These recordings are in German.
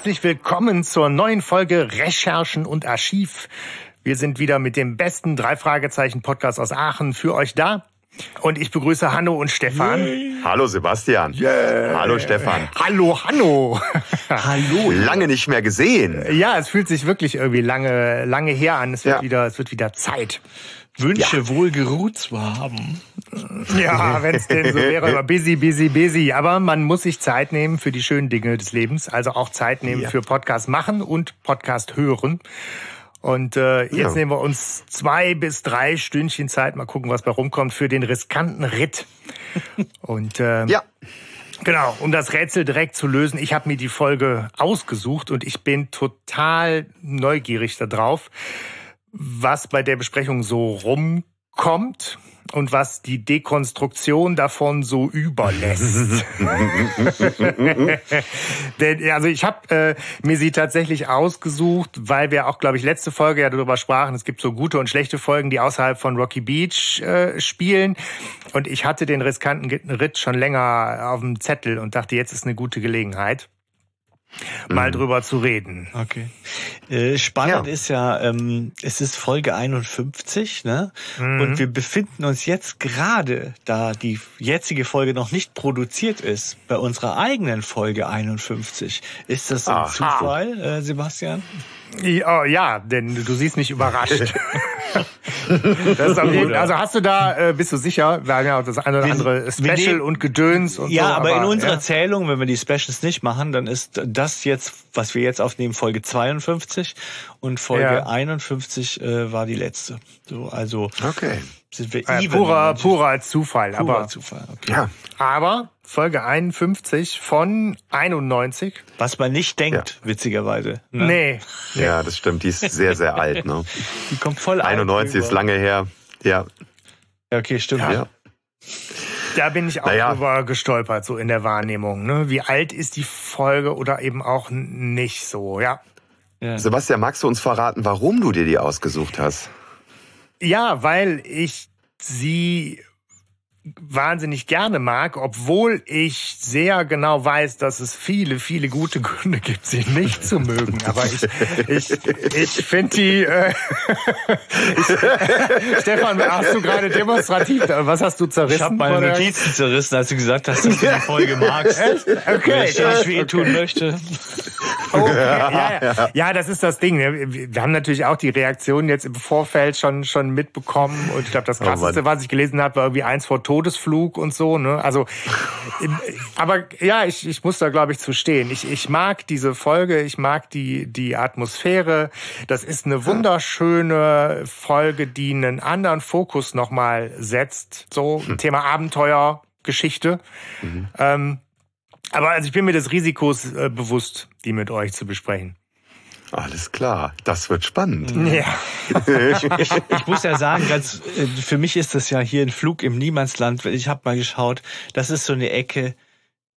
Herzlich willkommen zur neuen Folge Recherchen und Archiv. Wir sind wieder mit dem besten drei Fragezeichen Podcast aus Aachen für euch da. Und ich begrüße Hanno und Stefan. Yay. Hallo Sebastian. Yeah. Hallo Stefan. Hallo Hanno. Hallo. Lange nicht mehr gesehen. Ja, es fühlt sich wirklich irgendwie lange, lange her an. Es wird ja. wieder, es wird wieder Zeit. Wünsche ja. wohl geruht zu haben. Ja, wenn es denn so wäre, immer busy, busy, busy. Aber man muss sich Zeit nehmen für die schönen Dinge des Lebens. Also auch Zeit nehmen ja. für Podcast machen und Podcast hören. Und äh, jetzt ja. nehmen wir uns zwei bis drei Stündchen Zeit, mal gucken, was bei rumkommt, für den riskanten Ritt. Und äh, ja. Genau, um das Rätsel direkt zu lösen, ich habe mir die Folge ausgesucht und ich bin total neugierig darauf, was bei der Besprechung so rumkommt und was die Dekonstruktion davon so überlässt. Denn, also ich habe äh, mir sie tatsächlich ausgesucht, weil wir auch, glaube ich, letzte Folge ja darüber sprachen. Es gibt so gute und schlechte Folgen, die außerhalb von Rocky Beach äh, spielen. Und ich hatte den riskanten Ritt schon länger auf dem Zettel und dachte, jetzt ist eine gute Gelegenheit mal mhm. drüber zu reden. Okay. Äh, spannend ja. ist ja, ähm, es ist Folge 51, ne? Mhm. Und wir befinden uns jetzt gerade, da die jetzige Folge noch nicht produziert ist, bei unserer eigenen Folge 51. Ist das ein Aha. Zufall, äh, Sebastian? Ja, ja, denn du siehst mich überrascht. jeden, also hast du da, äh, bist du sicher, wir haben ja das eine oder andere Special und Gedöns und ja, so. Aber, aber in unserer ja. Zählung, wenn wir die Specials nicht machen, dann ist das jetzt, was wir jetzt aufnehmen, Folge 52 und Folge ja. 51 äh, war die letzte. So, also okay. sind wir äh, purer, purer Zufall. Purer aber, Zufall, okay. Ja. Aber Folge 51 von 91. Was man nicht denkt, ja. witzigerweise. Ne? Nee. Ja, das stimmt. Die ist sehr, sehr alt. Ne? Die kommt voll 91 ist lange her. Ja. Ja, okay, stimmt. Ja. Da bin ich auch naja. drüber gestolpert, so in der Wahrnehmung. Ne? Wie alt ist die Folge oder eben auch nicht so, ja. ja. Sebastian, magst du uns verraten, warum du dir die ausgesucht hast? Ja, weil ich sie wahnsinnig gerne mag, obwohl ich sehr genau weiß, dass es viele, viele gute Gründe gibt, sie nicht zu mögen. Aber ich, ich, ich finde die. Äh, ich, Stefan, hast du gerade demonstrativ? Was hast du zerrissen? Ich habe meine Notizen zerrissen, als du gesagt hast, dass du die Folge magst. Okay. Ich nicht wehtun möchte. Oh, okay. ja, ja. ja, das ist das Ding. Ne? Wir haben natürlich auch die Reaktionen jetzt im Vorfeld schon schon mitbekommen. Und ich glaube, das oh krasseste, oh was ich gelesen habe, war irgendwie eins vor Todesflug und so. Ne? Also, aber ja, ich, ich muss da, glaube ich, zu stehen. Ich, ich mag diese Folge, ich mag die, die Atmosphäre. Das ist eine wunderschöne Folge, die einen anderen Fokus nochmal setzt. So, hm. Thema Abenteuer, Geschichte. Mhm. Ähm, aber also ich bin mir des Risikos äh, bewusst, die mit euch zu besprechen. Alles klar, das wird spannend. Ja. ich, ich, ich, muss ja sagen, ganz, äh, für mich ist das ja hier ein Flug im Niemandsland. Ich habe mal geschaut, das ist so eine Ecke,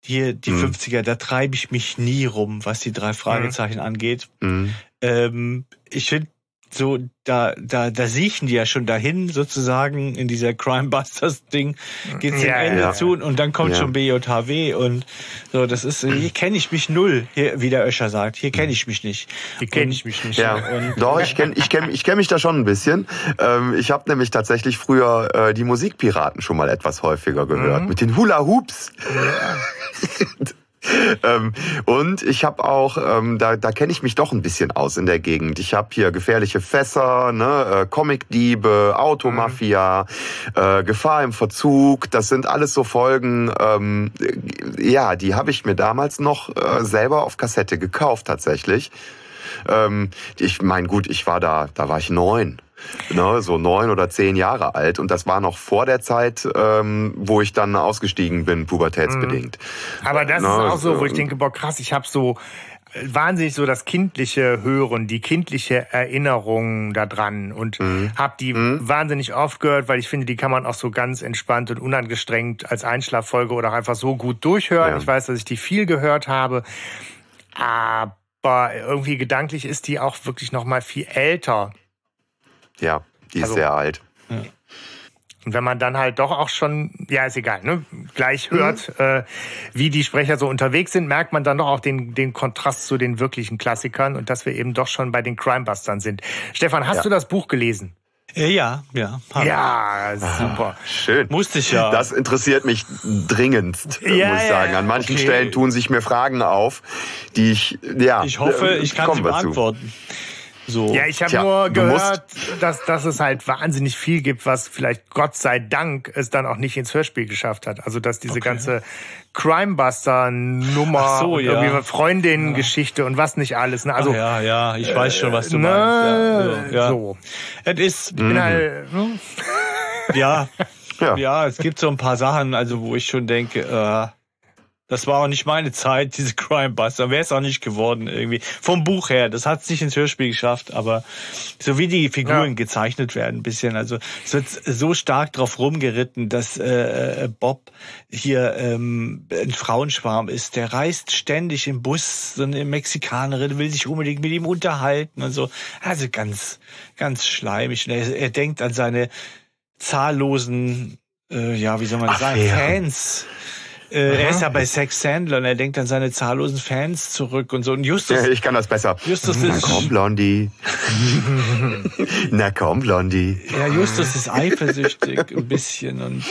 hier die mhm. 50er, da treibe ich mich nie rum, was die drei Fragezeichen mhm. angeht. Mhm. Ähm, ich finde so, da, da, da siechen die ja schon dahin, sozusagen, in dieser Crime Busters Ding, geht's ja, dem Ende ja. zu und dann kommt ja. schon BJHW und so, das ist, hier kenne ich mich null, hier, wie der Öscher sagt, hier kenne ich mich nicht. Hier kenne ich mich nicht. Ja, und, doch, ich kenne ich kenn, ich kenn mich da schon ein bisschen. Ähm, ich habe nämlich tatsächlich früher äh, die Musikpiraten schon mal etwas häufiger gehört, mhm. mit den Hula Hoops. Ja. ähm, und ich habe auch, ähm, da, da kenne ich mich doch ein bisschen aus in der Gegend. Ich habe hier gefährliche Fässer, ne, äh, Comicdiebe, Automafia, mhm. äh, Gefahr im Verzug. Das sind alles so Folgen. Ähm, ja, die habe ich mir damals noch äh, selber auf Kassette gekauft tatsächlich. Ähm, ich meine, gut, ich war da, da war ich neun ne, so neun oder zehn Jahre alt. Und das war noch vor der Zeit, ähm, wo ich dann ausgestiegen bin, pubertätsbedingt. Mhm. Aber das ne, ist auch so, wo ich denke, boah, krass, ich habe so äh, wahnsinnig so das kindliche Hören, die kindliche Erinnerung daran und mhm. habe die mhm. wahnsinnig oft gehört, weil ich finde, die kann man auch so ganz entspannt und unangestrengt als Einschlaffolge oder einfach so gut durchhören. Ja. Ich weiß, dass ich die viel gehört habe, aber irgendwie gedanklich ist die auch wirklich noch mal viel älter ja, die ist also, sehr alt. Ja. Und wenn man dann halt doch auch schon, ja, ist egal, ne, gleich hört, mhm. äh, wie die Sprecher so unterwegs sind, merkt man dann doch auch den, den Kontrast zu den wirklichen Klassikern und dass wir eben doch schon bei den Crimebustern sind. Stefan, hast ja. du das Buch gelesen? Äh, ja, ja. Ja, super. Ah, schön. Musste ich ja. Das interessiert mich dringendst, ja, muss ich sagen. An manchen okay. Stellen tun sich mir Fragen auf, die ich, ja. Ich hoffe, ich kann sie beantworten. Zu. So. Ja, ich habe nur gehört, dass, dass es halt wahnsinnig viel gibt, was vielleicht Gott sei Dank es dann auch nicht ins Hörspiel geschafft hat. Also dass diese okay. ganze Crimebuster-Nummer, so, ja. Freundin-Geschichte ja. und was nicht alles. Ne? Also Ach ja, ja, ich weiß schon, was du ne, meinst. Ja, ja. So. Es ist, ich bin mhm. halt, ne? ja, ja, ja, es gibt so ein paar Sachen, also wo ich schon denke, äh, das war auch nicht meine Zeit, diese Crimebuster. Wäre es auch nicht geworden irgendwie. Vom Buch her, das hat es nicht ins Hörspiel geschafft, aber so wie die Figuren ja. gezeichnet werden, ein bisschen. Also es wird so stark drauf rumgeritten, dass äh, Bob hier ähm, ein Frauenschwarm ist. Der reist ständig im Bus, so eine Mexikanerin will sich unbedingt mit ihm unterhalten und so. Also ganz, ganz schleimig. Er, er denkt an seine zahllosen, äh, ja, wie soll man Affäre. sagen, Fans äh, er ist ja bei Sex Sandler und er denkt an seine zahllosen Fans zurück und so. Und Justus. Ja, ich kann das besser. Justus Na ist. komm, Blondie. Na komm, Blondie. Ja, Justus ist eifersüchtig ein bisschen und,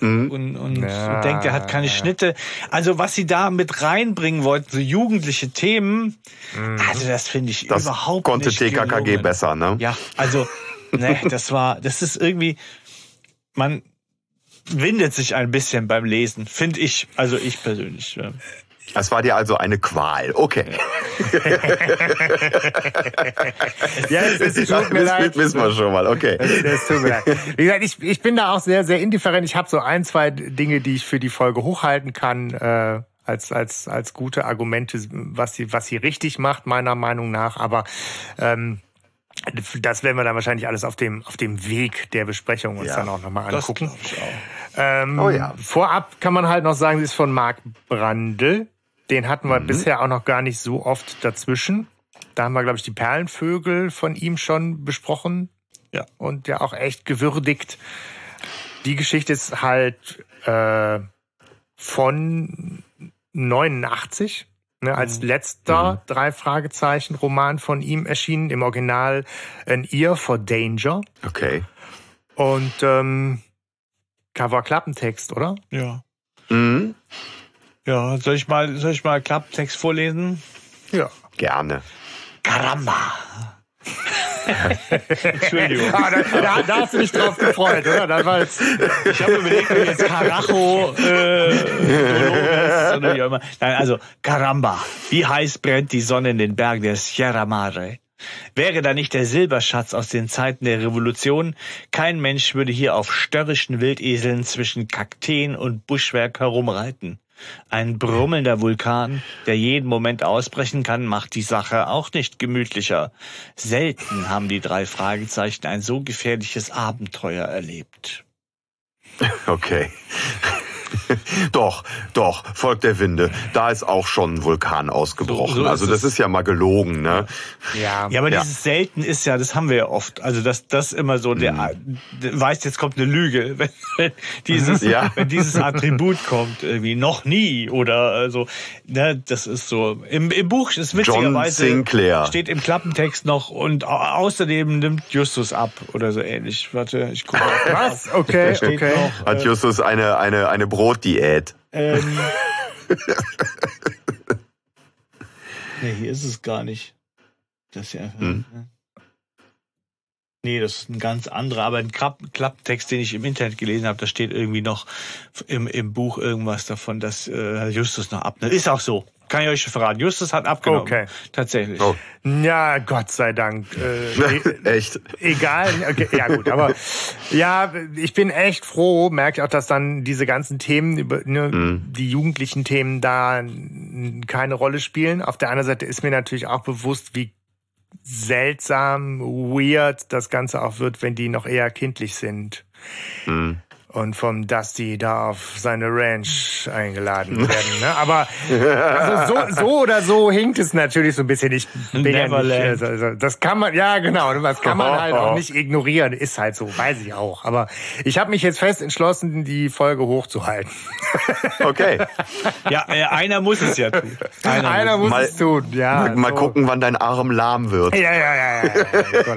äh, mhm. und, und, ja, und denkt, er hat keine. Schnitte. Also, was sie da mit reinbringen wollten, so jugendliche Themen, mhm. also das finde ich das überhaupt konnte nicht TKKG gelungen. besser, ne? Ja, also, ne, das war, das ist irgendwie, man, windet sich ein bisschen beim Lesen, finde ich. Also ich persönlich. Ja. Das war dir also eine Qual. Okay. ja, es, es tut mir leid. Wissen wir schon mal. Okay. Es, es tut mir leid. Wie gesagt, ich, ich bin da auch sehr, sehr indifferent. Ich habe so ein, zwei Dinge, die ich für die Folge hochhalten kann. Äh, als als als gute Argumente, was sie was sie richtig macht meiner Meinung nach. Aber ähm, das werden wir dann wahrscheinlich alles auf dem, auf dem Weg der Besprechung uns ja, dann auch nochmal angucken. Ähm, oh ja. Vorab kann man halt noch sagen, sie ist von Marc Brandl. Den hatten wir mhm. bisher auch noch gar nicht so oft dazwischen. Da haben wir, glaube ich, die Perlenvögel von ihm schon besprochen. Ja. Und ja auch echt gewürdigt. Die Geschichte ist halt äh, von 89 Ne, als mhm. letzter mhm. drei Fragezeichen Roman von ihm erschienen, im Original An Ear for Danger. Okay. Und ähm, Cover Klappentext, oder? Ja. Mhm. Ja, soll ich mal, soll ich mal Klappentext vorlesen? Ja. Gerne. Caramba. Entschuldigung. Ah, da, da, da, hast du dich drauf gefreut, oder? Da war jetzt ich habe überlegt, ob jetzt Carajo äh, oder wie auch immer. Nein, also Caramba. Wie heiß brennt die Sonne in den Bergen der Sierra Madre? Wäre da nicht der Silberschatz aus den Zeiten der Revolution, kein Mensch würde hier auf störrischen Wildeseln zwischen Kakteen und Buschwerk herumreiten. Ein brummelnder Vulkan, der jeden Moment ausbrechen kann, macht die Sache auch nicht gemütlicher. Selten haben die drei Fragezeichen ein so gefährliches Abenteuer erlebt. Okay. doch, doch, Volk der Winde. Da ist auch schon ein Vulkan ausgebrochen. So, so also das ist ja mal gelogen, ne? Ja, ja aber ja. dieses selten ist ja, das haben wir ja oft. Also das, das immer so, der, mhm. der weiß, jetzt kommt eine Lüge, wenn, wenn dieses, ja. wenn dieses Attribut kommt, irgendwie noch nie oder also, ne, das ist so. Im, im Buch ist witzigerweise steht im Klappentext noch und außerdem nimmt Justus ab oder so ähnlich. Warte, ich gucke. Was? Okay, okay. Noch, Hat äh, Justus eine eine eine Brot Brotdiät. Ähm. nee, hier ist es gar nicht. Das ist ja. Hm. Nee, das ist ein ganz anderer, aber ein Klapptext, den ich im Internet gelesen habe, da steht irgendwie noch im, im Buch irgendwas davon, dass äh, Justus noch abnimmt. Ist auch so. Kann ich euch schon verraten. Justus hat abgenommen. Okay. Tatsächlich. Oh. Ja, Gott sei Dank. Äh, echt? Egal. Okay, ja gut, aber ja, ich bin echt froh, merke ich auch, dass dann diese ganzen Themen, über ne, mhm. die jugendlichen Themen da keine Rolle spielen. Auf der anderen Seite ist mir natürlich auch bewusst, wie seltsam, weird das Ganze auch wird, wenn die noch eher kindlich sind. Mhm. Und vom Dusty da auf seine Ranch eingeladen werden. Ne? Aber also so, so oder so hinkt es natürlich so ein bisschen. Ich bin ja nicht, also, also, das kann man, ja genau, das kann man halt auch nicht ignorieren. Ist halt so, weiß ich auch. Aber ich habe mich jetzt fest entschlossen, die Folge hochzuhalten. Okay. ja, einer muss es ja tun. Einer, einer muss, mal, es tun. Ja, mal, mal gucken, wann dein Arm lahm wird. Ja, ja, ja. ja, ja.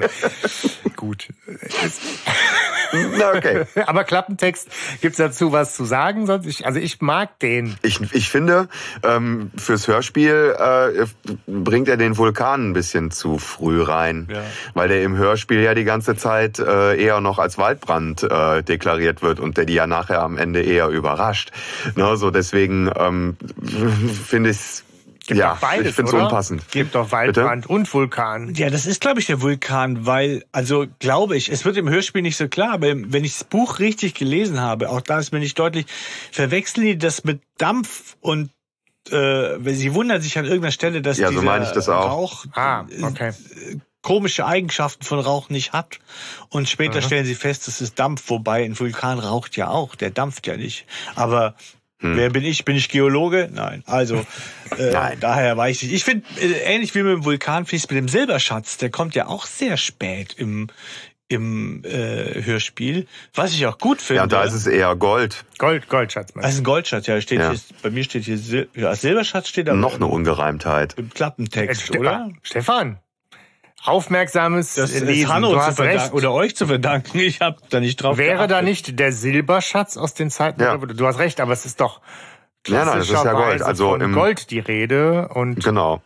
Gut. Na, okay. Aber Klappentext, gibt's dazu was zu sagen? Sonst ich, also ich mag den. Ich, ich finde, ähm, fürs Hörspiel äh, bringt er den Vulkan ein bisschen zu früh rein. Ja. Weil der im Hörspiel ja die ganze Zeit äh, eher noch als Waldbrand äh, deklariert wird und der die ja nachher am Ende eher überrascht. Ne, so deswegen ähm, finde ich Gibt ja, beides, ich finde es unpassend. Gibt doch Waldbrand Bitte? und Vulkan. Ja, das ist, glaube ich, der Vulkan, weil, also glaube ich, es wird im Hörspiel nicht so klar, aber wenn ich das Buch richtig gelesen habe, auch da ist mir nicht deutlich, verwechseln die das mit Dampf und äh, sie wundern sich an irgendeiner Stelle, dass ja, so meine ich das auch. Rauch ah, okay. Äh, komische Eigenschaften von Rauch nicht hat. Und später mhm. stellen sie fest, es Dampf, wobei ein Vulkan raucht ja auch, der dampft ja nicht. Aber hm. Wer bin ich? Bin ich Geologe? Nein. Also äh, Nein. daher weiß ich. Ich finde äh, ähnlich wie mit dem Vulkanflies mit dem Silberschatz, der kommt ja auch sehr spät im im äh, Hörspiel, was ich auch gut finde. Ja, da ist es eher Gold. Gold, Goldschatz. Das ist ein Goldschatz, ja. Steht ja. Hier, bei mir steht hier Sil ja, Silberschatz steht da. Noch eine Ungereimtheit. Im Klappentext, äh, oder? Stefan, aufmerksames das Lesen. Ist Hanno du hast recht. oder euch zu verdanken. Ich habe da nicht drauf Wäre geachtet. da nicht der Silberschatz aus den Zeiten? Ja. Du hast recht, aber es ist doch ja, nein, das ist ja Gold. Also im Gold die Rede und genau.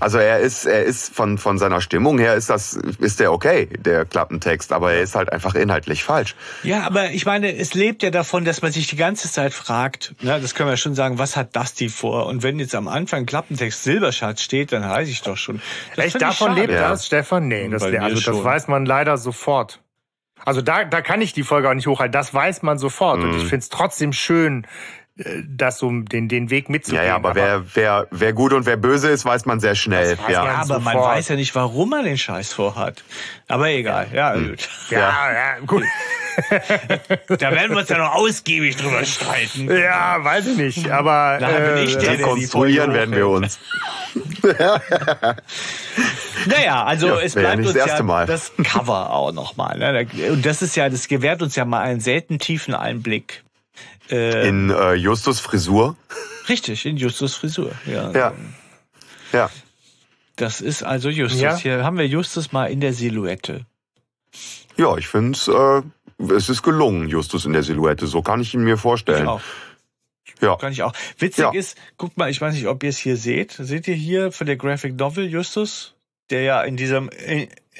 Also er ist, er ist von, von seiner Stimmung her ist das, ist der okay, der Klappentext, aber er ist halt einfach inhaltlich falsch. Ja, aber ich meine, es lebt ja davon, dass man sich die ganze Zeit fragt, ne, das können wir schon sagen, was hat Dusty vor? Und wenn jetzt am Anfang Klappentext Silberschatz steht, dann weiß ich doch schon. Das Echt, davon lebt ja. das, Stefan? Nee, das, also, das weiß man leider sofort. Also da, da kann ich die Folge auch nicht hochhalten. Das weiß man sofort. Mhm. Und ich finde es trotzdem schön, das so den, den Weg mitzugehen. Ja, ja, aber, aber wer, wer, wer gut und wer böse ist, weiß man sehr schnell. Ja. ja, aber sofort. man weiß ja nicht, warum man den Scheiß vorhat. Aber egal, ja, hm. gut. Ja, ja, ja gut. da werden wir uns ja noch ausgiebig drüber streiten. Ja, weiß ich nicht, aber da äh, ich der, konstruieren werden wir uns. naja, also ja, es bleibt uns ja Mal. das Cover auch nochmal. Ne? Und das ist ja, das gewährt uns ja mal einen selten tiefen Einblick äh, in äh, Justus Frisur. Richtig, in Justus Frisur. Ja. Ja. ja. Das ist also Justus. Ja. Hier haben wir Justus mal in der Silhouette. Ja, ich finde es, äh, es ist gelungen, Justus in der Silhouette. So kann ich ihn mir vorstellen. Ich auch. Ja. Kann ich auch. Witzig ja. ist, guckt mal, ich weiß nicht, ob ihr es hier seht. Seht ihr hier von der Graphic Novel Justus? Der ja in diesem,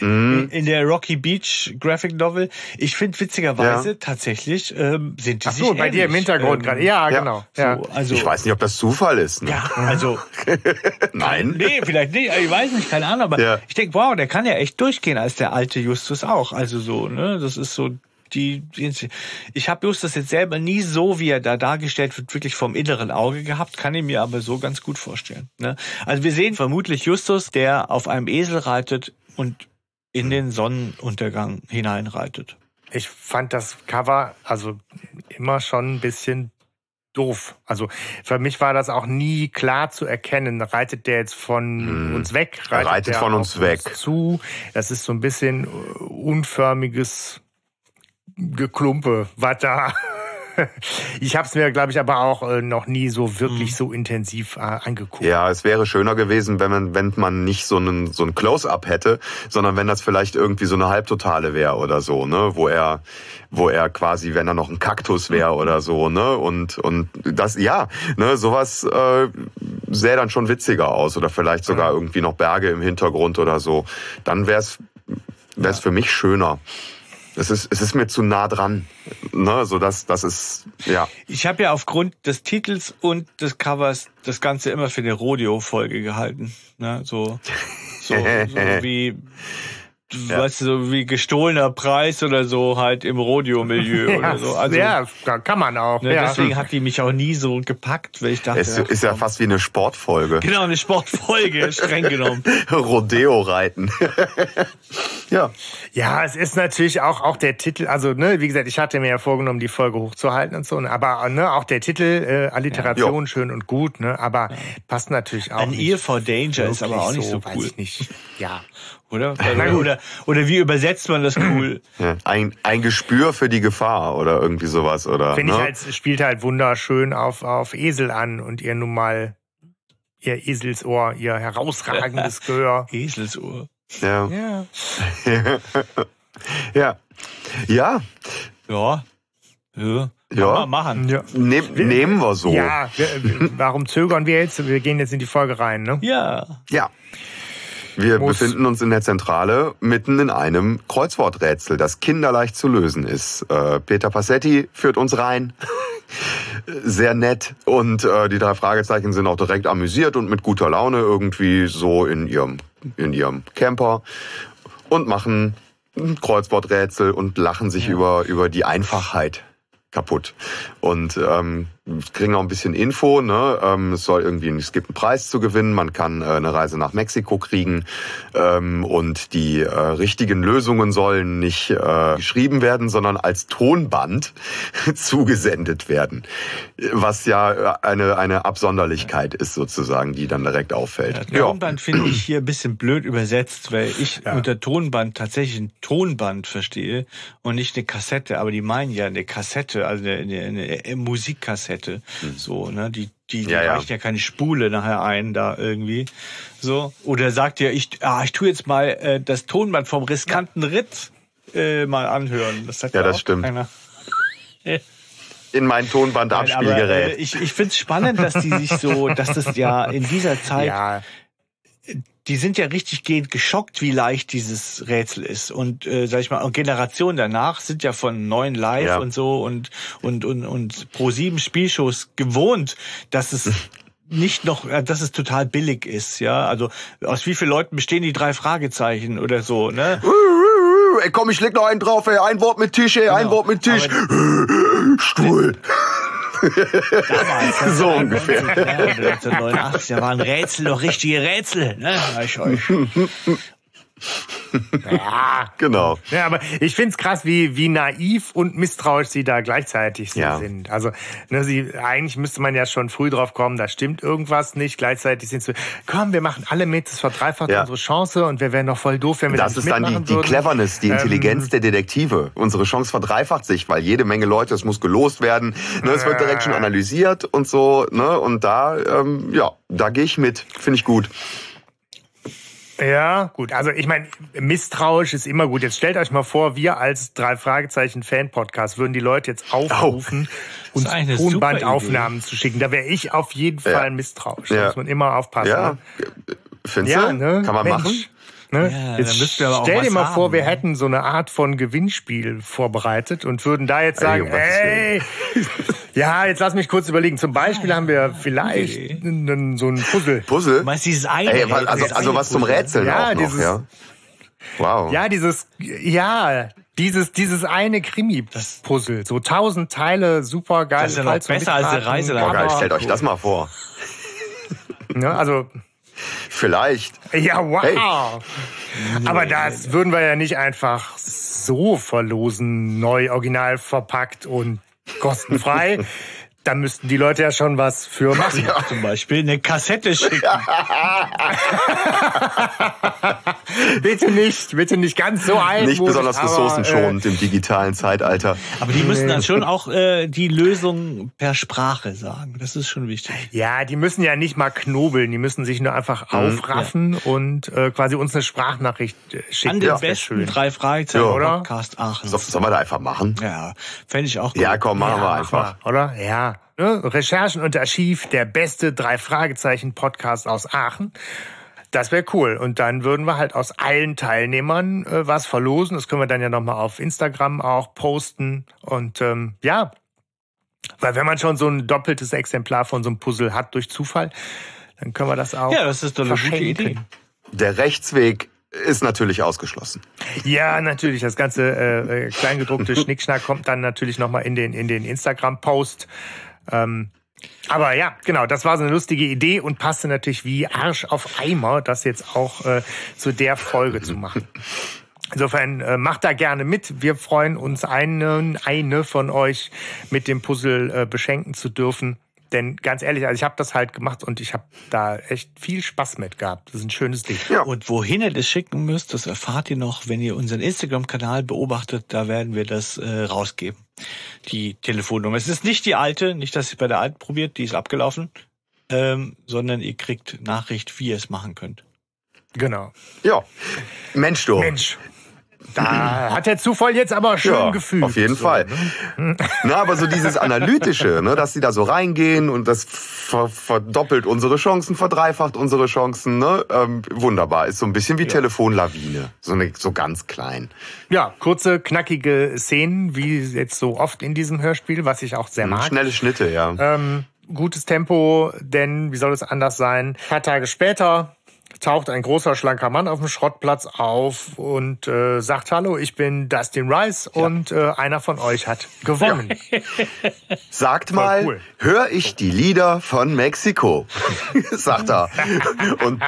Mhm. In der Rocky Beach Graphic Novel. Ich finde witzigerweise ja. tatsächlich ähm, sind die Ach so, sich bei ähnlich. dir im Hintergrund ähm, gerade. Ja, ja, genau. Ja. So, also, ich weiß nicht, ob das Zufall ist. Ne? Ja, also nein. Nee, vielleicht nicht. Ich weiß nicht, keine Ahnung. Aber ja. ich denke, wow, der kann ja echt durchgehen als der alte Justus auch. Also so, ne, das ist so die, ich habe Justus jetzt selber nie so, wie er da dargestellt wird, wirklich vom inneren Auge gehabt, kann ich mir aber so ganz gut vorstellen. Ne? Also wir sehen vermutlich Justus, der auf einem Esel reitet und in den Sonnenuntergang hineinreitet. Ich fand das Cover also immer schon ein bisschen doof. Also für mich war das auch nie klar zu erkennen. Reitet der jetzt von hm. uns weg? Reitet, reitet von uns weg. Uns zu. Das ist so ein bisschen unförmiges Geklumpe, was da ich habe es mir, glaube ich, aber auch äh, noch nie so wirklich mhm. so intensiv äh, angeguckt. Ja, es wäre schöner gewesen, wenn man, wenn man nicht so einen so ein Close-up hätte, sondern wenn das vielleicht irgendwie so eine Halbtotale wäre oder so, ne, wo er, wo er quasi, wenn er noch ein Kaktus wäre oder so, ne, und und das, ja, ne, sowas äh, sähe dann schon witziger aus oder vielleicht sogar mhm. irgendwie noch Berge im Hintergrund oder so. Dann wäre es wäre es ja. für mich schöner. Es ist, es ist mir zu nah dran. Ne, so dass das ist ja. Ich habe ja aufgrund des Titels und des Covers das Ganze immer für eine Rodeo-Folge gehalten. Ne, so, so, so wie ja. weißt du, so wie gestohlener Preis oder so halt im Rodeo-Milieu ja, oder so. Also, ja, da kann man auch. Ne, ja. Deswegen hat die mich auch nie so gepackt, weil ich dachte. Es ist ja fast wie eine Sportfolge. Genau, eine Sportfolge, streng genommen. Rodeo-Reiten. ja. Ja, es ist natürlich auch, auch der Titel, also ne, wie gesagt, ich hatte mir ja vorgenommen, die Folge hochzuhalten und so, aber ne, auch der Titel, äh, Alliteration, schön und gut, ne, aber passt natürlich auch. Ein nicht Ear for Danger ist aber auch nicht so, weiß cool. ich nicht. Ja. Oder? Oder, oder, oder wie übersetzt man das cool? Ja, ein, ein Gespür für die Gefahr oder irgendwie sowas, oder? Finde ne? ich halt, es spielt halt wunderschön auf, auf Esel an und ihr nun mal ihr Eselsohr, ihr herausragendes Gehör. Eselsohr. Ja. Ja. ja. Ja. Ja. Ja. Ja. Machen. ja. Nehm, nehmen wir so. Ja, wir, warum zögern wir jetzt? Wir gehen jetzt in die Folge rein, ne? Ja. Ja. Wir Muss- befinden uns in der Zentrale mitten in einem Kreuzworträtsel, das kinderleicht zu lösen ist. Äh, Peter Passetti führt uns rein. Sehr nett. Und äh, die drei Fragezeichen sind auch direkt amüsiert und mit guter Laune irgendwie so in ihrem, in ihrem Camper und machen Kreuzworträtsel und lachen sich über, über die Einfachheit kaputt. Und ähm, kriegen auch ein bisschen Info. Ne? Ähm, es soll irgendwie, es gibt einen Preis zu gewinnen. Man kann äh, eine Reise nach Mexiko kriegen ähm, und die äh, richtigen Lösungen sollen nicht äh, geschrieben werden, sondern als Tonband zugesendet werden, was ja eine eine Absonderlichkeit ist sozusagen, die dann direkt auffällt. Ja, Tonband finde ich hier ein bisschen blöd übersetzt, weil ich unter Tonband tatsächlich ein Tonband verstehe und nicht eine Kassette. Aber die meinen ja eine Kassette, also eine, eine, eine Musikkassette. So, ne? Die, die, die. Ja, ja. reicht ja keine Spule nachher ein da irgendwie. So. Oder sagt ja, ich, ah, ich tu jetzt mal äh, das Tonband vom riskanten Ritt äh, mal anhören. Das sagt Ja, das auch stimmt. keiner. In mein Nein, aber, äh, Tonbandabspielgerät. ich ich finde es spannend, dass die sich so, dass das ja in dieser Zeit Ja, die sind ja richtig gehend geschockt, wie leicht dieses Rätsel ist. Und äh, sag ich mal, Generationen danach sind ja von neuen Live Ja. und so und und und und pro sieben Spielshows gewohnt, dass es nicht noch, äh, dass es total billig ist, ja. Also aus wie vielen Leuten bestehen die drei Fragezeichen oder so, ne? Ey, komm, ich leg noch einen drauf, ey. Ein Wort mit Tisch, ey. Ein Genau. Wort mit Tisch. Stuhl. Damals, So ungefähr. Ja, 1989, da waren Rätsel doch richtige Rätsel, ne? Ich euch. ja. Genau. Ja, aber ich find's krass, wie, wie naiv und misstrauisch sie da gleichzeitig so Ja. sind. Also, ne, sie, eigentlich müsste man ja schon früh drauf kommen, da stimmt irgendwas nicht. Gleichzeitig sind sie, komm, wir machen alle mit, das verdreifacht Ja. unsere Chance und wir wären noch voll doof, wenn wir Das das ist dann die, mitmachen die. Cleverness, die Ähm, Intelligenz der Detektive. Unsere Chance verdreifacht sich, weil jede Menge Leute, es muss gelost werden. Ne, es wird direkt schon analysiert und so. Ne, und da, ähm, ja, da gehe ich mit. Finde ich gut. Ja, gut. Also ich meine, misstrauisch ist immer gut. Jetzt stellt euch mal vor, wir als drei Fragezeichen Fan-Podcast würden die Leute jetzt aufrufen, uns eine super Tonbandaufnahmen zu schicken. Da wäre ich auf jeden Ja. Fall misstrauisch. Da Ja. muss man immer aufpassen. Ja, ne? findest Ja, du? ne? Kann man Mensch. machen? Ne? Ja, jetzt müsst ihr aber auch stell dir mal vor, haben, wir ne? hätten so eine Art von Gewinnspiel vorbereitet und würden da jetzt sagen, ey, ja, jetzt lass mich kurz überlegen. Zum Beispiel haben wir vielleicht Okay. einen, so ein Puzzle. Puzzle? Du meinst dieses eine Ey, also, also eine was zum Puzzle? Rätseln Ja, auch noch, dieses- ja? Wow. Ja, dieses, ja, dieses, dieses eine Krimi-Puzzle. So tausend Teile, super geil. Das ist ja noch besser als eine Reise Boah, geil, stellt euch das mal vor. Ne, also, Vielleicht. ja, wow. Hey. Aber das würden wir ja nicht einfach so verlosen, neu, original verpackt und kostenfrei. da müssten die Leute ja schon was für machen. Zum Beispiel eine Kassette schicken. bitte nicht, bitte nicht ganz so alt. Nicht besonders aber, ressourcenschonend im digitalen Zeitalter. Aber die müssen dann schon auch äh, die Lösung per Sprache sagen. Das ist schon wichtig. Äh, ja, die müssen ja nicht mal knobeln, die müssen sich nur einfach aufraffen und äh, quasi uns eine Sprachnachricht äh, schicken. An den wär besten drei Fragezeichen Ja. Oder? Podcast Aachen. So, sollen wir da einfach machen? Ja, fände ich auch gut. Ja, komm, machen wir Ja, einfach. mach mal, Oder? Ja. Ne? Recherchen und Archiv, der beste drei Fragezeichen Podcast aus Aachen. Das wäre cool. Und dann würden wir halt aus allen Teilnehmern äh, was verlosen. Das können wir dann ja nochmal auf Instagram auch posten. Und ähm, ja, weil wenn man schon so ein doppeltes Exemplar von so einem Puzzle hat durch Zufall, dann können wir das auch Ja, das ist doch eine gute. Idee. Der Rechtsweg ist natürlich ausgeschlossen. Ja, natürlich. Das ganze äh, äh kleingedruckte Schnickschnack kommt dann natürlich nochmal in den, in den Instagram-Post. Ähm, aber ja, genau, das war so eine lustige Idee und passte natürlich wie Arsch auf Eimer, das jetzt auch äh, zu der Folge zu machen. Insofern äh, macht da gerne mit. Wir freuen uns, einen, eine von euch mit dem Puzzle äh, beschenken zu dürfen. Denn ganz ehrlich, also ich habe das halt gemacht und ich habe da echt viel Spaß mit gehabt. Das ist ein schönes Ding. Ja. Und wohin ihr das schicken müsst, das erfahrt ihr noch, wenn ihr unseren Instagram-Kanal beobachtet. Da werden wir das äh, rausgeben. Die Telefonnummer. Es ist nicht die alte, nicht, dass ihr bei der alten probiert, die ist abgelaufen, ähm, sondern ihr kriegt Nachricht, wie ihr es machen könnt. Genau. Ja. Mensch, du. Mensch. Da hat der Zufall jetzt aber schön ja, gefühlt. Auf jeden so, Fall. Ne? Na, aber so dieses Analytische, ne, dass sie da so reingehen und das ver verdoppelt unsere Chancen, verdreifacht unsere Chancen, ne? Ähm, wunderbar. Ist so ein bisschen wie ja. Telefonlawine. So, eine, so ganz klein. Ja, kurze, knackige Szenen, wie jetzt so oft in diesem Hörspiel, was ich auch sehr hm, mag. Schnelle Schnitte, ja. Ähm, gutes Tempo, denn wie soll es anders sein? Ein paar Tage später taucht ein großer, schlanker Mann auf dem Schrottplatz auf und äh, sagt, hallo, ich bin Dustin Rice ja. und äh, einer von euch hat gewonnen. Ja. Sagt mal, cool. höre ich die Lieder von Mexiko, sagt er. Und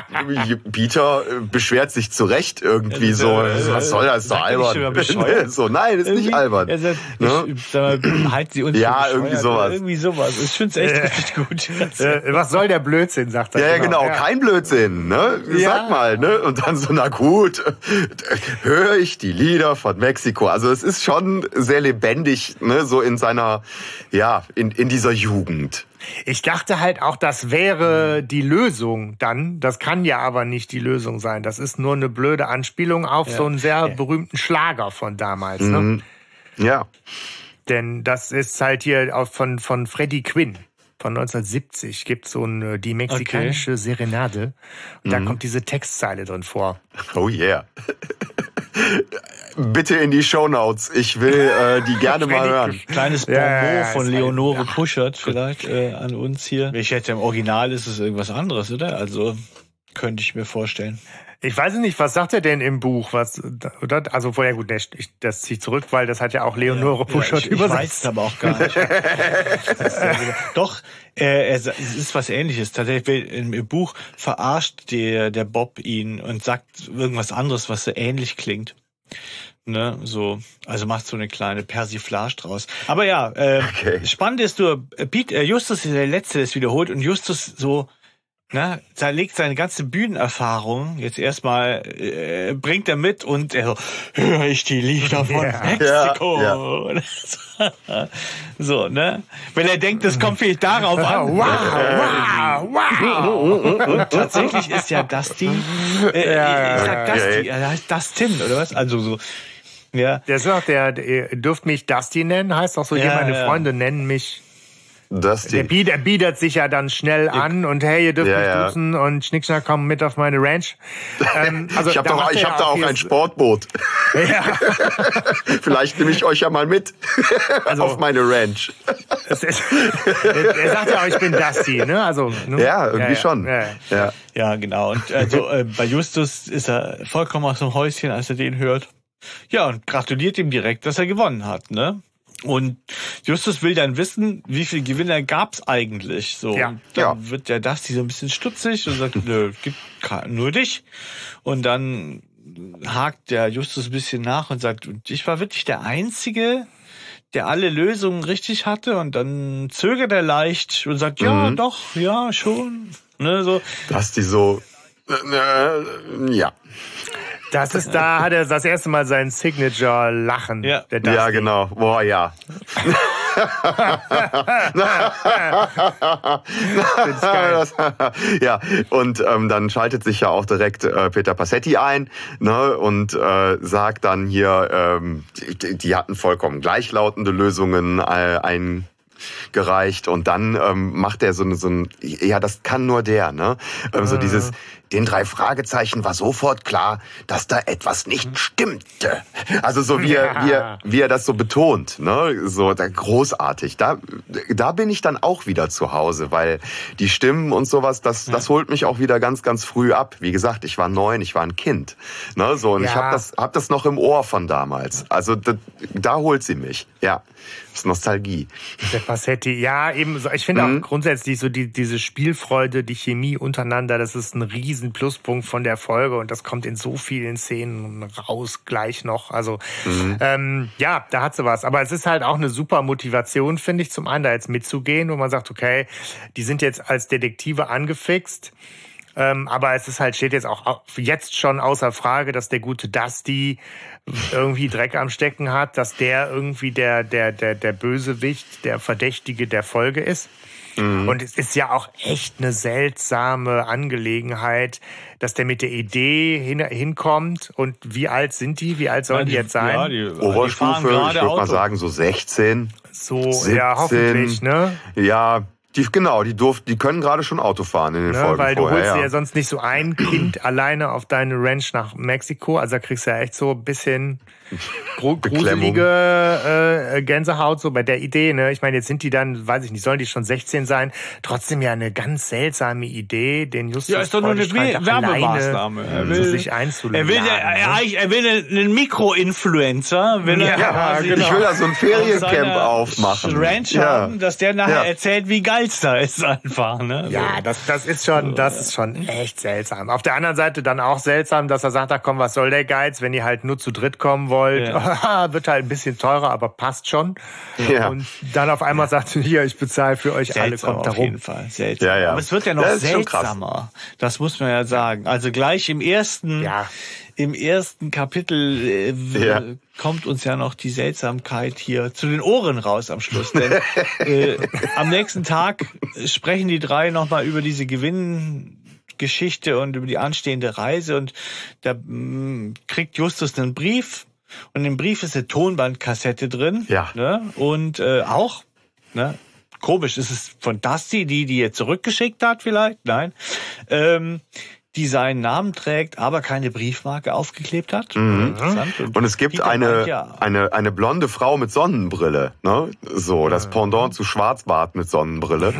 Peter äh, beschwert sich zu Recht irgendwie so, was soll das, ist doch albern. so, nein, ist nicht albern. Er sagt, ne? ich, halt sie uns Ja, irgendwie sowas. Irgendwie sowas. Ich finde es echt richtig gut. Äh, was soll der Blödsinn, sagt er. Ja, genau, genau. kein Blödsinn. Ne? Ja. sag mal, ne? Und dann so, na gut, höre ich die Lieder von Mexiko. Also es ist schon sehr lebendig, ne? So in seiner, ja, in, in dieser Jugend. Ich dachte halt auch, das wäre die Lösung dann. Das kann ja aber nicht die Lösung sein. Das ist nur eine blöde Anspielung auf ja. so einen sehr berühmten Schlager von damals. Ne? Mhm. Ja. Denn das ist halt hier auch von, von Freddie Quinn von 1970 gibt so eine, die mexikanische okay. Serenade. Und mhm. da kommt diese Textzeile drin vor. Oh yeah. Bitte in die Shownotes. Ich will äh, die gerne mal hören. Kleines Bonbon ja, ja, von Leonore ja. Puschert vielleicht äh, an uns hier. Ich hätte im Original ist es irgendwas anderes, oder? Also könnte ich mir vorstellen. Ich weiß nicht, was sagt er denn im Buch? Was, oder? Also, vorher gut, ich, das ziehe zurück, weil das hat ja auch Leonore ja, Puschert ja, ich, übersetzt. Ich weiß es aber auch gar nicht. Doch, äh, es ist was ähnliches. Tatsächlich im Buch verarscht der, der Bob ihn und sagt irgendwas anderes, was so ähnlich klingt. Ne, so, also macht so eine kleine Persiflage draus. Aber ja, äh, okay. spannend ist nur, Pete, äh, Justus ist der Letzte, der es wiederholt und Justus so ne, da legt seine ganze Bühnenerfahrung jetzt erstmal, äh, bringt er mit und er so, höre ich die Lieder von ja, Mexiko. Ja, ja. so, ne? Wenn er denkt, es kommt vielleicht darauf an. wow, wow, wow. Und tatsächlich ist ja Dusty, äh, ja, ich sag Dusty, er heißt Dustin, oder was? Also so, ja. Der sagt, der, der dürft mich Dusty nennen, heißt auch so, ja, meine Freunde nennen mich das der, bietet, der bietet sich ja dann schnell an und hey, ihr dürft ja, mich ja. duzen und Schnickschnack kommen mit auf meine Ranch. Ähm, also ich habe da, ich hab da auch ein Sportboot. Ja. Vielleicht nehme ich euch ja mal mit also, auf meine Ranch. Ist, er sagt ja auch, ich bin Dusty, ne? Also, ne? Ja, irgendwie ja, schon. Ja. ja. genau. Und also, äh, bei Justus ist er vollkommen aus dem Häuschen, als er den hört. Ja, und gratuliert ihm direkt, dass er gewonnen hat, ne? Und Justus will dann wissen, wie viele Gewinner gab's eigentlich? So, ja. dann ja. wird der Dusty so ein bisschen stutzig und sagt, nö, gibt nur dich. Und dann hakt der Justus ein bisschen nach und sagt, ich war wirklich der Einzige, der alle Lösungen richtig hatte. Und dann zögert er leicht und sagt, ja, mhm. doch, ja, schon. Ne, so. Dusty so, äh, äh, ja. Das ist, da hat er das erste Mal sein Signature-Lachen. Ja. ja, genau. Boah, ja. ja, und ähm, dann schaltet sich ja auch direkt äh, Peter Passetti ein ne, und äh, sagt dann hier, ähm, die, die hatten vollkommen gleichlautende Lösungen äh, ein gereicht und dann ähm, macht er so, so ein, ja, das kann nur der, ne? Ähm, so dieses, Den drei Fragezeichen war sofort klar, dass da etwas nicht stimmte. Also so wie er, wie er, wie er das so betont, ne? So da, großartig. Da, da bin ich dann auch wieder zu Hause, weil die Stimmen und sowas, das, das holt mich auch wieder ganz, ganz früh ab. Wie gesagt, ich war neun, ich war ein Kind, ne? So und Ja. ich habe das, hab das noch im Ohr von damals. Also da, da holt sie mich. Ja, das ist Nostalgie. Der Passetti, ja, eben. So. Ich finde Mhm. auch grundsätzlich so die, diese Spielfreude, die Chemie untereinander, das ist ein riesen Pluspunkt von der Folge und das kommt in so vielen Szenen raus gleich noch. Also Mhm. ähm, ja, da hat sie was. Aber es ist halt auch eine super Motivation, finde ich, zum einen da jetzt mitzugehen, wo man sagt, okay, die sind jetzt als Detektive angefixt. Ähm, aber es ist halt, steht jetzt auch au- jetzt schon außer Frage, dass der gute Dusty irgendwie Dreck am Stecken hat, dass der irgendwie der, der, der, der Bösewicht, der Verdächtige der Folge ist. Und es ist ja auch echt eine seltsame Angelegenheit, dass der mit der Idee hin, hinkommt. Und wie alt sind die? Wie alt sollen die, jetzt sein? Ja, die, die Oberstufe, ich gerade würde mal sagen so 16. so, 17. ja, hoffentlich, ne? Ja, die, genau, die durften, die können gerade schon Auto fahren in den Ne, Folgen weil du vorher. holst dir ja. ja sonst nicht so ein Kind alleine auf deine Ranch nach Mexiko. Also da kriegst du ja echt so ein bisschen gru gruselige äh, Gänsehaut so bei der Idee. Ne? Ich meine, jetzt sind die dann, weiß ich nicht, sollen die schon 16 sein? Trotzdem ja eine ganz seltsame Idee, den Justus Ja, ist doch nur eine Werbemaßnahme. alleine Er will- zu sich einzuladen. Er will, ja, er, ne? er will einen Mikroinfluencer, will er Ja, genau. Ich will da so ein auf Feriencamp seiner aufmachen. Ranch ja. haben, dass der nachher Ja. erzählt, wie geil's da ist einfach. Ne? Ja, das, das ist schon, das ist schon echt seltsam. Auf der anderen Seite dann auch seltsam, dass er sagt, ach komm, was soll der Geiz, wenn ihr halt nur zu dritt kommen wollt, wird halt ein bisschen teurer, aber passt schon. Ja. Und dann auf einmal sagt sie, hier, ich bezahle für euch alle, Seltsam kommt da auf jeden rum. Fall. Seltsam. Ja, ja. Aber es wird ja noch Das seltsamer. Das muss man ja sagen. Also gleich im ersten, Ja. Im ersten Kapitel äh, Ja. kommt uns ja noch die Seltsamkeit hier zu den Ohren raus am Schluss. Denn äh, am nächsten Tag sprechen die drei nochmal über diese Gewinngeschichte und über die anstehende Reise und da mm, kriegt Justus einen Brief und im Brief ist eine Tonbandkassette drin. Ja. Ne? Und äh, auch, ne? Komisch, ist es von Dusty, die die er zurückgeschickt hat vielleicht? Nein. Ähm, die seinen Namen trägt, aber keine Briefmarke aufgeklebt hat. Mhm. Und es gibt eine, meint ja, eine, eine blonde Frau mit Sonnenbrille. Ne? So, das Pendant zu Schwarzbart mit Sonnenbrille.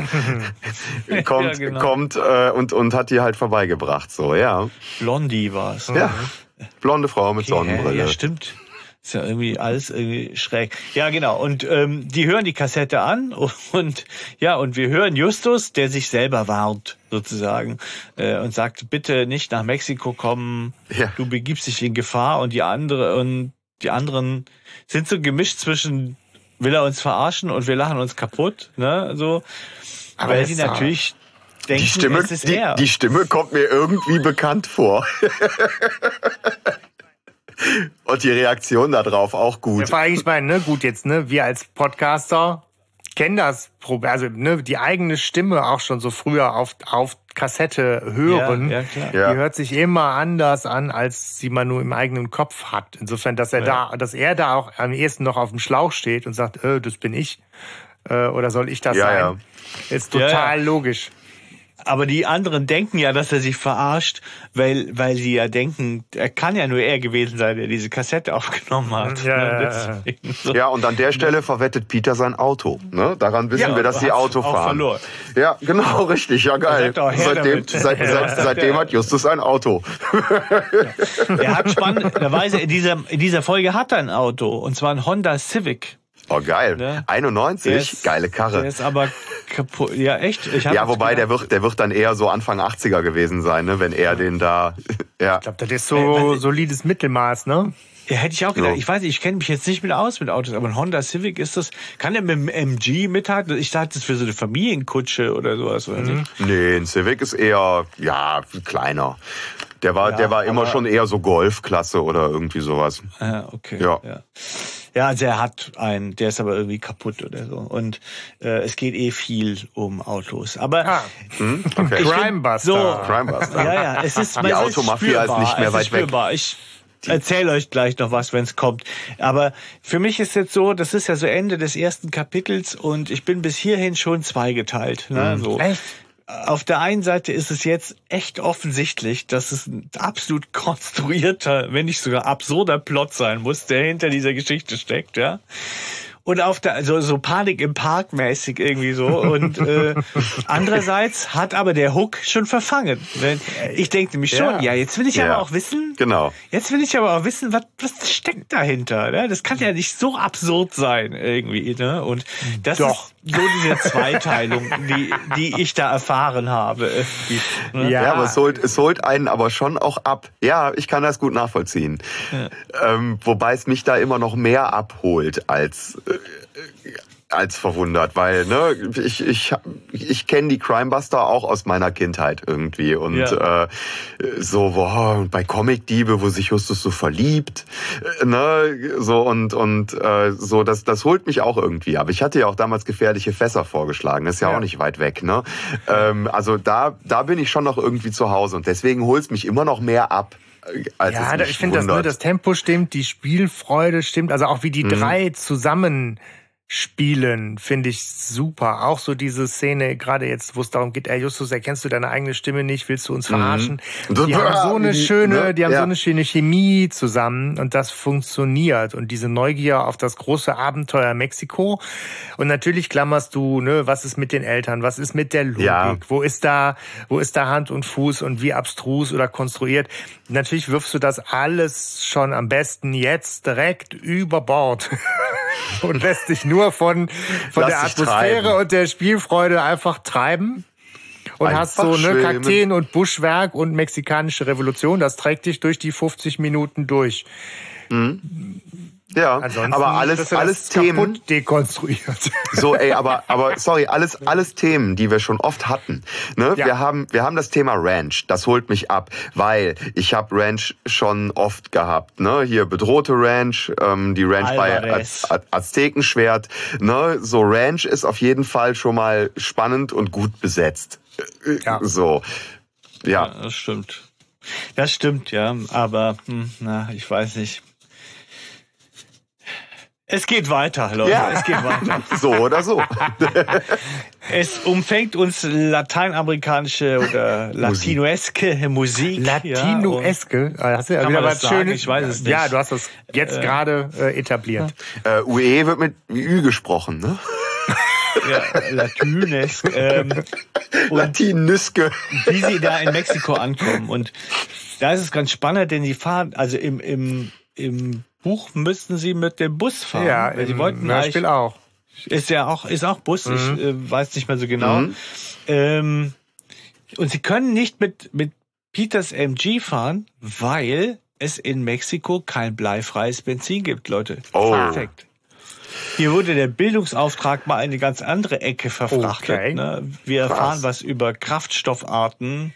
kommt Ja, genau. kommt äh, und, und hat die halt vorbeigebracht. So, ja. Blondie war es. Ja. Blonde Frau mit Okay, Sonnenbrille. Ja, stimmt. Ist ja irgendwie alles irgendwie schräg. Ja, genau. Und ähm, die hören die Kassette an und ja, und wir hören Justus, der sich selber warnt, sozusagen, äh, und sagt, bitte nicht nach Mexiko kommen, Ja. du begibst dich in Gefahr und die andere und die anderen sind so gemischt zwischen will er uns verarschen und wir lachen uns kaputt, ne? So. Aber weil auch- natürlich denken, die Stimme, es ist die, er. die Stimme kommt mir irgendwie bekannt vor. und die Reaktion darauf auch gut. vor allem, ich meine, ne, gut, jetzt, ne, wir als Podcaster kennen das Problem, also ne, die eigene Stimme auch schon so früher auf, auf Kassette hören. Ja, ja, klar. Ja. Die hört sich immer anders an, als sie man nur im eigenen Kopf hat. Insofern, dass er da, dass er da auch am ehesten noch auf dem Schlauch steht und sagt, äh, das bin ich. Äh, oder soll ich das Ja, sein? ja. Ist Ja, total ja. logisch. Aber die anderen denken ja, dass er sich verarscht, weil, weil sie ja denken, er kann ja nur er gewesen sein, der diese Kassette aufgenommen hat. Ja, Ne, so. Ja, und an der Stelle verwettet Peter sein Auto. Ne? Daran wissen Ja, wir, dass sie Auto fahren. verloren. Ja, genau, richtig. Ja, geil. Seitdem, seit, seit, seitdem hat Justus ein Auto. Er hat spannenderweise in dieser, in dieser Folge hat er ein Auto, und zwar ein Honda Civic. Oh, geil. Ne? 91, Der ist- geile Der Karre. ist aber kaputt. Ja, echt? Ja, wobei, der wird, der wird dann eher so Anfang 80er gewesen sein, ne? wenn er den da. Ja. Ich glaube, das ist so solides Mittelmaß, ne? Ja, hätte ich auch gedacht. So. Ich weiß nicht, ich kenne mich jetzt nicht mit aus mit Autos, aber ein Honda Civic ist das, kann der mit dem MG mithalten? Ich dachte, das ist für so eine Familienkutsche oder sowas, oder Mhm. nicht? Nee, ein Civic ist eher, ja, kleiner. Der war, Ja, der war immer schon eher so Golfklasse oder irgendwie sowas. Ja, okay. Ja. ja. Ja, also er hat einen, der ist aber irgendwie kaputt oder so. Und äh, es geht eh viel um Autos. Aber Ah, Hm? Okay. Crimebuster. so, Crimebuster. ja, ja, es ist, Die es Automafia ist spürbar, nicht mehr es weit ist weg. spürbar. Ich erzähle euch gleich noch was, wenn es kommt. Aber für mich ist jetzt so, das ist ja so Ende des ersten Kapitels und ich bin bis hierhin schon zweigeteilt. Ne? Mhm. So. Echt? Auf der einen Seite ist es jetzt echt offensichtlich, dass es ein absolut konstruierter, wenn nicht sogar absurder Plot sein muss, der hinter dieser Geschichte steckt, ja und auf der also so Panik im Park mäßig irgendwie so und äh, andererseits hat aber der Hook schon verfangen. Ich denke nämlich schon, ja, ja jetzt will ich ja. aber auch wissen. Genau. Jetzt will ich aber auch wissen, was was steckt dahinter. Ne? Das kann ja nicht so absurd sein irgendwie. Ne? Und das Doch. ist so diese Zweiteilung, die die ich da erfahren habe. Ne? Ja, ja, aber es holt es holt einen aber schon auch ab. Ja, ich kann das gut nachvollziehen. Ja. Ähm, wobei es mich da immer noch mehr abholt als äh, als verwundert, weil ne, ich ich ich kenne die Crimebuster auch aus meiner Kindheit irgendwie und ja. äh, so boah, bei Comic Diebe, wo sich Justus so verliebt, äh, ne, so und und äh, so das das holt mich auch irgendwie. Aber ich hatte ja auch damals gefährliche Fässer vorgeschlagen, das ist ja, ja. auch nicht weit weg, ne? Ähm, also da da bin ich schon noch irgendwie zu Hause und deswegen holt's mich immer noch mehr ab. Ja, ich finde, das, ne, das Tempo stimmt, die Spielfreude stimmt, also auch wie die mhm. drei zusammen spielen, finde ich super. Auch so diese Szene, gerade jetzt, wo es darum geht, ey Justus, erkennst du deine eigene Stimme nicht, willst du uns mhm. verarschen? Mhm. Die haben so eine schöne, ne? die haben ja. so eine schöne Chemie zusammen und das funktioniert. Und diese Neugier auf das große Abenteuer Mexiko. Und natürlich klammerst du, ne, was ist mit den Eltern, was ist mit der Logik, ja. wo ist da, wo ist da Hand und Fuß und wie abstrus oder konstruiert. Natürlich wirfst du das alles schon am besten jetzt direkt über Bord. und lässt sich nur von, von der Atmosphäre treiben. und der Spielfreude einfach treiben. Und einfach hast so ne, Kakteen und Buschwerk und mexikanische Revolution. Das trägt dich durch die 50 Minuten durch. Mhm. Ja, Ansonsten aber alles, alles Themen dekonstruiert. So, ey, aber, aber sorry, alles, alles Themen, die wir schon oft hatten. Ne? Ja. Wir haben, wir haben das Thema Ranch. Das holt mich ab, weil ich habe Ranch schon oft gehabt. Ne? Hier bedrohte Ranch, ähm, die Ranch Alvarez. bei Az Aztekenschwert. Ne? So Ranch ist auf jeden Fall schon mal spannend und gut besetzt. Ja. So, ja. ja das stimmt. Das stimmt, ja. Aber, hm, na, ich weiß nicht. Es geht weiter, Leute. Ja. Es geht weiter. So oder so. es umfängt uns lateinamerikanische oder latinoeske Musik. Latinoeske? Ja, hast du ja wieder was Schönes. Ich weiß es nicht. Ja, du hast das jetzt äh, gerade äh, etabliert. Äh, UE wird mit Ü gesprochen, ne? ja, Latinesk. Ähm, Latinüske. Wie sie da in Mexiko ankommen. Und da ist es ganz spannend, denn sie fahren, also im, im, im Buch müssten sie mit dem Bus fahren. Ja, sie wollten Beispiel auch. Ist ja auch, ist auch Bus, mhm. ich äh, weiß nicht mehr so genau. Mhm. Ähm, und sie können nicht mit, mit Peters MG fahren, weil es in Mexiko kein bleifreies Benzin gibt, Leute. Oh. Perfekt. Hier wurde der Bildungsauftrag mal eine ganz andere Ecke verfrachtet. Okay. Ne? Wir erfahren was. was über Kraftstoffarten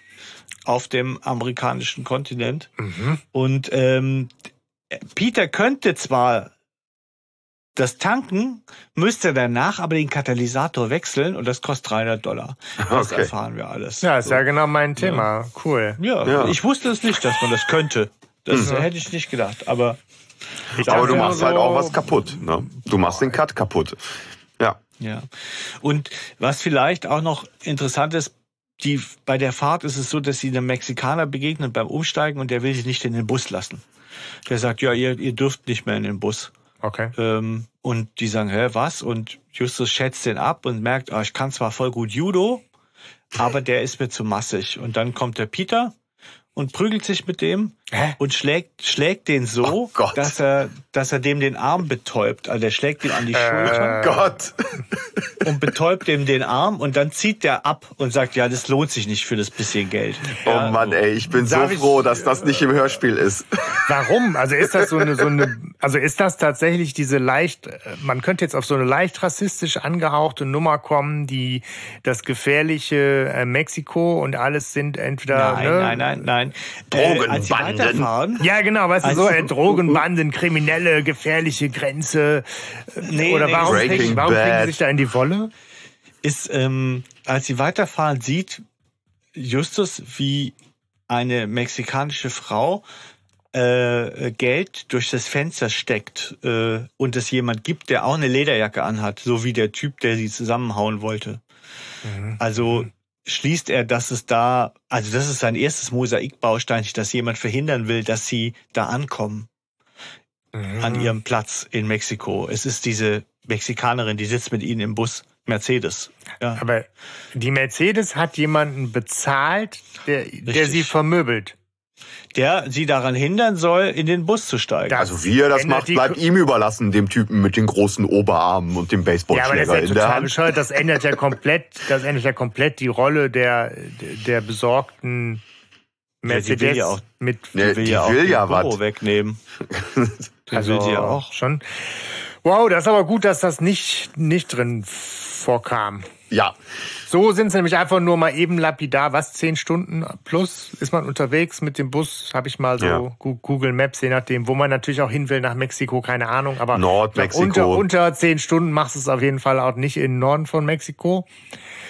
auf dem amerikanischen Kontinent. Mhm. Und ähm, Peter könnte zwar das tanken, müsste danach aber den Katalysator wechseln und das kostet 300 Dollar. Das okay. erfahren wir alles. Ja, ist so. ja genau mein Thema. Ja. Cool. Ja, ja, ich wusste es nicht, dass man das könnte. Das mhm. hätte ich nicht gedacht, aber. aber du machst so halt auch was kaputt. Ne? Du machst den Cut kaputt. Ja. Ja. Und was vielleicht auch noch interessant ist, die, bei der Fahrt ist es so, dass sie einem Mexikaner begegnen beim Umsteigen und der will sich nicht in den Bus lassen. Der sagt, ja, ihr, ihr dürft nicht mehr in den Bus. Okay. Ähm, und die sagen, hä, was? Und Justus schätzt den ab und merkt, ah, ich kann zwar voll gut Judo, aber der ist mir zu massig. Und dann kommt der Peter und prügelt sich mit dem Hä? und schlägt, schlägt den so, oh dass er, dass er dem den Arm betäubt. Also der schlägt ihn an die äh, Schulter. Gott. Und betäubt ihm den Arm und dann zieht der ab und sagt, ja, das lohnt sich nicht für das bisschen Geld. Oh ja, Mann, ey, ich bin so froh, dass das nicht im Hörspiel ist. Warum? Also ist das so eine, so eine, also ist das tatsächlich diese leicht, man könnte jetzt auf so eine leicht rassistisch angehauchte Nummer kommen, die das gefährliche äh, Mexiko und alles sind entweder, nein, ne? nein, nein, nein. Drogenbanden. Äh, ja, genau, weißt du, so äh, Drogenbanden, kriminelle, gefährliche Grenze. Nee, Oder nee, warum, kriegen, warum kriegen sie sich da in die Wolle? Ist, ähm, als sie weiterfahren, sieht Justus, wie eine mexikanische Frau äh, Geld durch das Fenster steckt äh, und es jemand gibt, der auch eine Lederjacke anhat, so wie der Typ, der sie zusammenhauen wollte. Mhm. Also schließt er, dass es da, also das ist sein erstes Mosaikbaustein, dass jemand verhindern will, dass sie da ankommen mhm. an ihrem Platz in Mexiko. Es ist diese Mexikanerin, die sitzt mit ihnen im Bus. Mercedes. Ja. Aber die Mercedes hat jemanden bezahlt, der, der sie vermöbelt der sie daran hindern soll, in den Bus zu steigen. also wie er das macht, bleibt ihm überlassen, dem Typen mit den großen Oberarmen und dem Baseballschläger ja, aber das ist ja total bescheuert. Das ändert ja komplett, das ändert ja komplett die Rolle der der besorgten Mercedes ja, die will ja auch, mit die will, die ja, will ja was wegnehmen. also will sie ja auch schon. Wow, das ist aber gut, dass das nicht nicht drin vorkam. Ja. So sind sie nämlich einfach nur mal eben lapidar. Was, zehn Stunden plus ist man unterwegs mit dem Bus? Habe ich mal so ja. Google Maps, je nachdem, wo man natürlich auch hin will, nach Mexiko, keine Ahnung. Aber Nordmexiko. Unter, unter zehn Stunden machst du es auf jeden Fall auch nicht in Norden von Mexiko.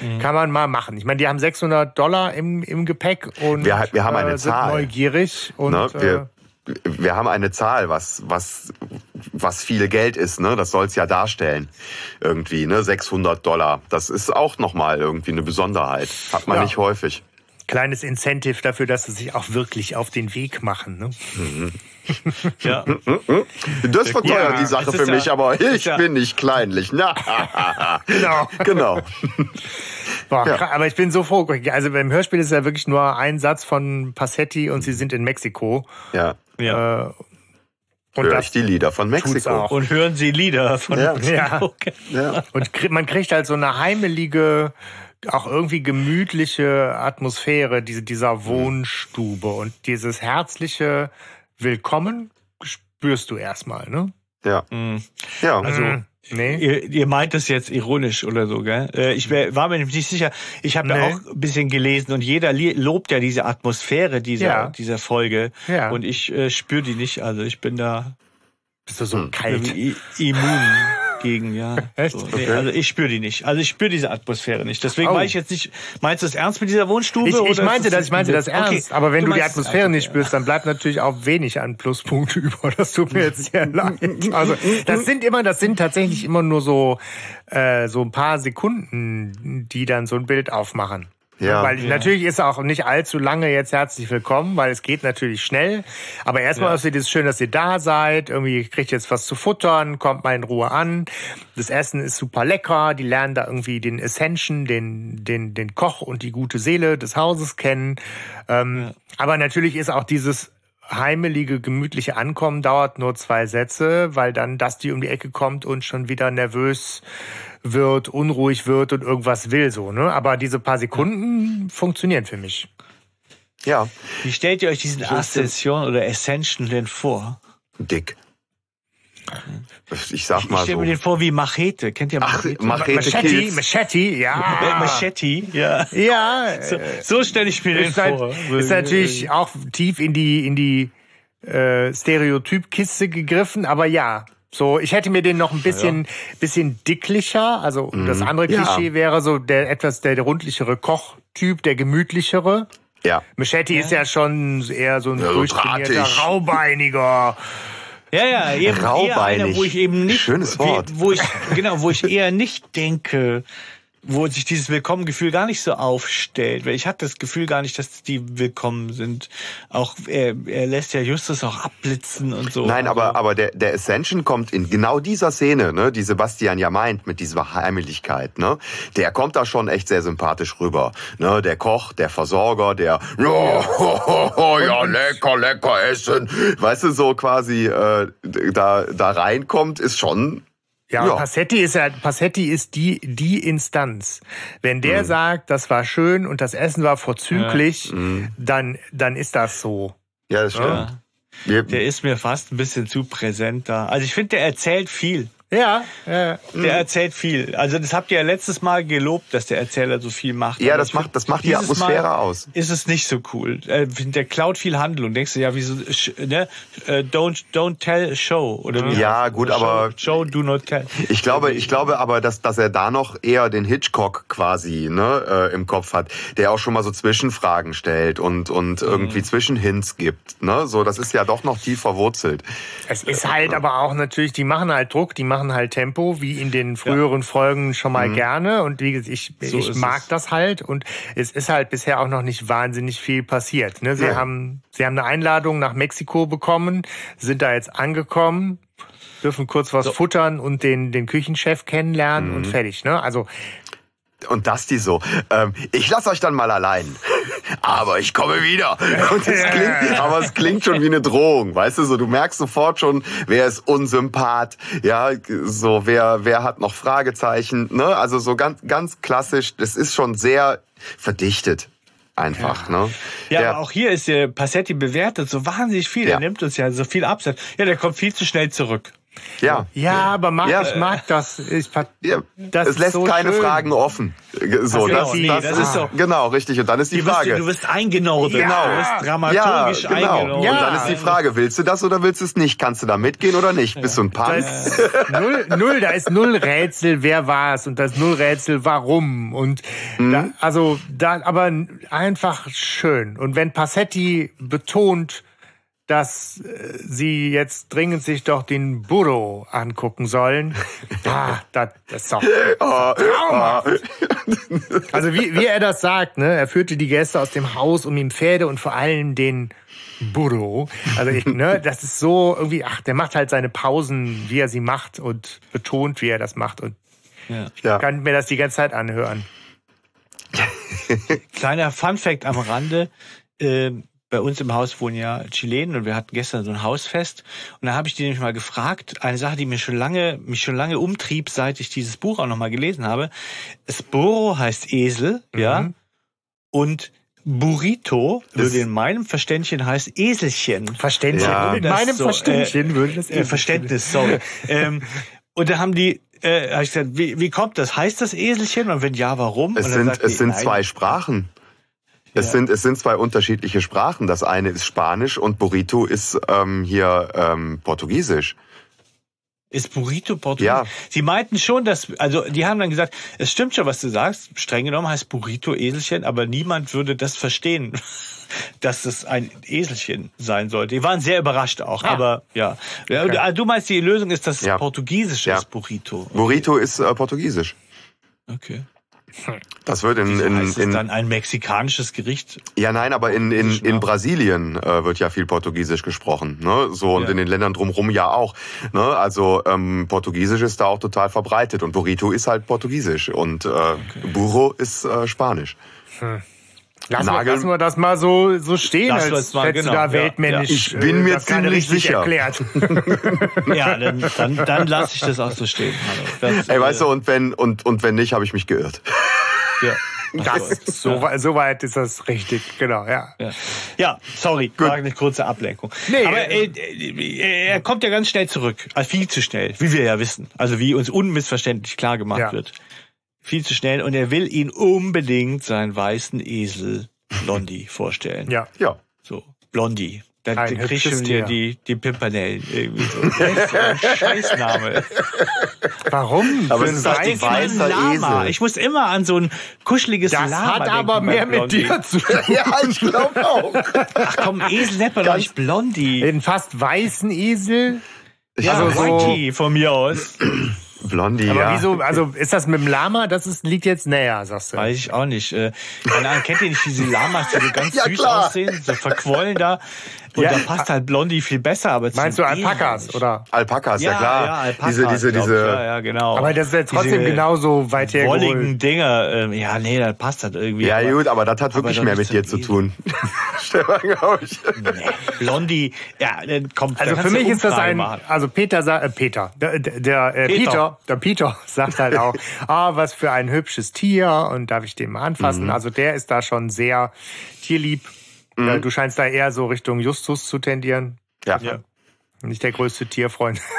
Mhm. Kann man mal machen. Ich meine, die haben 600 Dollar im, im Gepäck und wir, wir haben eine äh, sind Zahl. neugierig. Und, ne, wir, äh, wir haben eine Zahl, was, was, was viel Geld ist, ne? Das soll es ja darstellen. Irgendwie, ne? 600 Dollar. Das ist auch nochmal irgendwie eine Besonderheit. Hat man ja. nicht häufig. Kleines Incentive dafür, dass sie sich auch wirklich auf den Weg machen, ne? Mhm. ja. Das verteuert ja, die Sache für mich, ja, aber ich bin nicht kleinlich. Na, genau. genau. Boah, ja. Aber ich bin so froh. Also beim Hörspiel ist ja wirklich nur ein Satz von Passetti und sie sind in Mexiko. Ja. Ja. Äh, und Hör ich die Lieder von Mexiko. Und hören Sie Lieder von ja. Mexiko. Ja. ja. Und man kriegt halt so eine heimelige, auch irgendwie gemütliche Atmosphäre, diese, dieser mhm. Wohnstube und dieses herzliche Willkommen spürst du erstmal, ne? Ja. Mhm. Ja. Also, mhm. Nee. Ihr, ihr meint es jetzt ironisch oder so, gell? Äh, ich war mir nicht sicher. Ich habe nee. ja auch ein bisschen gelesen und jeder lobt ja diese Atmosphäre dieser, ja. dieser Folge. Ja. Und ich äh, spüre die nicht. Also ich bin da. Bist du so hm. kalt? Immun gegen, ja. Echt? So, nee, also ich spüre die nicht. Also ich spüre diese Atmosphäre nicht. Deswegen oh. war ich jetzt nicht. Meinst du das ernst mit dieser Wohnstube? Ich, ich meinte das, ich meinte das ernst. Okay. Aber wenn du, du die Atmosphäre also, nicht spürst, dann bleibt natürlich auch wenig an Pluspunkte über. Das tut mir jetzt sehr leid. Also das sind immer, das sind tatsächlich immer nur so äh, so ein paar Sekunden, die dann so ein Bild aufmachen. Ja. Weil ja. natürlich ist auch nicht allzu lange jetzt herzlich willkommen, weil es geht natürlich schnell. Aber erstmal ja. ist es schön, dass ihr da seid. Irgendwie kriegt ihr jetzt was zu futtern, kommt mal in Ruhe an. Das Essen ist super lecker. Die lernen da irgendwie den Ascension, den, den, den Koch und die gute Seele des Hauses kennen. Ähm, ja. Aber natürlich ist auch dieses heimelige, gemütliche Ankommen dauert nur zwei Sätze, weil dann das die um die Ecke kommt und schon wieder nervös wird, unruhig wird und irgendwas will so, ne? Aber diese paar Sekunden ja. funktionieren für mich. Ja. Wie stellt ihr euch diesen Ascension oder Ascension denn vor? Dick. Ich sag mal ich stelle so. mir den vor wie Machete. Kennt ihr Machete? Ach, Machete Machete, Machete, ja. Machete, ja. Ja. So, so stelle ich mir den halt, vor. Ist natürlich auch tief in die, in die äh, Stereotypkiste gegriffen, aber ja. So, ich hätte mir den noch ein bisschen, ja. bisschen dicklicher. Also mhm. das andere Klischee ja. wäre so der etwas der, der rundlichere Kochtyp, der gemütlichere. Ja. Machete ja. ist ja schon eher so ein ja, durchtrainierter, raubeiniger. Ja, ja, eben eher einer, wo ich eben nicht, Schönes Wort. wo ich, genau, wo ich eher nicht denke, wo sich dieses Willkommengefühl gar nicht so aufstellt. Weil ich hatte das Gefühl gar nicht, dass die willkommen sind. Auch er, er lässt ja Justus auch abblitzen und so. Nein, aber, also aber der, der Ascension kommt in genau dieser Szene, ne, die Sebastian ja meint, mit dieser Heimlichkeit, ne? Der kommt da schon echt sehr sympathisch rüber. Ne? Der Koch, der Versorger, der ja, ja lecker, lecker essen. Weißt du, so quasi äh, da, da reinkommt, ist schon ja, ja. Passetti ist ja, Passetti ist die, die Instanz. Wenn der mhm. sagt, das war schön und das Essen war vorzüglich, ja. Mhm. dann, dann ist das so. Ja, das stimmt. Ja. Der ist mir fast ein bisschen zu präsent da. Also ich finde, der erzählt viel. Ja, ja. Der erzählt viel. Also das habt ihr ja letztes Mal gelobt, dass der Erzähler so viel macht. Ja, das macht, das macht die Atmosphäre Mal aus. Ist es nicht so cool. Äh, der klaut viel Handlung. Denkst du ja, wieso, ne? Äh, don't, don't tell, show. Oder wie ja, gut, show, aber. Show, do not tell. Ich glaube, ich glaube aber, dass, dass er da noch eher den Hitchcock quasi, ne, äh, im Kopf hat, der auch schon mal so Zwischenfragen stellt und, und mhm. irgendwie Zwischenhints gibt, ne? So, das ist ja doch noch tief verwurzelt. Es ist halt aber auch natürlich, die machen halt Druck, die machen machen halt Tempo, wie in den früheren ja. Folgen schon mal mhm. gerne. Und wie gesagt, ich, so ich mag es. das halt. Und es ist halt bisher auch noch nicht wahnsinnig viel passiert. Ne? Sie ja. haben, sie haben eine Einladung nach Mexiko bekommen, sind da jetzt angekommen, dürfen kurz was so. futtern und den, den Küchenchef kennenlernen mhm. und fertig. Ne? Also und das die so, ähm, ich lasse euch dann mal allein, aber ich komme wieder. Und es klingt, aber es klingt schon wie eine Drohung, weißt du, so du merkst sofort schon, wer ist unsympath, ja, so wer wer hat noch Fragezeichen, ne? Also so ganz ganz klassisch, das ist schon sehr verdichtet einfach. Ja, ne? ja der, aber auch hier ist der Passetti bewertet so wahnsinnig viel. Ja. Er nimmt uns ja so viel Absatz. Ja, der kommt viel zu schnell zurück. Ja. Ja, aber mag, ja. ich mag das. Ich, ja. das es lässt so keine schön. Fragen offen. So, das, nee, das, das, ist so. Genau, richtig. Und dann ist die du Frage. Bist, du wirst eingenordet. Genau. Du wirst dramaturgisch ja, genau. eingenordet. Und dann ist die Frage, willst du das oder willst du es nicht? Kannst du da mitgehen oder nicht? Bist du ein Punk? null, null, da ist null Rätsel, wer war es und das null Rätsel, warum. Und mhm. da, also da, aber einfach schön. Und wenn Passetti betont, dass äh, sie jetzt dringend sich doch den Burro angucken sollen. Ah, das, das ist doch oh, traumhaft. Also wie, wie er das sagt, ne? Er führte die Gäste aus dem Haus, um ihm Pferde und vor allem den Burro. Also ich, ne, das ist so irgendwie, ach, der macht halt seine Pausen, wie er sie macht und betont, wie er das macht. Und ja. ich kann mir das die ganze Zeit anhören. Kleiner Fun Fact am Rande. Äh, bei uns im Haus wohnen ja Chilenen und wir hatten gestern so ein Hausfest und da habe ich die nämlich mal gefragt, eine Sache, die mir schon lange, mich schon lange umtrieb, seit ich dieses Buch auch nochmal gelesen habe. Sporo heißt Esel, mhm. ja, und Burrito würde in meinem Verständchen heißt Eselchen. Verständchen. Ja. In meinem so, Verständchen äh, würde das Eselchen. Äh, Verständnis, sorry. ähm, und da haben die äh, hab ich gesagt, wie, wie kommt das? Heißt das Eselchen? Und wenn ja, warum? Es sind, es die, sind zwei Sprachen. Es, sind, es sind zwei unterschiedliche Sprachen. Das eine ist Spanisch und Burrito ist ähm, hier ähm, Portugiesisch. Ist Burrito Portugiesisch? Ja. Sie meinten schon, dass, also die haben dann gesagt, es stimmt schon, was du sagst. Streng genommen heißt Burrito Eselchen, aber niemand würde das verstehen, dass es ein Eselchen sein sollte. Die waren sehr überrascht auch, ah. aber ja. Okay. Du meinst, die Lösung ist, dass ja. Portugiesisch ja. ist Burrito. Okay. Burrito ist äh, Portugiesisch. Okay. Das wird in, in, heißt in dann ein mexikanisches Gericht. Ja, nein, aber in, in, in Brasilien äh, wird ja viel Portugiesisch gesprochen, ne? So und ja. in den Ländern drumherum ja auch. Ne? Also ähm, Portugiesisch ist da auch total verbreitet und Burrito ist halt Portugiesisch und äh, okay. Burro ist äh, äh, Hm. Lassen wir, lassen wir das mal so, so stehen, als mal, genau. da weltmännisch. Ja. Ich bin mir ziemlich sicher. Erklärt. ja, dann, dann, dann lasse ich das auch so stehen. Das, Ey, weißt du, und wenn, und, und wenn nicht, habe ich mich geirrt. Ja. Das, so, ja. so weit ist das richtig, genau, ja. Ja, ja sorry, Gut. war eine kurze Ablenkung. Nee, Aber äh, äh, er kommt ja ganz schnell zurück, also viel zu schnell, wie wir ja wissen. Also wie uns unmissverständlich klar gemacht ja. wird viel zu schnell und er will ihn unbedingt seinen weißen Esel Blondie vorstellen. Ja. Ja. So, Blondie. Dann Ein kriegst du dir die, die Pimpernellen irgendwie so. ein Scheißname. Warum? Aber es ist doch ein weißer Lama. Esel. Ich muss immer an so ein kuscheliges das Lama Das hat aber mehr mit dir zu tun. ja, ich glaube auch. Ach komm, Esel nennt man doch nicht Blondie. Den fast weißen Esel. Ja, also so von mir aus. Blondie, Aber ja. wieso, also ist das mit dem Lama, das ist, liegt jetzt näher, sagst du? Weiß ich auch nicht. Äh, keine Ahnung, kennt ihr nicht diese Lamas, die so ganz ja, süß klar. aussehen, so verquollen da? Und ja, da passt halt Blondie viel besser, aber Meinst du Alpakas, oder? Alpakas, ja, ja klar. Ja, Alpakas, diese, diese, diese. Ja, ja, genau. Aber das ist ja trotzdem diese genauso weit her. Wolligen Dinger, ähm, ja, nee, das passt halt irgendwie. Ja, aber, gut, aber das hat wirklich mehr mit dir zu tun. Stefan, glaube ich. Nee, Blondie, ja, dann kommt. Also für mich ist das ein, also Peter, äh, Peter, der, der äh, Peter. Peter, der Peter sagt halt auch, ah, was für ein hübsches Tier und darf ich den mal anfassen? Mhm. Also der ist da schon sehr tierlieb Mhm. Du scheinst da eher so Richtung Justus zu tendieren. Ja. ja. Nicht der größte Tierfreund.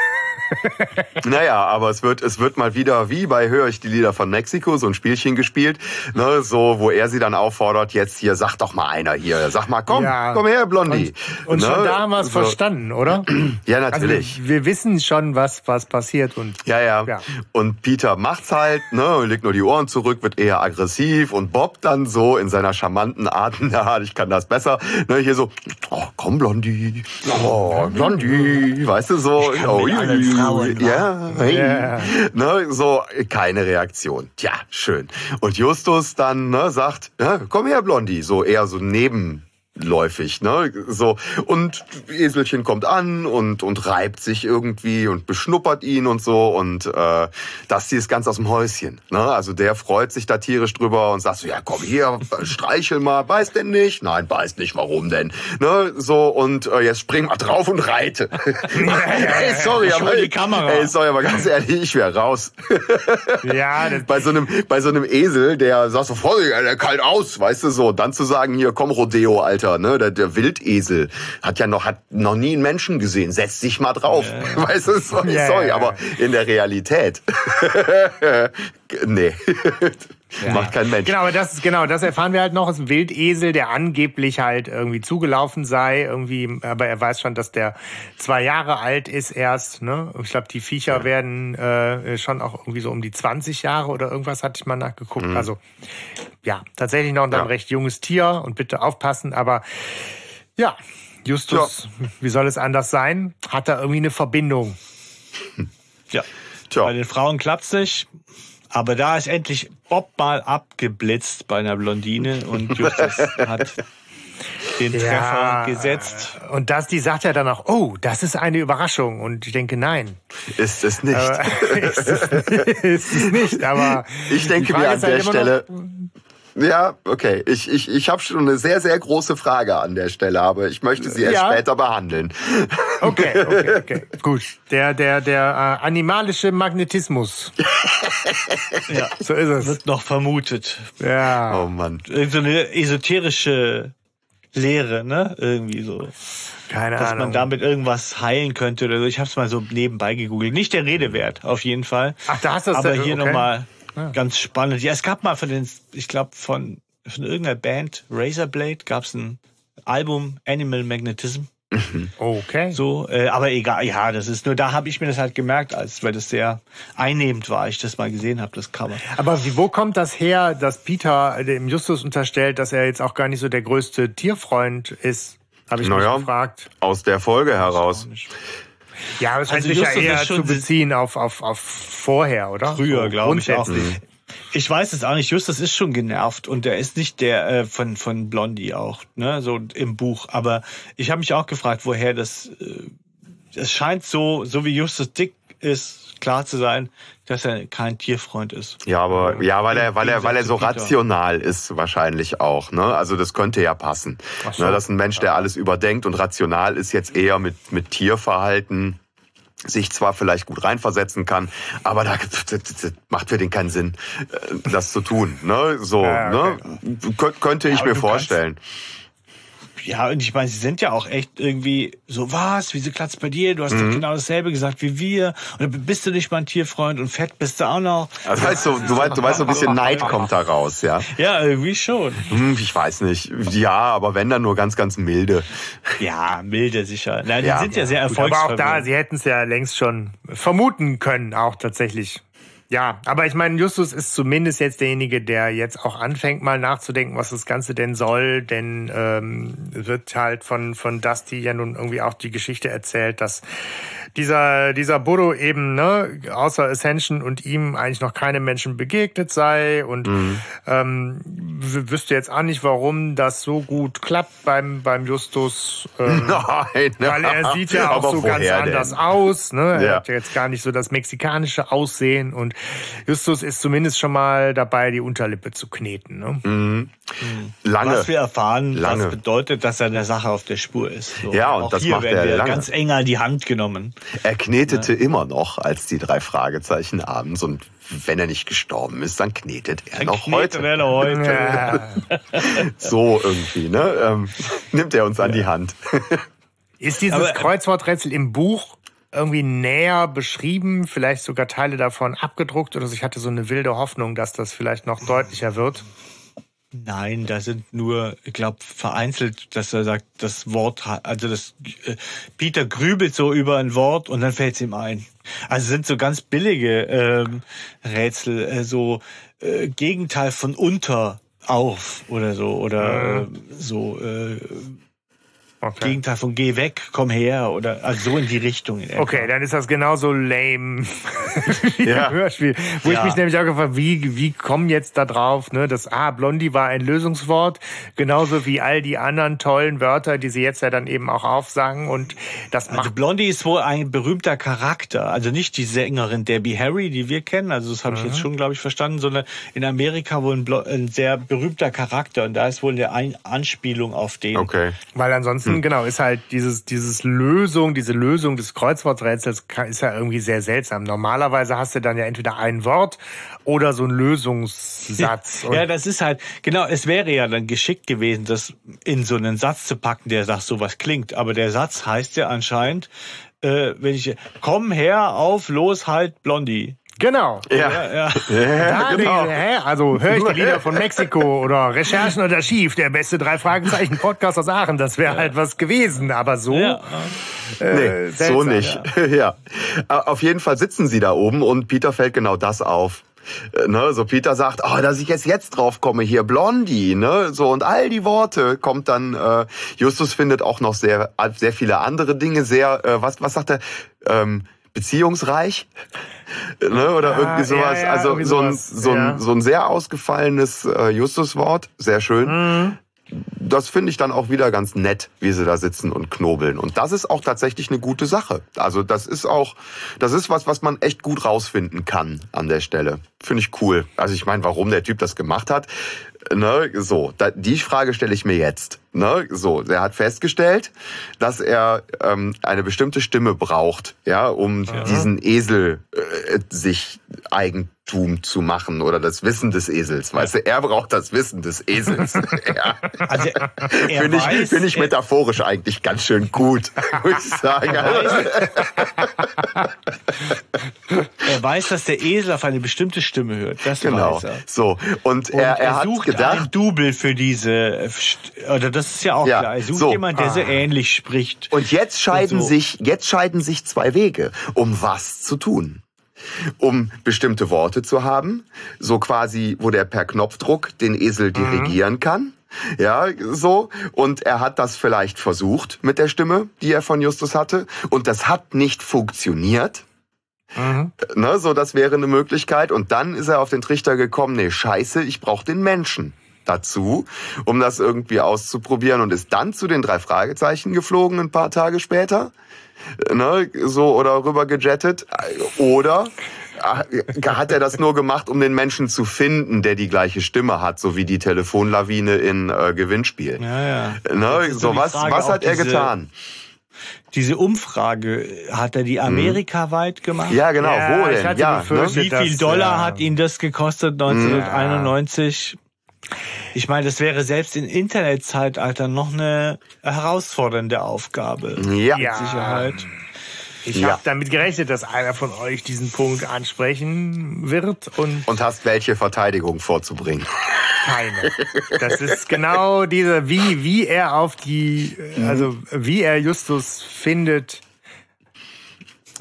naja, aber es wird, es wird mal wieder, wie bei Höre ich die Lieder von Mexiko, so ein Spielchen gespielt, ne, so, wo er sie dann auffordert, jetzt hier, sag doch mal einer hier, sag mal, komm, ja. komm her, Blondie. Und, und ne? schon da haben wir es so. verstanden, oder? ja, natürlich. Also wir, wissen schon, was, was passiert und. Ja, ja, ja. Und Peter macht's halt, ne, legt nur die Ohren zurück, wird eher aggressiv und Bob dann so in seiner charmanten Art, na, ich kann das besser, ne, hier so, oh, komm, Blondie, oh, Blondie, weißt du, so, oh, Ja, hey. Ja. Ne, so keine Reaktion. Tja, schön. Und Justus dann ne, sagt, ja, komm her, Blondie, so eher so neben läufig, ne? So und Eselchen kommt an und und reibt sich irgendwie und beschnuppert ihn und so und äh, das hier ist ganz aus dem Häuschen, ne? Also der freut sich da tierisch drüber und sagt so ja komm hier streichel mal, beißt denn nicht? Nein, beißt nicht, warum denn? Ne? So und äh, jetzt spring mal drauf und reite. ey, sorry, aber die Kamera. ey, sorry, aber ganz ehrlich, ich wäre raus. Ja, bei so einem bei so einem Esel, der sagt so Vorsicht, der kalt aus, weißt du so, dann zu sagen hier komm Rodeo, Alter, ne, der, der Wildesel hat ja noch hat noch nie einen Menschen gesehen, setz dich mal drauf, weißt du, sorry, Ja, sorry, ja, aber in der Realität, nee, macht kein Mensch. Genau, aber das ist genau, das erfahren wir halt noch. Es ist ein Wildesel, der angeblich halt irgendwie zugelaufen sei, irgendwie, aber er weiß schon, dass der zwei Jahre alt ist erst. Ne? Ich glaube, die Viecher werden äh, schon auch irgendwie so um die 20 Jahre oder irgendwas hatte ich mal nachgeguckt. Also ja, tatsächlich noch ein Ja. recht junges Tier und bitte aufpassen. Aber ja, Justus, wie soll es anders sein? Hat da irgendwie eine Verbindung. Ja. Tja. Bei den Frauen klappt's nicht. Aber da ist endlich Bob mal abgeblitzt bei einer Blondine und Justus hat den Treffer gesetzt. Und das, die sagt ja dann auch, oh, das ist eine Überraschung. Und ich denke, nein. Ist es nicht. Ist, es, ist es nicht, aber. Ich denke mir an halt der immer Stelle. noch- Ja, okay. Ich, ich, ich habe schon eine sehr, sehr große Frage an der Stelle, aber ich möchte sie erst Ja. später behandeln. Okay, okay, okay. Gut. Der, der, der äh, animalische Magnetismus. Ja. So ist es. Wird noch vermutet. Ja. Oh Mann. Irgend so eine esoterische Lehre, ne? Irgendwie so. Keine Dass Ahnung. man damit irgendwas heilen könnte oder so. Ich habe es mal so nebenbei gegoogelt. Nicht der Rede wert, auf jeden Fall. Ach, da hast du es Aber hier okay. nochmal ganz spannend. Ja, es gab mal von den, ich glaube, von, von irgendeiner Band, Razorblade, gab es ein Album Animal Magnetism. Okay. So, äh, aber egal, ja, das ist nur, da habe ich mir das halt gemerkt, als weil das sehr einnehmend war, ich das mal gesehen habe, das Cover. Aber wie, wo kommt das her, dass Peter dem Justus unterstellt, dass er jetzt auch gar nicht so der größte Tierfreund ist? Habe ich Naja. mich gefragt. Aus der Folge heraus. Ja, aber es scheint Also sich ja Justus eher ist schon zu beziehen auf, auf, auf vorher, oder? Früher, So glaube ich auch. grundsätzlich. Ich weiß es auch nicht. Justus ist schon genervt und er ist nicht der äh, von von Blondie auch, ne, so im Buch. Aber ich habe mich auch gefragt, woher das. Äh, es scheint so, so wie Justus dick ist, klar zu sein, dass er kein Tierfreund ist. Ja, aber ja, weil er, weil er, weil er so rational ist wahrscheinlich auch. Ne? Also das könnte ja passen. so. Ne, dass ein Mensch, der alles überdenkt und rational ist, jetzt eher mit mit Tierverhalten sich zwar vielleicht gut reinversetzen kann, aber da macht für den keinen Sinn, äh, das zu tun. Ne? So, Ja, okay. ne? Kö- könnte ich aber mir vorstellen. Ja, und ich meine, sie sind ja auch echt irgendwie so, was, wieso klatzt bei dir? Du hast Mhm. doch genau dasselbe gesagt wie wir. Und bist du nicht mal ein Tierfreund und fett bist du auch noch. Also weißt du, du weißt, du weißt so ein bisschen Neid kommt da raus, ja. Ja, irgendwie schon. Hm, ich weiß nicht. Ja, aber wenn dann nur ganz, ganz milde. Ja, milde sicher. Na, die Ja. sind ja sehr Gut, aber auch da, sie hätten es ja längst schon vermuten können, auch tatsächlich. Ja, aber ich meine, Justus ist zumindest jetzt derjenige, der jetzt auch anfängt, mal nachzudenken, was das Ganze denn soll. Denn ähm, wird halt von, von Dusty ja nun irgendwie auch die Geschichte erzählt, dass dieser, dieser Burro eben, ne, außer Ascension und ihm eigentlich noch keine Menschen begegnet sei und ähm, w- wüsste jetzt auch nicht, warum das so gut klappt beim, beim Justus. Ähm, Nein, weil er sieht ja auch so ganz woher anders denn? aus. Ne? Er Ja. hat ja jetzt gar nicht so das mexikanische Aussehen und Justus ist zumindest schon mal dabei, die Unterlippe zu kneten. Ne? Lange. Was wir erfahren, Lange. was bedeutet, dass er der Sache auf der Spur ist. So. Ja, und auch das hier macht werden er wir lange. ganz eng an die Hand genommen. Er knetete immer noch, als die drei Fragezeichen abends. Und wenn er nicht gestorben ist, dann knetet er noch Knete heute. werde heute. Ja. So irgendwie, ne? Ähm, nimmt er uns an die Hand. Ist dieses Aber- Kreuzworträtsel im Buch irgendwie näher beschrieben, vielleicht sogar Teile davon abgedruckt oder so? Ich hatte so eine wilde Hoffnung, dass das vielleicht noch deutlicher wird. Nein, da sind nur, ich glaube, vereinzelt, dass er sagt, das Wort, also das äh, Peter grübelt so über ein Wort und dann fällt es ihm ein. Also sind so ganz billige ähm, Rätsel, äh, so äh, Gegenteil von unter auf oder so oder äh, so äh, Okay. Gegenteil von geh weg, komm her oder also so in die Richtung. In okay, dann ist das genauso lame wie ja. Hörspiel. Wo ja. ich mich nämlich auch gefragt wie, wie kommen jetzt da drauf, ne, dass ah, Blondie war ein Lösungswort, genauso wie all die anderen tollen Wörter, die sie jetzt ja dann eben auch aufsagen und das Also Blondie ist wohl ein berühmter Charakter, also nicht die Sängerin Debbie Harry, die wir kennen, also das habe ich mhm. jetzt schon, glaube ich, verstanden, sondern in Amerika wohl ein, ein, sehr berühmter Charakter und da ist wohl eine Anspielung auf den. Okay. Weil ansonsten hm. genau, ist halt dieses, dieses Lösung, diese Lösung des Kreuzworträtsels ist ja irgendwie sehr seltsam. Normalerweise hast du dann ja entweder ein Wort oder so ein Lösungssatz. ja, das ist halt, genau, es wäre ja dann geschickt gewesen, das in so einen Satz zu packen, der sagt, sowas klingt. Aber der Satz heißt ja anscheinend, äh, wenn ich, komm her, auf, los, halt, Blondie. Genau. Ja. ja, ja. ja genau. hä? Also höre ich die Lieder von Mexiko oder Recherchen oder Schief, der beste drei Fragezeichen Podcast aus Aachen, das wäre halt was gewesen, aber so. Ja. Äh, nee, seltsam, so nicht. Ja. Auf jeden Fall sitzen sie da oben und Peter fällt genau das auf. Äh, ne, so Peter sagt, oh, dass ich jetzt jetzt drauf komme hier, Blondie, ne, so und all die Worte kommt dann. Äh, Justus findet auch noch sehr sehr viele andere Dinge sehr. Äh, was was sagt er? Ähm, beziehungsreich ne, oder ja, irgendwie sowas. Ja, ja, also so ein, so, ein, so ein sehr ausgefallenes äh, Justuswort, sehr schön. Mhm. Das finde ich dann auch wieder ganz nett, wie sie da sitzen und knobeln. Und das ist auch tatsächlich eine gute Sache. Also das ist auch, das ist was, was man echt gut rausfinden kann an der Stelle. Finde ich cool. Also ich meine, warum der Typ das gemacht hat, ne, so, da, die Frage stelle ich mir jetzt. Ne, so, er hat festgestellt, dass er ähm, eine bestimmte Stimme braucht, ja, um ja. diesen Esel äh, sich eigen Tum zu machen oder das Wissen des Esels. Weißt du, er braucht das Wissen des Esels. ja. Also, Finde ich, find ich metaphorisch eigentlich ganz schön gut, muss ich sagen. Er weiß, dass der Esel auf eine bestimmte Stimme hört. Das genau. er. So. Und, er, er, er hat sucht gedacht, ein Double für diese, oder das ist ja auch ja, klar. Sucht so. jemanden, der ah. so ähnlich spricht. Und jetzt scheiden so. sich, jetzt scheiden sich zwei Wege, um was zu tun um bestimmte Worte zu haben, so quasi, wo der per Knopfdruck den Esel mhm. dirigieren mhm. kann. Ja, so. Und er hat das vielleicht versucht mit der Stimme, die er von Justus hatte. Und das hat nicht funktioniert. Mhm. Ne, so, das wäre eine Möglichkeit. Und dann ist er auf den Trichter gekommen, nee, scheiße, ich brauche den Menschen dazu, um das irgendwie auszuprobieren und ist dann zu den drei Fragezeichen geflogen ein paar Tage später ne, so oder rüber gejettet oder äh, hat er das nur gemacht, um den Menschen zu finden, der die gleiche Stimme hat, so wie die Telefonlawine in äh, Gewinnspiel. Ja, ja. Ne, so was, was hat er getan? Diese Umfrage, hat er die mhm. amerikaweit gemacht? Ja, genau. Ja, Wo denn? Ja, ne? Wie viel Dollar ja. hat ihn das gekostet 1991? Ich meine, das wäre selbst im Internetzeitalter noch eine herausfordernde Aufgabe. Ja. Mit Sicherheit. Ich ja. habe damit gerechnet, dass einer von euch diesen Punkt ansprechen wird. Und, und hast welche Verteidigung vorzubringen? Keine. Das ist genau dieser, wie, wie er auf die, also wie er Justus findet,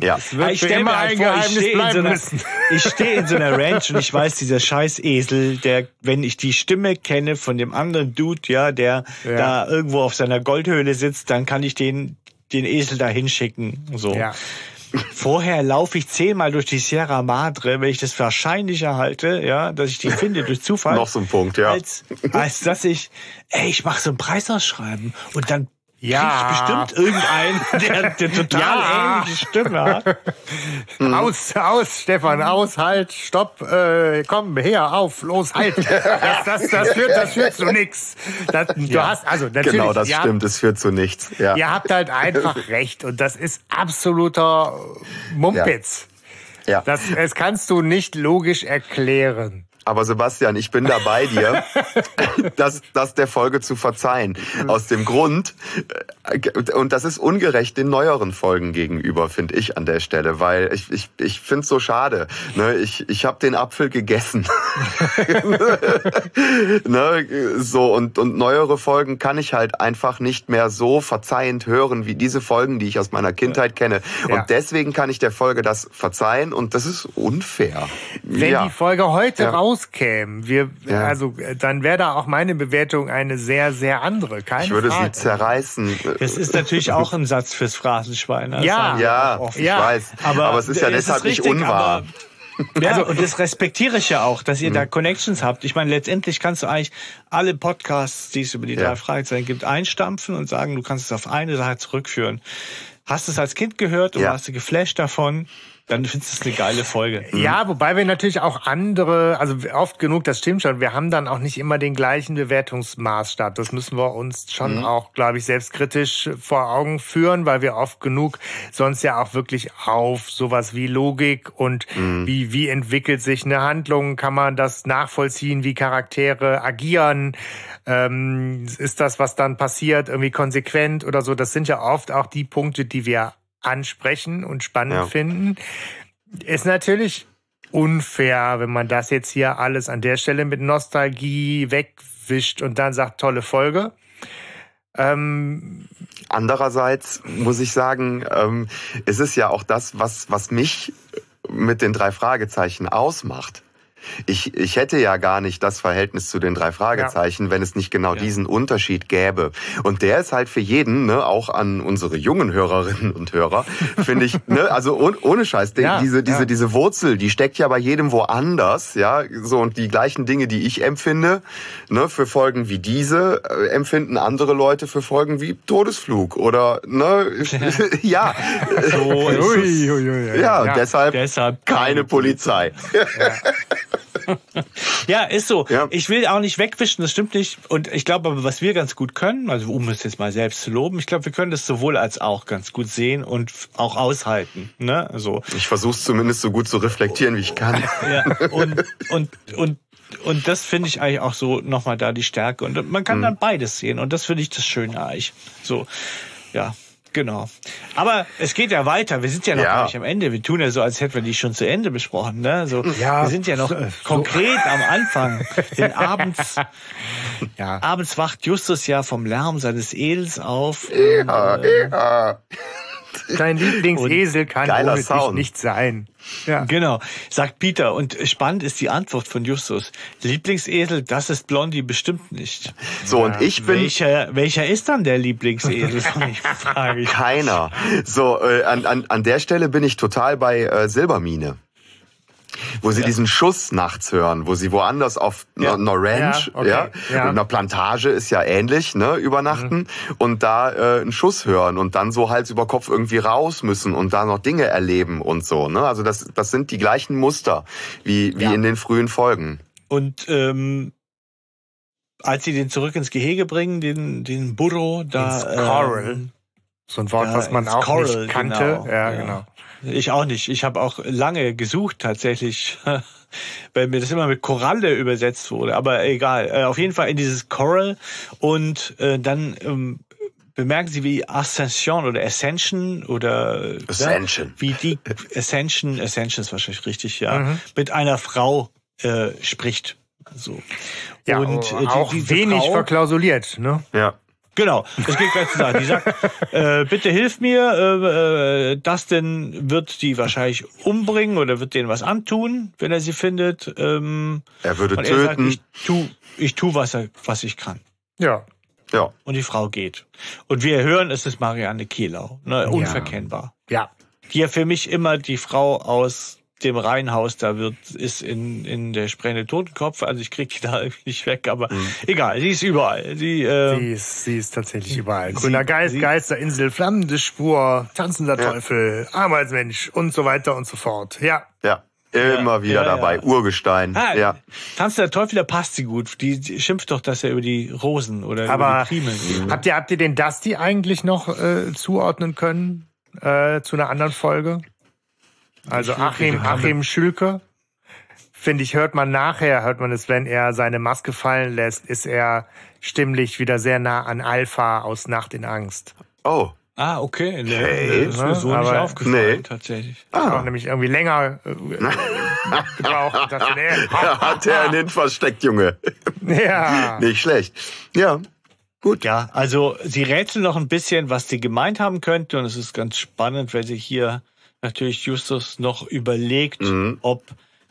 ja. Es wird ich für immer ein vor, Geheimnis ich bleiben so einer, müssen. Ich stehe in so einer Ranch und ich weiß, dieser scheiß Esel, der, wenn ich die Stimme kenne von dem anderen Dude, ja, der ja. da irgendwo auf seiner Goldhöhle sitzt, dann kann ich den, den Esel da hinschicken. So. Ja. Vorher laufe ich zehnmal durch die Sierra Madre, wenn ich das wahrscheinlicher halte, ja, dass ich die finde durch Zufall. Noch so ein Punkt, ja. Als, als dass ich, ey, ich mache so ein Preisausschreiben und dann ja. bestimmt irgendeinen, der, der total ja. ähnliche Stimme hat. Aus, aus, Stefan, aus, halt, stopp, äh, komm, her, auf, los, halt. Das, das, das, führt, das führt zu nichts. Das, du ja. hast, also natürlich. Genau, das stimmt, es führt zu nichts. Ja. Ihr habt halt einfach recht und das ist absoluter Mumpitz. Ja. ja. Das, das kannst du nicht logisch erklären. Aber Sebastian, ich bin da bei dir, das, das der Folge zu verzeihen. Aus dem Grund, äh, und das ist ungerecht den neueren Folgen gegenüber, finde ich an der Stelle, weil ich, ich, ich finde es so schade. Ne? Ich, ich habe den Apfel gegessen. ne? so, und, und neuere Folgen kann ich halt einfach nicht mehr so verzeihend hören, wie diese Folgen, die ich aus meiner Kindheit kenne. Und ja. deswegen kann ich der Folge das verzeihen und das ist unfair. Wenn ja. die Folge heute ja. raus rauskämen, wir, Ja. also äh, dann wäre da auch meine Bewertung eine sehr, sehr andere. Keine Ich würde Frage. sie zerreißen. Das ist natürlich auch ein Satz fürs Phrasenschwein. Das Ja. wir Ja, oft. ich Ja, weiß. Aber, es ist ja es deshalb nicht richtig, unwahr. aber- Ja, und das respektiere ich ja auch, dass ihr da Connections habt. Ich meine, letztendlich kannst du eigentlich alle Podcasts, die es über die Ja. drei Fragezeichen gibt, einstampfen und sagen, du kannst es auf eine Sache zurückführen. Hast es als Kind gehört und Ja. warst du geflasht davon, dann findest du es eine geile Folge. Ja, wobei wir natürlich auch andere, also oft genug, das stimmt schon, wir haben dann auch nicht immer den gleichen Bewertungsmaßstab. Das müssen wir uns schon auch, glaube ich, selbstkritisch vor Augen führen, weil wir oft genug sonst ja auch wirklich auf sowas wie Logik und wie, wie entwickelt sich eine Handlung, kann man das nachvollziehen, wie Charaktere agieren, ähm, ist das, was dann passiert, irgendwie konsequent oder so. Das sind ja oft auch die Punkte, die wir ansprechen und spannend Ja. finden. Ist natürlich unfair, wenn man das jetzt hier alles an der Stelle mit Nostalgie wegwischt und dann sagt, tolle Folge. Ähm, Andererseits muss ich sagen, ähm, es ist ja auch das, was, was mich mit den drei Fragezeichen ausmacht. Ich, ich hätte ja gar nicht das Verhältnis zu den drei Fragezeichen, wenn es nicht genau Ja. diesen Unterschied gäbe. Und der ist halt für jeden, ne, auch an unsere jungen Hörerinnen und Hörer, finde ich, ne, also ohne, ohne Scheiß, Ja, diese, diese, ja. diese Wurzel, die steckt ja bei jedem woanders, ja, so und die gleichen Dinge, die ich empfinde, ne, für Folgen wie diese, äh, empfinden andere Leute für Folgen wie Todesflug oder, ne, ja, So ist es. ui, ui, ui, ja, deshalb Deshalb keine Polizei. Ja, ist so. Ja. Ich will auch nicht wegwischen, das stimmt nicht. Und ich glaube aber, was wir ganz gut können, also um es jetzt mal selbst zu loben, ich glaube, wir können das sowohl als auch ganz gut sehen und auch aushalten. Ne? Also, Ich versuche es zumindest so gut zu reflektieren, wie ich kann. ja, und, und, und, und das finde ich eigentlich auch so nochmal da die Stärke. Und man kann dann beides sehen. Und das finde ich das Schöne eigentlich. So, ja. Genau. Aber es geht ja weiter. Wir sind ja noch Ja. gar nicht am Ende. Wir tun ja so, als hätten wir die schon zu Ende besprochen. Ne? So, Ja, wir sind ja noch so- so. konkret am Anfang. Denn abends, ja. abends wacht Justus ja vom Lärm seines Edels auf. Ja, ja. Dein Lieblingsesel kann ohne dich Sound. nicht sein. Ja. Genau, sagt Peter. Und spannend ist die Antwort von Justus. Lieblingsesel, das ist Blondie bestimmt nicht. So, und ich bin Welcher, welcher ist dann der Lieblingsesel? Frage ich. keiner. So, äh, an, an, an der Stelle bin ich total bei äh, Silbermine. Wo sie diesen Schuss nachts hören, wo sie woanders auf Ja. einer Ranch, Ja, okay. ja, Ja. und einer Plantage ist ja ähnlich, ne, übernachten und da äh, einen Schuss hören und dann so Hals über Kopf irgendwie raus müssen und da noch Dinge erleben und so, ne? Also das, das sind die gleichen Muster wie, wie Ja. in den frühen Folgen. Und ähm, als sie den zurück ins Gehege bringen, den, den Burro, da. Ins Coral. Ähm, So ein Wort, Ja, was man auch Coral, nicht kannte. genau. Ja, Ja. genau. Ich auch nicht. Ich habe auch lange gesucht tatsächlich, weil mir das immer mit Koralle übersetzt wurde. Aber egal. Äh, Auf jeden Fall in dieses Coral und äh, dann ähm, bemerken Sie, wie Ascension oder Ascension oder äh, Ascension. Ja, wie die Ascension, Ascension ist wahrscheinlich richtig, ja, Mhm. mit einer Frau äh, spricht. So. Ja, und äh, die, auch diese wenig Frau, verklausuliert, ne? Ja. Genau, das geht gleich zu sagen. Die sagt, äh, bitte hilf mir, äh, äh, Dustin wird die wahrscheinlich umbringen oder wird denen was antun, wenn er sie findet. Ähm, Er würde und er sagt, töten. ich tu, ich tu was, er, was ich kann. Ja. ja. Und die Frau geht. Und wir hören, es ist Marianne Kielau, ne, unverkennbar. Ja. Die ja für mich immer die Frau aus dem Reihenhaus da wird, ist in, in der sprechende Totenkopf. Also ich krieg die da irgendwie nicht weg, aber egal, sie ist überall. Sie, äh, Sie ist, sie ist tatsächlich überall. Grüner Geist, sie- Geisterinsel, flammende Spur, tanzender Ja. Teufel, Ameismensch und so weiter und so fort. Ja. Ja. Immer wieder ja, dabei. ja. Urgestein. Ah, Ja. Tanz der Teufel, da passt sie gut. Die, die schimpft doch, dass er über die Rosen oder Aber über die Primeln geht. habt ihr, habt ihr den Dusty eigentlich noch äh, zuordnen können äh, zu einer anderen Folge? Also Achim, Achim Schülke. Finde ich, hört man nachher, hört man es, wenn er seine Maske fallen lässt, ist er stimmlich wieder sehr nah an Alpha aus Nacht in Angst. Oh. Ah, okay. Nee. Das ist mir so nicht aufgefallen, Nee. tatsächlich. Ah. Auch nämlich irgendwie länger äh, gebraucht. Dachte, nee, hat er einen versteckt, Junge. ja. Nicht schlecht. Ja. Gut. Ja, also sie rätseln noch ein bisschen, was sie gemeint haben könnte. Und es ist ganz spannend, weil sie hier natürlich Justus noch überlegt, Mhm. ob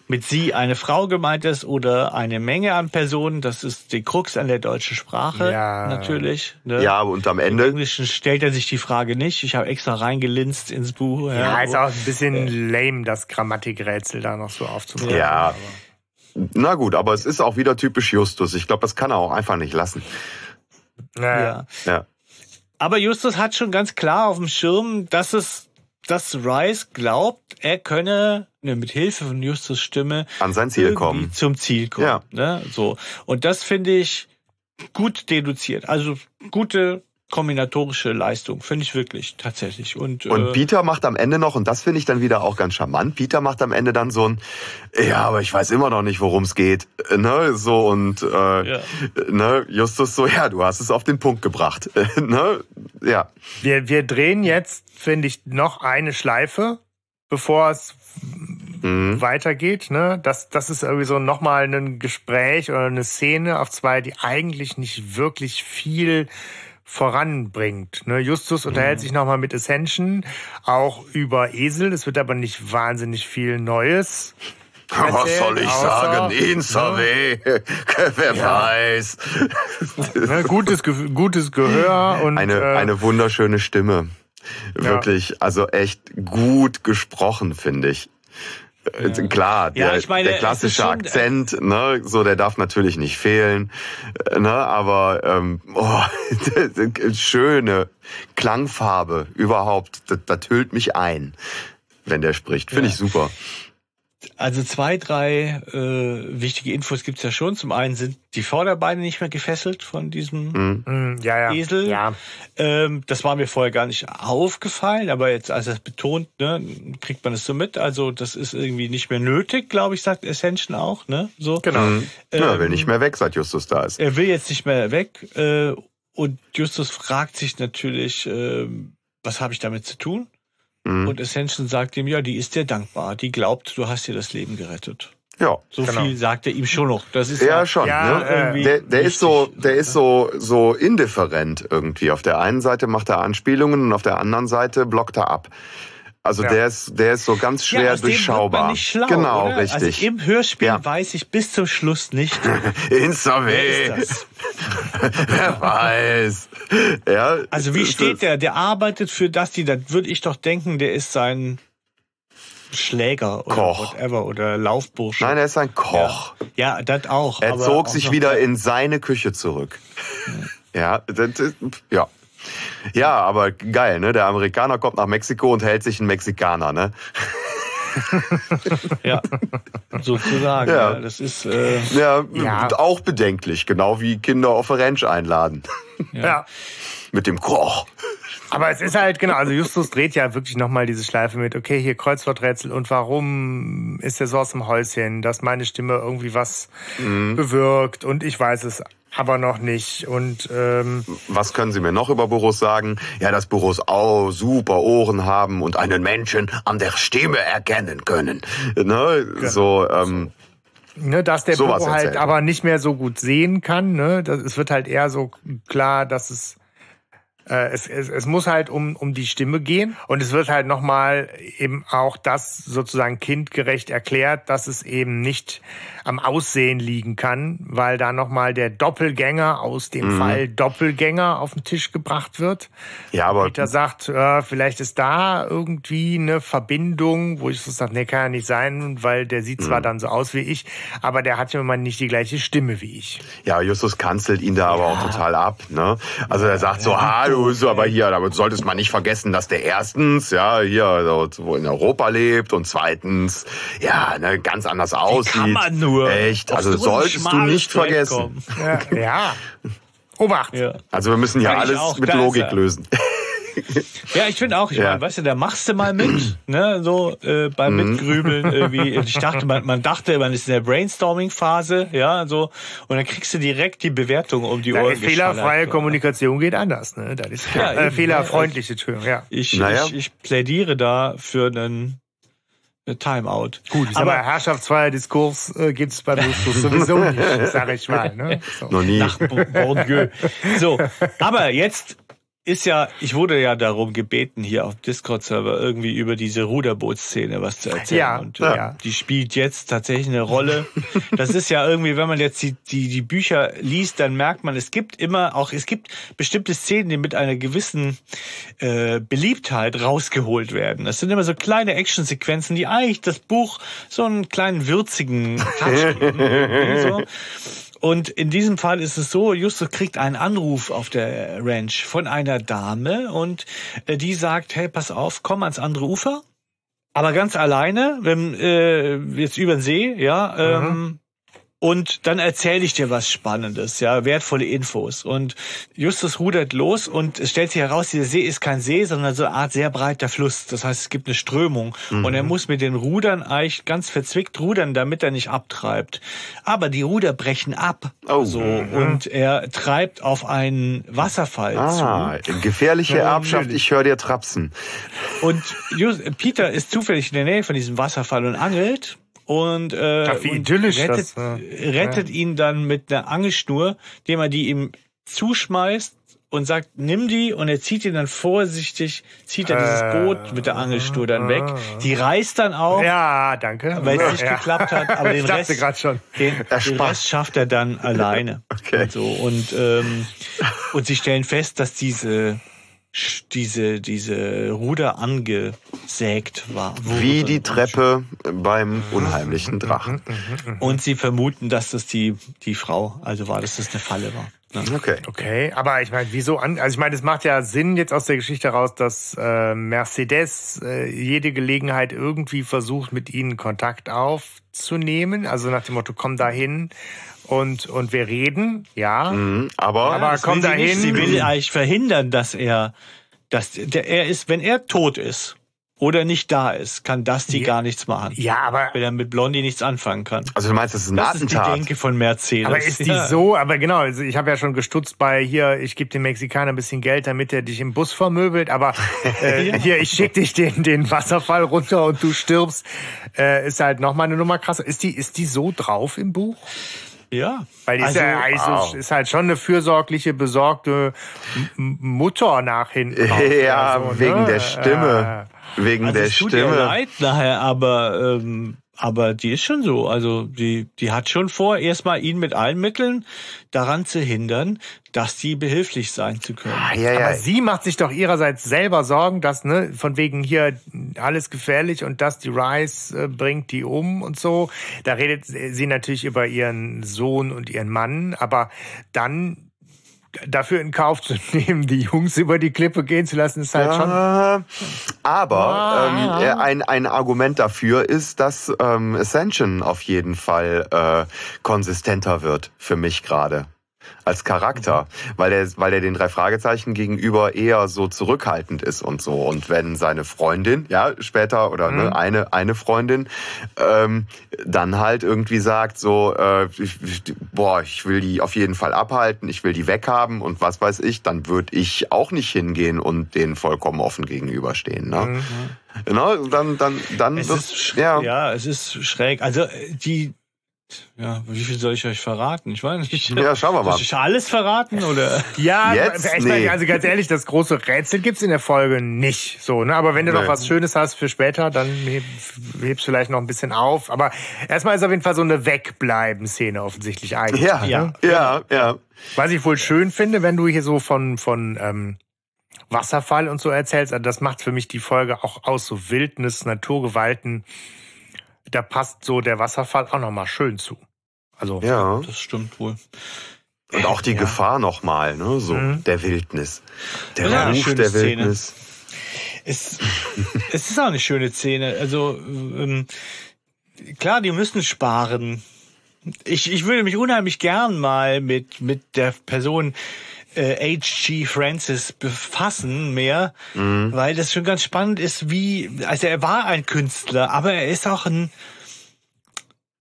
mit sie eine Frau gemeint ist oder eine Menge an Personen. Das ist die Krux an der deutschen Sprache Ja. natürlich. Ne? Ja, und am Im Ende, Englischen stellt er sich die Frage nicht. Ich habe extra reingelinst ins Buch. Ja, ist wo- auch ein bisschen lame, das Grammatikrätsel da noch so aufzubauen. Ja. na gut, aber es ist auch wieder typisch Justus. Ich glaube, das kann er auch einfach nicht lassen. Ja. ja. Ja. Aber Justus hat schon ganz klar auf dem Schirm, dass es, dass Rice glaubt, er könne ne, mit Hilfe von Justus Stimme An sein Ziel kommen. zum Ziel kommen. Ja. Ne? So. Und das finde ich gut deduziert. Also gute kombinatorische Leistung, finde ich wirklich tatsächlich. Und, Und äh, Peter macht am Ende noch, und das finde ich dann wieder auch ganz charmant, Peter macht am Ende dann so ein, ja, aber ich weiß immer noch nicht, worum es geht. Äh, Ne? So und äh, Ja. ne? Justus so, ja, du hast es auf den Punkt gebracht. ne? Ja. Wir, wir drehen jetzt, finde ich, noch eine Schleife, bevor es Mhm. weitergeht. Ne? Das, das ist irgendwie so nochmal ein Gespräch oder eine Szene auf zwei, die eigentlich nicht wirklich viel voranbringt. Ne? Justus unterhält sich nochmal mit Ascension, auch über Esel. Es wird aber nicht wahnsinnig viel Neues. Was soll ich sagen? Insawe. Wer weiß. Ne? Gutes, gutes Gehör und Eine, äh, eine wunderschöne Stimme. Wirklich, also echt gut gesprochen, finde ich. Äh, Klar, Ja, der, ich meine, der klassische schon, äh, Akzent, ne, so der darf natürlich nicht fehlen, äh, ne, aber ähm, oh, schöne Klangfarbe überhaupt, das, das hüllt mich ein, wenn der spricht, finde Ja. ich super. Also zwei, drei äh, wichtige Infos gibt's ja schon. Zum einen sind die Vorderbeine nicht mehr gefesselt von diesem Mhm. mh, ja, ja. Esel. Ja. Ähm, das war mir vorher gar nicht aufgefallen, aber jetzt, als er es betont, ne, kriegt man es so mit. Also das ist irgendwie nicht mehr nötig, glaube ich, sagt Ascension auch. Ne? So. Genau. Mhm. Ja, Ähm, will nicht mehr weg, seit Justus da ist. Er will jetzt nicht mehr weg. Äh, und Justus fragt sich natürlich, ähm, was habe ich damit zu tun? Mhm. Und Ascension sagt ihm, ja, die ist dir dankbar. Die glaubt, du hast ihr das Leben gerettet. Ja. So Genau. viel sagt er ihm schon noch. Das ist Ja, schon. Ja, ne? Der, der ist so, der ist so, so indifferent irgendwie. Auf der einen Seite macht er Anspielungen und auf der anderen Seite blockt er ab. Also Ja. der ist, der ist so ganz schwer ja, durchschaubar. Schlau, genau, oder? richtig. Also im Hörspiel Ja. weiß ich bis zum Schluss nicht, Insta wer ist das. Wer weiß. Ja, Also wie steht der? Der arbeitet für das, die, da würde ich doch denken, der ist sein Schläger oder Koch. whatever oder Laufbursche. Nein, er ist ein Koch. Ja, das auch. Er zog sich wieder in seine Küche zurück. Ja, das ist, ja. Ja, aber geil, ne? Der Amerikaner kommt nach Mexiko und hält sich einen Mexikaner, ne? Ja, sozusagen. Ja. Ja. das ist äh, Ja, Ja. auch bedenklich, genau wie Kinder auf Ranch einladen. ja. Mit dem Koch. Aber es ist halt, genau, also Justus dreht ja wirklich nochmal diese Schleife mit, okay, hier Kreuzworträtsel und warum ist der so aus dem Häuschen, dass meine Stimme irgendwie was bewirkt und ich weiß es aber noch nicht. Und ähm, Was können Sie mir noch über Burros sagen? Ja, dass Burros auch super Ohren haben und einen Menschen an der Stimme erkennen können. Ne? So, ähm, ne, dass der Bobo halt aber nicht mehr so gut sehen kann. Ne? Das, es wird halt eher so klar, dass es es, es, es muss halt um, um die Stimme gehen und es wird halt nochmal eben auch das sozusagen kindgerecht erklärt, dass es eben nicht am Aussehen liegen kann, weil da nochmal der Doppelgänger aus dem Mhm. Fall Doppelgänger auf den Tisch gebracht wird. ja, aber Peter sagt, äh, vielleicht ist da irgendwie eine Verbindung, wo ich so sage, nee, kann ja nicht sein, weil der sieht Mhm. zwar dann so aus wie ich, aber der hat ja immer nicht die gleiche Stimme wie ich. Ja, Justus kanzelt ihn da aber auch total ab. Ne? Also er sagt so, ah, du bist aber hier, du solltest mal nicht vergessen, dass der erstens, ja, hier so in Europa lebt und zweitens, ja, ne, ganz anders aussieht. kann man nur Echt, also so solltest du nicht Fleck vergessen. kommen. Ja. ja. Obacht. Ja. Also wir müssen ich alles auch, mit ist Logik lösen. Ja, ich finde auch, ich Ja. meine, weißt du, da machst du mal mit, ne, so äh, beim Mhm. Mitgrübeln irgendwie. Ich dachte, man, man dachte, man ist in der Brainstorming-Phase, ja, so, und dann kriegst du direkt die Bewertung um die Ohren. fehlerfreie. Kommunikation geht anders, ne? Das ist Ja, äh, eben, fehlerfreundliche, Entschuldigung, ja. Ich, Naja. ich, ich plädiere da für einen eine Timeout. Gut, ich sag aber mal, herrschaftsfreier Diskurs äh, gibt's bei Justus sowieso nicht, sag ich mal. Ne? So. Noch nie. nach Bourdieu. So, aber jetzt ist ja, ich wurde ja darum gebeten, hier auf Discord-Server irgendwie über diese Ruderbootszene was zu erzählen. Ja, und äh, ja. die spielt jetzt tatsächlich eine Rolle. Das ist ja irgendwie, wenn man jetzt die, die, die Bücher liest, dann merkt man, es gibt immer auch, es gibt bestimmte Szenen, die mit einer gewissen äh, Beliebtheit rausgeholt werden. Das sind immer so kleine Actionsequenzen, die eigentlich das Buch so einen kleinen würzigen Touch geben. so. Und in diesem Fall ist es so, Justus kriegt einen Anruf auf der Ranch von einer Dame und äh, die sagt, hey, pass auf, komm ans andere Ufer. Aber ganz alleine, wenn, äh, jetzt über den See, ja, ähm, und dann erzähle ich dir was Spannendes, ja, wertvolle Infos. Und Justus rudert los und es stellt sich heraus, dieser See ist kein See, sondern so eine Art sehr breiter Fluss. Das heißt, es gibt eine Strömung. Und er muss mit den Rudern eigentlich ganz verzwickt rudern, damit er nicht abtreibt. Aber die Ruder brechen ab. Oh. So. Und er treibt auf einen Wasserfall Ah, gefährliche Ja, Erbschaft, ich höre dir trapsen. zu. Und Peter ist zufällig in der Nähe von diesem Wasserfall und angelt. Und, äh, Ach, wie und idyllisch rettet, das, äh, rettet ihn dann mit einer Angelschnur, indem er die ihm zuschmeißt und sagt, nimm die und er zieht ihn dann vorsichtig, zieht er dieses Boot mit der Angelschnur dann weg. Die reißt dann auch, Ja, danke. weil es nicht ja. geklappt hat, aber den Rest, gerade schon. den, den Spaß. Rest schafft er dann alleine. Okay. Und so. Und, ähm, und sie stellen fest, dass diese diese, diese Ruder angesägt war. Wie die Treppe beim unheimlichen Drachen. Und sie vermuten, dass das die, die Frau, also war, dass das eine Falle war. Ne? Okay. Okay, aber ich meine, wieso an? Also ich meine, es macht ja Sinn jetzt aus der Geschichte heraus, dass äh, Mercedes äh, jede Gelegenheit irgendwie versucht, mit ihnen Kontakt aufzunehmen. Also nach dem Motto, komm da hin und und wir reden, ja. Mhm, Aber, Aber Das komm will sie da nicht. hin. Sie will eigentlich verhindern, dass er, dass der, er ist, wenn er tot ist oder nicht da ist, kann Dusty Ja. gar nichts machen. Ja, aber Wenn er mit Blondie nichts anfangen kann. also du meinst, das ist ein Das ist die Attentat? Denke von Mercedes. Aber ist die Ja. so, aber genau, also ich habe ja schon gestutzt bei hier, ich gebe dem Mexikaner ein bisschen Geld, damit er dich im Bus vermöbelt, aber äh, Ja. hier, ich schick dich den, den Wasserfall runter und du stirbst, äh, ist halt nochmal eine Nummer krasser. Ist die, ist die so drauf im Buch? Ja. Weil die ist, Also, ja, also wow. ist halt schon eine fürsorgliche, besorgte Mutter nach hinten. Ja, so, wegen ne? der Stimme. Wegen also der es tut ihr Stimme. leid nachher, aber ähm, aber die ist schon so. Also die die hat schon vor, erstmal ihn mit allen Mitteln daran zu hindern, dass die behilflich sein zu können. Ah, ja, ja. Aber sie macht sich doch ihrerseits selber Sorgen, dass, ne, von wegen hier alles gefährlich und dass die Rice äh, bringt die um und so. Da redet sie natürlich über ihren Sohn und ihren Mann, aber dann dafür in Kauf zu nehmen, die Jungs über die Klippe gehen zu lassen, ist halt schon. Ah, Aber Ah. ähm, äh, ein, ein Argument dafür ist, dass ähm, Ascension auf jeden Fall äh, konsistenter wird für mich gerade als Charakter, weil er weil er den drei Fragezeichen gegenüber eher so zurückhaltend ist und so. Und wenn seine Freundin ja später oder ne, eine eine Freundin ähm, dann halt irgendwie sagt so äh, ich, boah ich will die auf jeden Fall abhalten ich will die weghaben und was weiß ich dann würde ich auch nicht hingehen und denen vollkommen offen gegenüberstehen ne? Genau dann dann dann Es wird- ist ja, ja, es ist schräg. Also die ja, wie viel soll ich euch verraten? Ich weiß nicht. Ja, schauen wir mal. Soll ich alles verraten oder? Ja, Jetzt? ich Nee. meine, also ganz ehrlich, das große Rätsel gibt's in der Folge nicht. So, ne? Aber wenn du noch Nee. was Schönes hast für später, dann heb, hebst du vielleicht noch ein bisschen auf. Aber erstmal ist auf jeden Fall so eine Wegbleiben-Szene offensichtlich eigentlich. ja Ja. ja ja ja Was ich wohl schön finde, wenn du hier so von, von ähm, Wasserfall und so erzählst, also das macht für mich die Folge auch aus, so Wildnis, Naturgewalten. Da passt so der Wasserfall auch nochmal schön zu. Also, ja Das stimmt wohl. Und auch die Ja. Gefahr nochmal, ne? So, Mhm. der Wildnis. Der Ja, Ruf der Szene. Wildnis. Es, es ist auch eine schöne Szene. Also ähm, klar, die müssen sparen. Ich, ich würde mich unheimlich gern mal mit mit der Person äh, H.G. Francis befassen mehr, weil das schon ganz spannend ist, wie also er war ein Künstler, aber er ist auch ein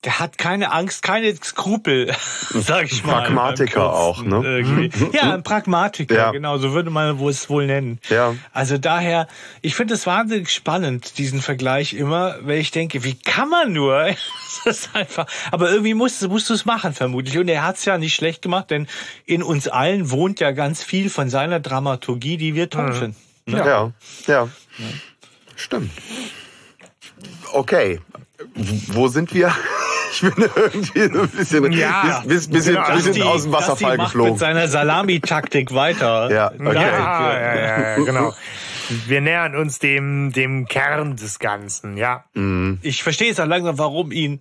der hat keine Angst, keine Skrupel, sag ich mal. Pragmatiker auch, ne? Irgendwie. Ja, ein Pragmatiker, Ja. genau, so würde man es wohl nennen. Ja. Also daher, ich finde es wahnsinnig spannend, diesen Vergleich immer, weil ich denke, wie kann man nur? Das ist einfach, aber irgendwie musst, du- musst du es machen, vermutlich. Und er hat es ja nicht schlecht gemacht, denn in uns allen wohnt ja ganz viel von seiner Dramaturgie, die wir toll finden. Ja, ja. Stimmt. Okay. Wo sind wir? Ich bin irgendwie so ein bisschen, Ja. bis, bis, bisschen, Genau, bisschen Basti- aus dem Wasserfall macht geflogen. mit seiner Salamitaktik weiter. Ja, okay. Ja, ja, ja, genau. Wir nähern uns dem, dem Kern des Ganzen, ja. Ich verstehe jetzt auch langsam, warum ihn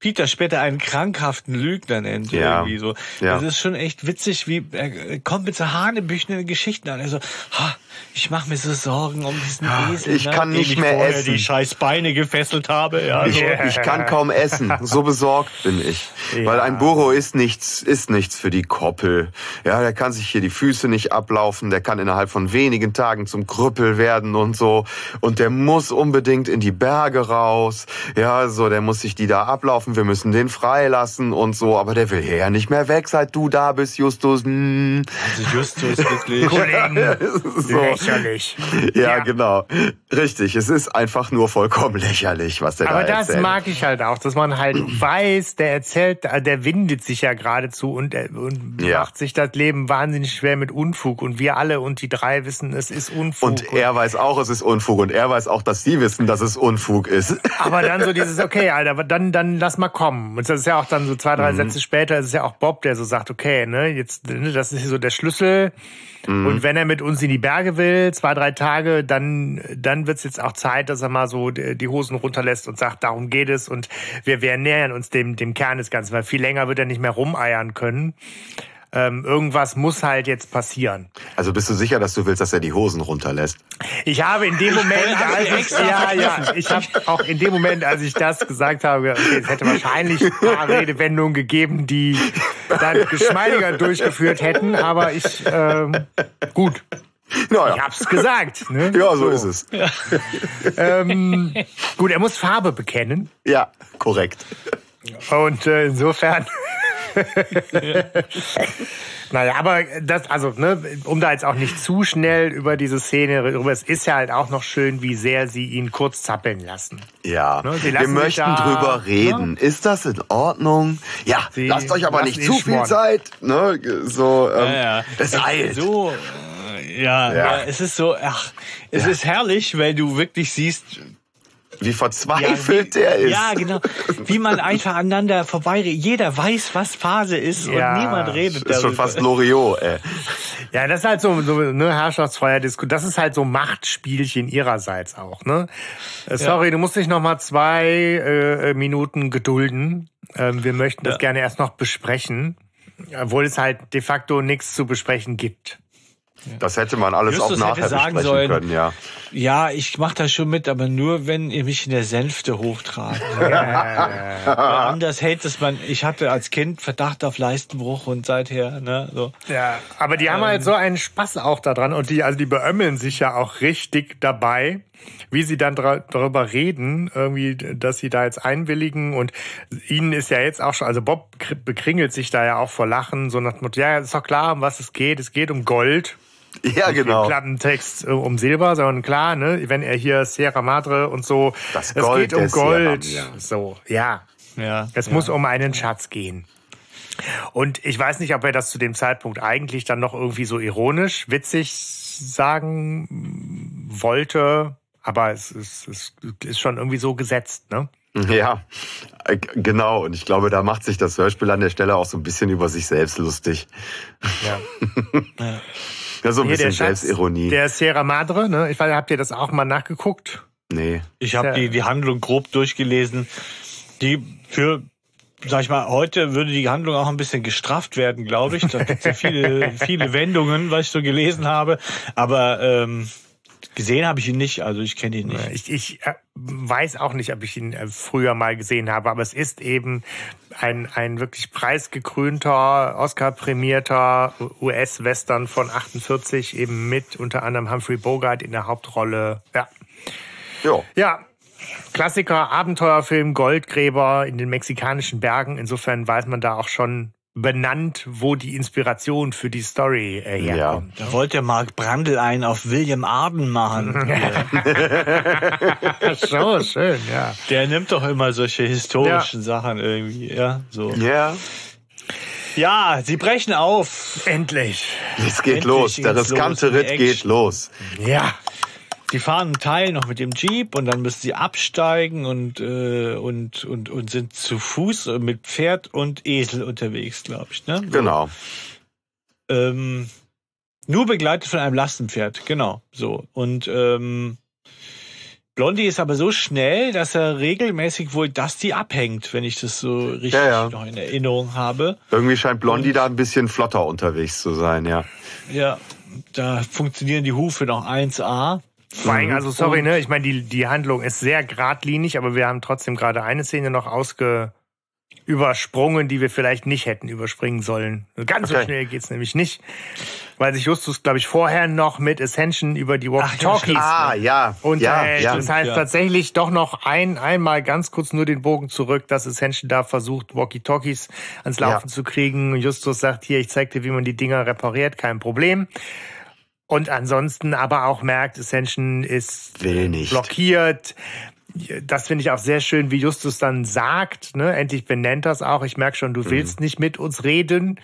Peter später einen krankhaften Lügner nennt. Ja. Irgendwie so. Ja. Das ist schon echt witzig, wie er kommt mit so hanebüchenden Geschichten an. Er so, ha, ich mache mir so Sorgen um diesen Esel, ich ne, kann nicht ich mehr vorher essen. die scheiß Beine gefesselt habe. Ja, so. Ja. Ich kann kaum essen. So besorgt bin ich. Weil ein Burro ist nichts, ist nichts für die Koppel. Ja, der kann sich hier die Füße nicht ablaufen. Der kann innerhalb von wenigen Tagen zum Krüppel werden und so. Und der muss unbedingt in die Berge raus. Ja, so, der muss sich die da ablaufen. Wir müssen den freilassen und so. Aber der will hier ja nicht mehr weg, seit du da bist, Justus. Hm. Also Justus wirklich. Kollegen, So. Lächerlich. Ja, Ja. genau. Richtig. Es ist einfach nur vollkommen lächerlich, was der Aber da das erzählt. mag ich halt auch, dass man halt weiß, der erzählt, äh, der windet sich ja geradezu und, er- und Ja. macht sich das Leben wahnsinnig schwer mit Unfug. Und wir alle und die drei wissen, es ist Unfug. Und er weiß auch, es ist Unfug. Und er weiß auch, dass sie wissen, dass es Unfug ist. Aber dann so dieses, okay, Alter, aber dann, dann lass mal kommen. Und das ist ja auch dann so zwei, drei Sätze später, ist es ja auch Bob, der so sagt, okay, ne, jetzt, ne, das ist so der Schlüssel. Und wenn er mit uns in die Berge will, zwei, drei Tage, dann, dann wird's jetzt auch Zeit, dass er mal so die die Hosen runterlässt und sagt, darum geht es. Und wir, wir nähern uns dem, dem Kern des Ganzen, weil viel länger wird er nicht mehr rumeiern können. Ähm, irgendwas muss halt jetzt passieren. Also bist du sicher, dass du willst, dass er die Hosen runterlässt? Ich habe in dem Moment, als ich ja, ja, ich habe auch in dem Moment, als ich das gesagt habe, okay, es hätte wahrscheinlich ein paar Redewendungen gegeben, die dann geschmeidiger durchgeführt hätten, aber ich, ähm, gut, Naja. ich hab's gesagt. Ne? Ja, so, ist es. Ähm, gut, er muss Farbe bekennen Ja, korrekt. und äh, insofern. Naja, aber das, also, ne, um da jetzt auch nicht zu schnell über diese Szene rüber, es ist ja halt auch noch schön, wie sehr sie ihn kurz zappeln lassen. Ja, Ne, sie wir lassen sich möchten da- drüber reden. Ist das in Ordnung? Ja, Sie lasst euch aber nicht zu viel schmoren. Zeit. Ne? So, ähm, Ja, ja. es eilt. So, äh, ja, Ja. ja. es ist so, ach, es ist herrlich, weil du wirklich siehst, Wie verzweifelt wie, der ist. Ja, genau. Wie man einfach aneinander vorbeiredet. Jeder weiß, was Phase ist Ja, und niemand redet ist schon darüber. fast Loriot, ey. Ja, das ist halt so, so ne, Herrschaftsfreier Disku. Das ist halt so Machtspielchen ihrerseits auch, ne? Äh, Sorry, du musst dich noch mal zwei äh, Minuten gedulden. Ähm, wir möchten das Ja. gerne erst noch besprechen, obwohl es halt de facto nichts zu besprechen gibt. Das hätte man alles Justus auch hätte nachher sagen besprechen sollen, können, ja. Ja, ich mach das schon mit, aber nur, wenn ihr mich in der Sänfte hochtragt. Weil anders hält es man. Ich hatte als Kind Verdacht auf Leistenbruch und seither, ne, so. Ja, aber die haben halt so einen Spaß auch daran und die, also die beömmeln sich ja auch richtig dabei, wie sie dann darüber reden, irgendwie, dass sie da jetzt einwilligen und ihnen ist ja jetzt auch schon, also Bob kr- bekringelt sich da ja auch vor Lachen, so nach dem Motto, ja, ist doch klar, um was es geht, es geht um Gold. Ja, genau. Klappentext äh, um Silber, sondern klar, ne, wenn er hier Sierra Madre und so, Das es Gold geht um Gold, Sierra, ja. so, ja. Ja. Es muss um einen Schatz gehen. Und ich weiß nicht, ob er das zu dem Zeitpunkt eigentlich dann noch irgendwie so ironisch, witzig sagen wollte, aber es ist, es ist schon irgendwie so gesetzt, ne? Ja, äh, genau. Und ich glaube, da macht sich das Hörspiel an der Stelle auch so ein bisschen über sich selbst lustig. Ja. Ja, so ein Hier der bisschen Schatz, Selbstironie. der Sierra Madre, ne? Ich weiß, habt ihr das auch mal nachgeguckt? nee. Ich habe die, die Handlung grob durchgelesen. Die für, sag ich mal, heute würde die Handlung auch ein bisschen gestrafft werden, glaube ich. Da gibt ja viele, viele Wendungen, was ich so gelesen habe. Aber ähm, gesehen habe ich ihn nicht, also ich kenne ihn nicht. Ich, ich äh, weiß auch nicht, ob ich ihn äh, früher mal gesehen habe, aber es ist eben ein, ein wirklich preisgekrönter, Oscar-prämierter US-Western von 48, eben mit unter anderem Humphrey Bogart in der Hauptrolle. Ja, Jo. ja. Klassiker, Abenteuerfilm, Goldgräber in den mexikanischen Bergen. Insofern weiß man da auch schon benannt, wo die Inspiration für die Story äh, herkommt. Ja. Da wollte Mark Brandl einen auf William Arden machen. so, schön, ja. Der nimmt doch immer solche historischen ja. Sachen irgendwie, ja, so. Ja. Ja, sie brechen auf. Endlich. Es geht Endlich los. Der riskante Ritt geht los. Ja. Die fahren einen Teil noch mit dem Jeep und dann müssen sie absteigen und, äh, und, und, und sind zu Fuß mit Pferd und Esel unterwegs, glaube ich. Ne? So. Genau. Ähm, nur begleitet von einem Lastenpferd, genau. So. Und ähm, Blondie ist aber so schnell, dass er regelmäßig wohl Dusty abhängt, wenn ich das so richtig ja, ja. noch in Erinnerung habe. Irgendwie scheint Blondie und, da ein bisschen flotter unterwegs zu sein, ja. Ja, da funktionieren die Hufe noch 1A. Vor allem, also sorry, ne? Ich meine, die, die Handlung ist sehr geradlinig, aber wir haben trotzdem gerade eine Szene noch ausge übersprungen, die wir vielleicht nicht hätten überspringen sollen. Ganz okay. so schnell geht's nämlich nicht. Weil sich Justus, glaube ich, vorher noch mit Ascension über die Walkie-Talkies ah, ja, unterhält. Ja, ja. Das heißt ja. tatsächlich doch noch ein, einmal ganz kurz nur den Bogen zurück, dass Ascension da versucht, Walkie-Talkies ans Laufen ja. zu kriegen. Justus sagt hier, ich zeig dir, wie man die Dinger repariert, kein Problem. Und ansonsten aber auch merkt, Ascension ist blockiert. Das finde ich auch sehr schön, wie Justus dann sagt, ne? endlich benennt das auch. Ich merke schon, du mhm. willst nicht mit uns reden.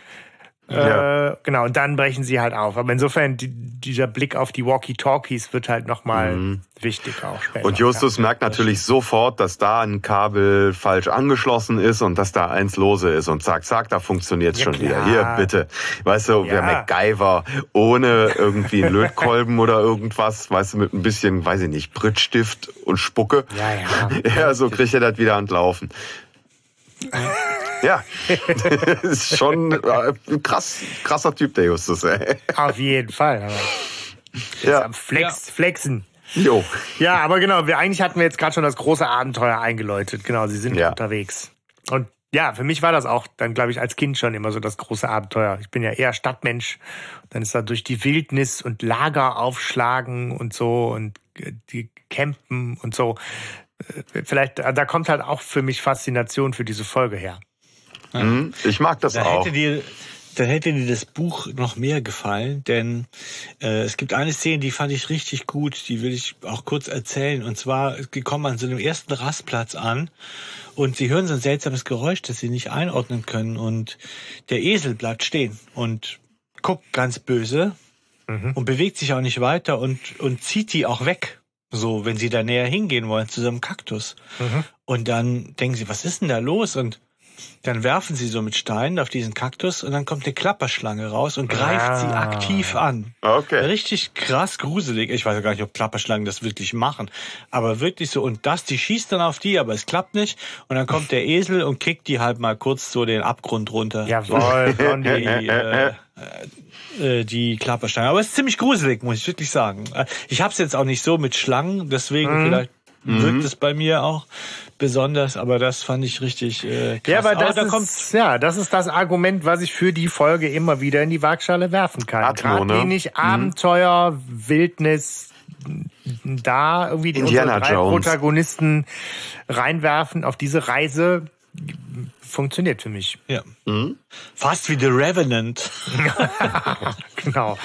Ja. Äh, genau, und dann brechen sie halt auf. Aber insofern, die, dieser Blick auf die Walkie-Talkies wird halt nochmal mhm. wichtig auch später. Und Justus ja. merkt natürlich sofort, dass da ein Kabel falsch angeschlossen ist und dass da eins lose ist. Und zack, zack, da funktioniert's ja, schon klar. wieder. Hier, bitte. Weißt du, wer MacGyver ohne irgendwie einen Lötkolben oder irgendwas, weißt du, mit ein bisschen, weiß ich nicht, Brittstift und Spucke. Ja, ja. ja, so kriegt er das wieder anlaufen. Ja, ist schon äh, krass, krasser Typ, der Justus. Ey. Auf jeden Fall. ja. Am Flex, ja. Flexen. Jo. Ja, aber genau, wir, eigentlich hatten wir jetzt gerade schon das große Abenteuer eingeläutet. Genau, sie sind ja. unterwegs. Und ja, für mich war das auch dann, glaube ich, als Kind schon immer so das große Abenteuer. Ich bin ja eher Stadtmensch. Dann ist da durch die Wildnis und Lager aufschlagen und so und äh, die campen und so. Äh, vielleicht, da kommt halt auch für mich Faszination für diese Folge her. Mhm, ich mag das da auch. Hätte dir, da hätte dir das Buch noch mehr gefallen, denn äh, es gibt eine Szene, die fand ich richtig gut, die will ich auch kurz erzählen. Und zwar, die kommen an so einem ersten Rastplatz an und sie hören so ein seltsames Geräusch, das sie nicht einordnen können. Und der Esel bleibt stehen und guckt ganz böse mhm. und bewegt sich auch nicht weiter und, und zieht die auch weg. So, wenn sie da näher hingehen wollen, zu so einem Kaktus. Mhm. Und dann denken sie, was ist denn da los? Und dann werfen sie so mit Steinen auf diesen Kaktus und dann kommt eine Klapperschlange raus und greift ah. sie aktiv an. Okay. Richtig krass gruselig. Ich weiß gar nicht, ob Klapperschlangen das wirklich machen. Aber wirklich so. Und das, die schießt dann auf die, aber es klappt nicht. Und dann kommt der Esel und kickt die halt mal kurz so den Abgrund runter. Jawohl, so, die, äh, äh, die Klapperschlange. Aber es ist ziemlich gruselig, muss ich wirklich sagen. Äh, ich habe es jetzt auch nicht so mit Schlangen, deswegen mhm. vielleicht mhm. wirkt es bei mir auch besonders, aber das fand ich richtig äh, krass. Ja, aber das, aber da ist, ja, das ist das Argument, was ich für die Folge immer wieder in die Waagschale werfen kann. Atmo, Gerade wenig ne? Abenteuer, mhm. Wildnis, da irgendwie die drei Jones. Protagonisten reinwerfen auf diese Reise funktioniert für mich. Ja. Mhm. Fast wie The Revenant. genau.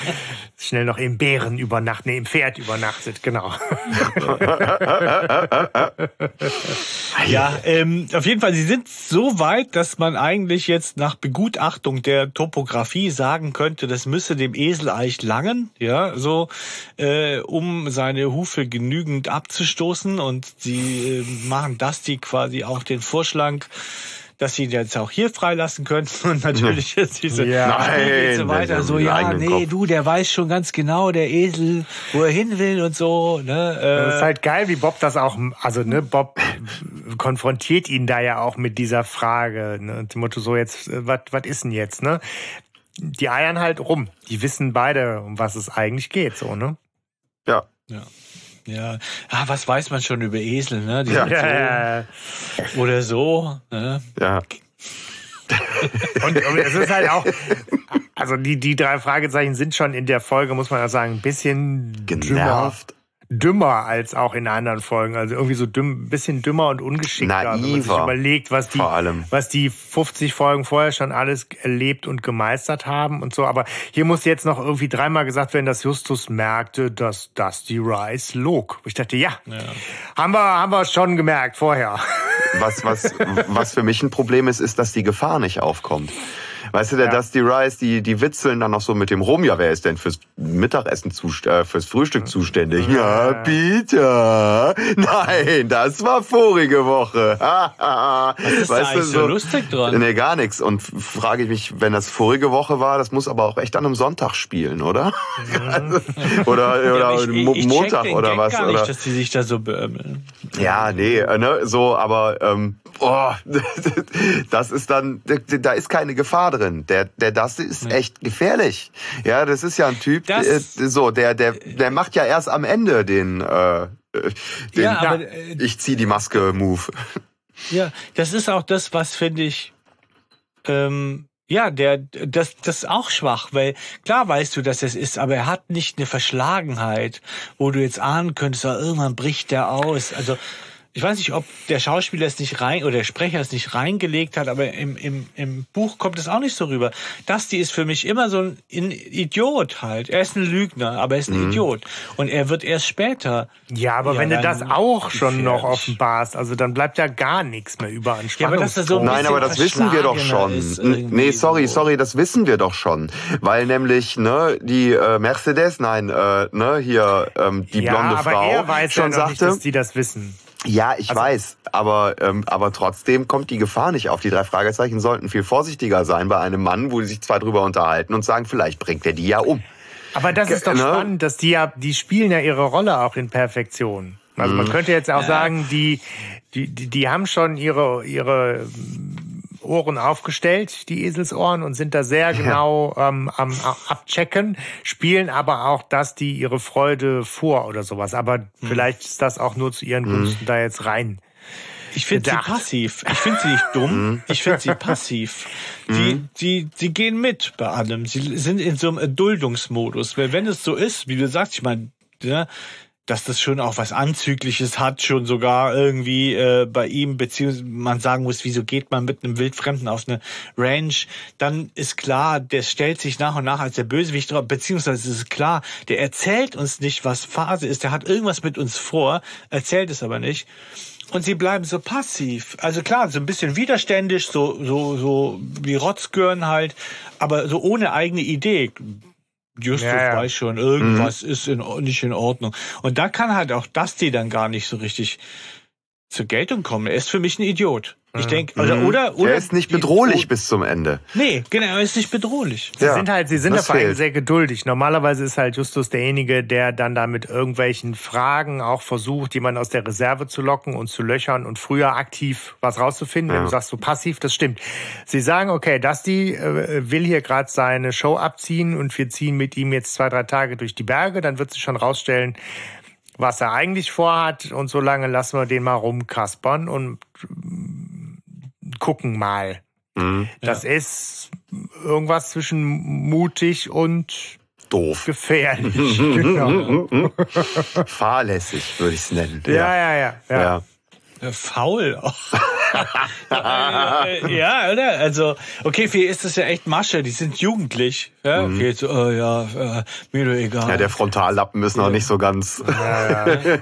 Schnell noch im Bären übernachten, nee, im Pferd übernachtet, genau. ja, ähm, auf jeden Fall, sie sind so weit, dass man eigentlich jetzt nach Begutachtung der Topografie sagen könnte, das müsse dem Esel eigentlich langen, ja, so, äh, um seine Hufe genügend abzustoßen und sie äh, machen Dusty quasi auch den Vorschlag, dass sie jetzt auch hier freilassen könnten und natürlich ist diese ja. Nein, so weiter. So ja nee Kopf. du der weiß schon ganz genau der Esel wo er hin will und so ne äh. das ist halt geil wie Bob das auch also ne Bob konfrontiert ihn da ja auch mit dieser Frage ne und dem Motto so jetzt was was ist denn jetzt ne? Die eiern halt rum. Die wissen beide um was es eigentlich geht so ne? Ja. Ja ja, ah, was weiß man schon über Esel, ne? Die ja. So, oder so. Ne? Ja. und, und es ist halt auch, also die, die drei Fragezeichen sind schon in der Folge, muss man ja sagen, ein bisschen genervt. dümmer als auch in anderen Folgen. Also irgendwie so düm, bisschen dümmer und ungeschickter. Naiver. Wenn man sich überlegt, was die, Vor allem. was die 50 Folgen vorher schon alles erlebt und gemeistert haben und so. Aber hier muss jetzt noch irgendwie dreimal gesagt werden, dass Justus merkte, dass Dusty Rice log. Ich dachte, ja, haben wir, haben wir schon gemerkt vorher. Was, was, was für mich ein Problem ist, ist, dass die Gefahr nicht aufkommt. Weißt du, der Ja. Dusty Rice, die, die witzeln dann noch so mit dem rum. Ja, wer ist denn fürs Mittagessen zust äh, fürs Frühstück zuständig? Ja, Peter. Nein, das war vorige Woche. Was ist da eigentlich so lustig dran? Nee, gar nichts. Und frage ich mich, wenn das vorige Woche war, das muss aber auch echt an einem Sonntag spielen, oder? oder oder ich, ich, Mo- ich check Montag oder Gag was? Gar oder? nicht, dass die sich da so beömmeln. Ja, nee, äh, ne, so, aber ähm, boah, das ist dann, da ist keine Gefahr drin. Der, der das ist echt gefährlich. Ja, das ist ja ein Typ, Das- äh, so, der, der, der macht ja erst am Ende den, äh, den Ja, aber, äh, ich zieh die Maske Move. Ja, das ist auch das, was finde ich, ähm, ja, der, das, das ist auch schwach, weil klar weißt du, dass es ist, aber er hat nicht eine Verschlagenheit, wo du jetzt ahnen könntest, irgendwann bricht der aus. Also, ich weiß nicht, ob der Schauspieler es nicht rein oder der Sprecher es nicht reingelegt hat, aber im, im, im Buch kommt es auch nicht so rüber. Dusty ist für mich immer so ein, Idiot halt. Er ist ein Lügner, aber er ist ein Idiot. Und er wird erst später. Ja, aber Ja, wenn du das auch schon noch gefährlich. offenbarst, also dann bleibt ja gar nichts mehr über an Ja, aber er so ein. Nein, aber das wissen wir doch schon. Nee, sorry, so. sorry, das wissen wir doch schon. Weil nämlich, ne, die äh, Mercedes, nein, äh, ne, hier, ähm, die ja, blonde aber Frau er weiß schon ja noch nicht, sagte. dass die das wissen. Ja, ich weiß, aber ähm, aber trotzdem kommt die Gefahr nicht auf. Die drei Fragezeichen sollten viel vorsichtiger sein bei einem Mann, wo sie sich zwei drüber unterhalten und sagen, vielleicht bringt er die ja um. Aber das ist doch Ne? spannend, dass die ja, die spielen ja ihre Rolle auch in Perfektion. Also Mhm. man könnte jetzt auch sagen, die, die, die, die haben schon ihre, ihre Ohren aufgestellt, die Eselsohren, und sind da sehr genau ähm, am abchecken, spielen aber auch, dass die ihre Freude vor oder sowas. Aber Mhm. vielleicht ist das auch nur zu ihren Gunsten da jetzt rein. Ich finde sie passiv. Ich finde sie nicht dumm. Ich finde sie passiv. Die, die, die gehen mit bei allem. Sie sind in so einem Erduldungsmodus. Weil wenn es so ist, wie du sagst, ich meine, ja, dass das schon auch was Anzügliches hat, schon sogar irgendwie äh, bei ihm, beziehungsweise man sagen muss, wieso geht man mit einem Wildfremden auf eine Range, dann ist klar, der stellt sich nach und nach als der Bösewicht drauf, beziehungsweise ist klar, der erzählt uns nicht, was Phase ist, der hat irgendwas mit uns vor, erzählt es aber nicht. Und sie bleiben so passiv. Also klar, so ein bisschen widerständig, so, so, so wie Rotzgören halt, aber so ohne eigene Idee. Justus Ja, weiß schon, irgendwas ist in, nicht in Ordnung. Und da kann halt auch Dusty dann gar nicht so richtig zur Geltung kommen. Er ist für mich ein Idiot. Ich denke, oder, oder, oder. er ist nicht die- bedrohlich bis zum Ende. Nee, genau, er ist nicht bedrohlich. Sie Ja, sind halt, sie sind vor allem sehr geduldig. Normalerweise ist halt Justus derjenige, der dann da mit irgendwelchen Fragen auch versucht, jemanden aus der Reserve zu locken und zu löchern und früher aktiv was rauszufinden. Wenn Ja. du sagst, so passiv, das stimmt. Sie sagen, okay, Dusty äh, will hier gerade seine Show abziehen und wir ziehen mit ihm jetzt zwei, drei Tage durch die Berge. Dann wird sich schon rausstellen, was er eigentlich vorhat und so lange lassen wir den mal rumkaspern und gucken mal. Mhm. Das ist irgendwas zwischen mutig und Doof. gefährlich. genau. Fahrlässig, würde ich es nennen. Ja, ja, ja. ja. ja. Äh, Faul auch. Äh, ja, oder? Also, okay, für ihr ist das ja echt Masche, die sind jugendlich. Ja, mhm. so, oh, ja, äh, mir doch egal. Ja, der Frontallappen ist noch nicht so ganz.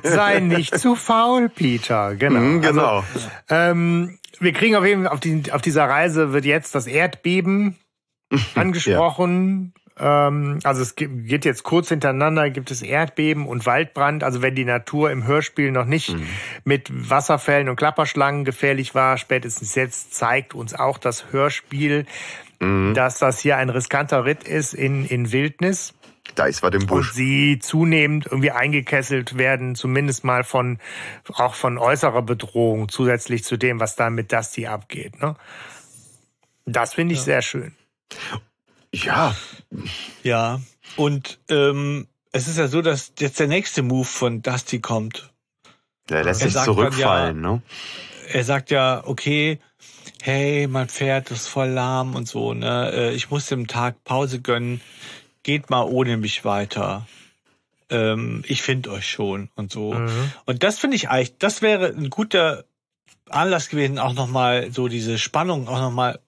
Sei nicht zu faul, Peter. Genau. Mhm, genau. Ähm, wir kriegen auf jeden Fall auf, die, auf dieser Reise wird jetzt das Erdbeben angesprochen. Ähm, also es geht jetzt kurz hintereinander, gibt es Erdbeben und Waldbrand. Also wenn die Natur im Hörspiel noch nicht mit Wasserfällen und Klapperschlangen gefährlich war, spätestens jetzt zeigt uns auch das Hörspiel, dass das hier ein riskanter Ritt ist in, in Wildnis. Da ist was im und Busch. sie zunehmend irgendwie eingekesselt werden, zumindest mal von auch von äußerer Bedrohung zusätzlich zu dem, was da mit Dusty abgeht. Ne? Das finde ich sehr schön. Ja, Ja, und ähm, es ist ja so, dass jetzt der nächste Move von Dusty kommt. der lässt Er sich zurückfallen, ne? Er sagt ja, okay, hey, mein Pferd ist voll lahm und so, ne? äh, Ich muss dem Tag Pause gönnen. Geht mal ohne mich weiter. ähm, ich finde euch schon und so. Mhm. Und das finde ich eigentlich, das wäre ein guter Anlass gewesen, auch nochmal so diese Spannung auch nochmal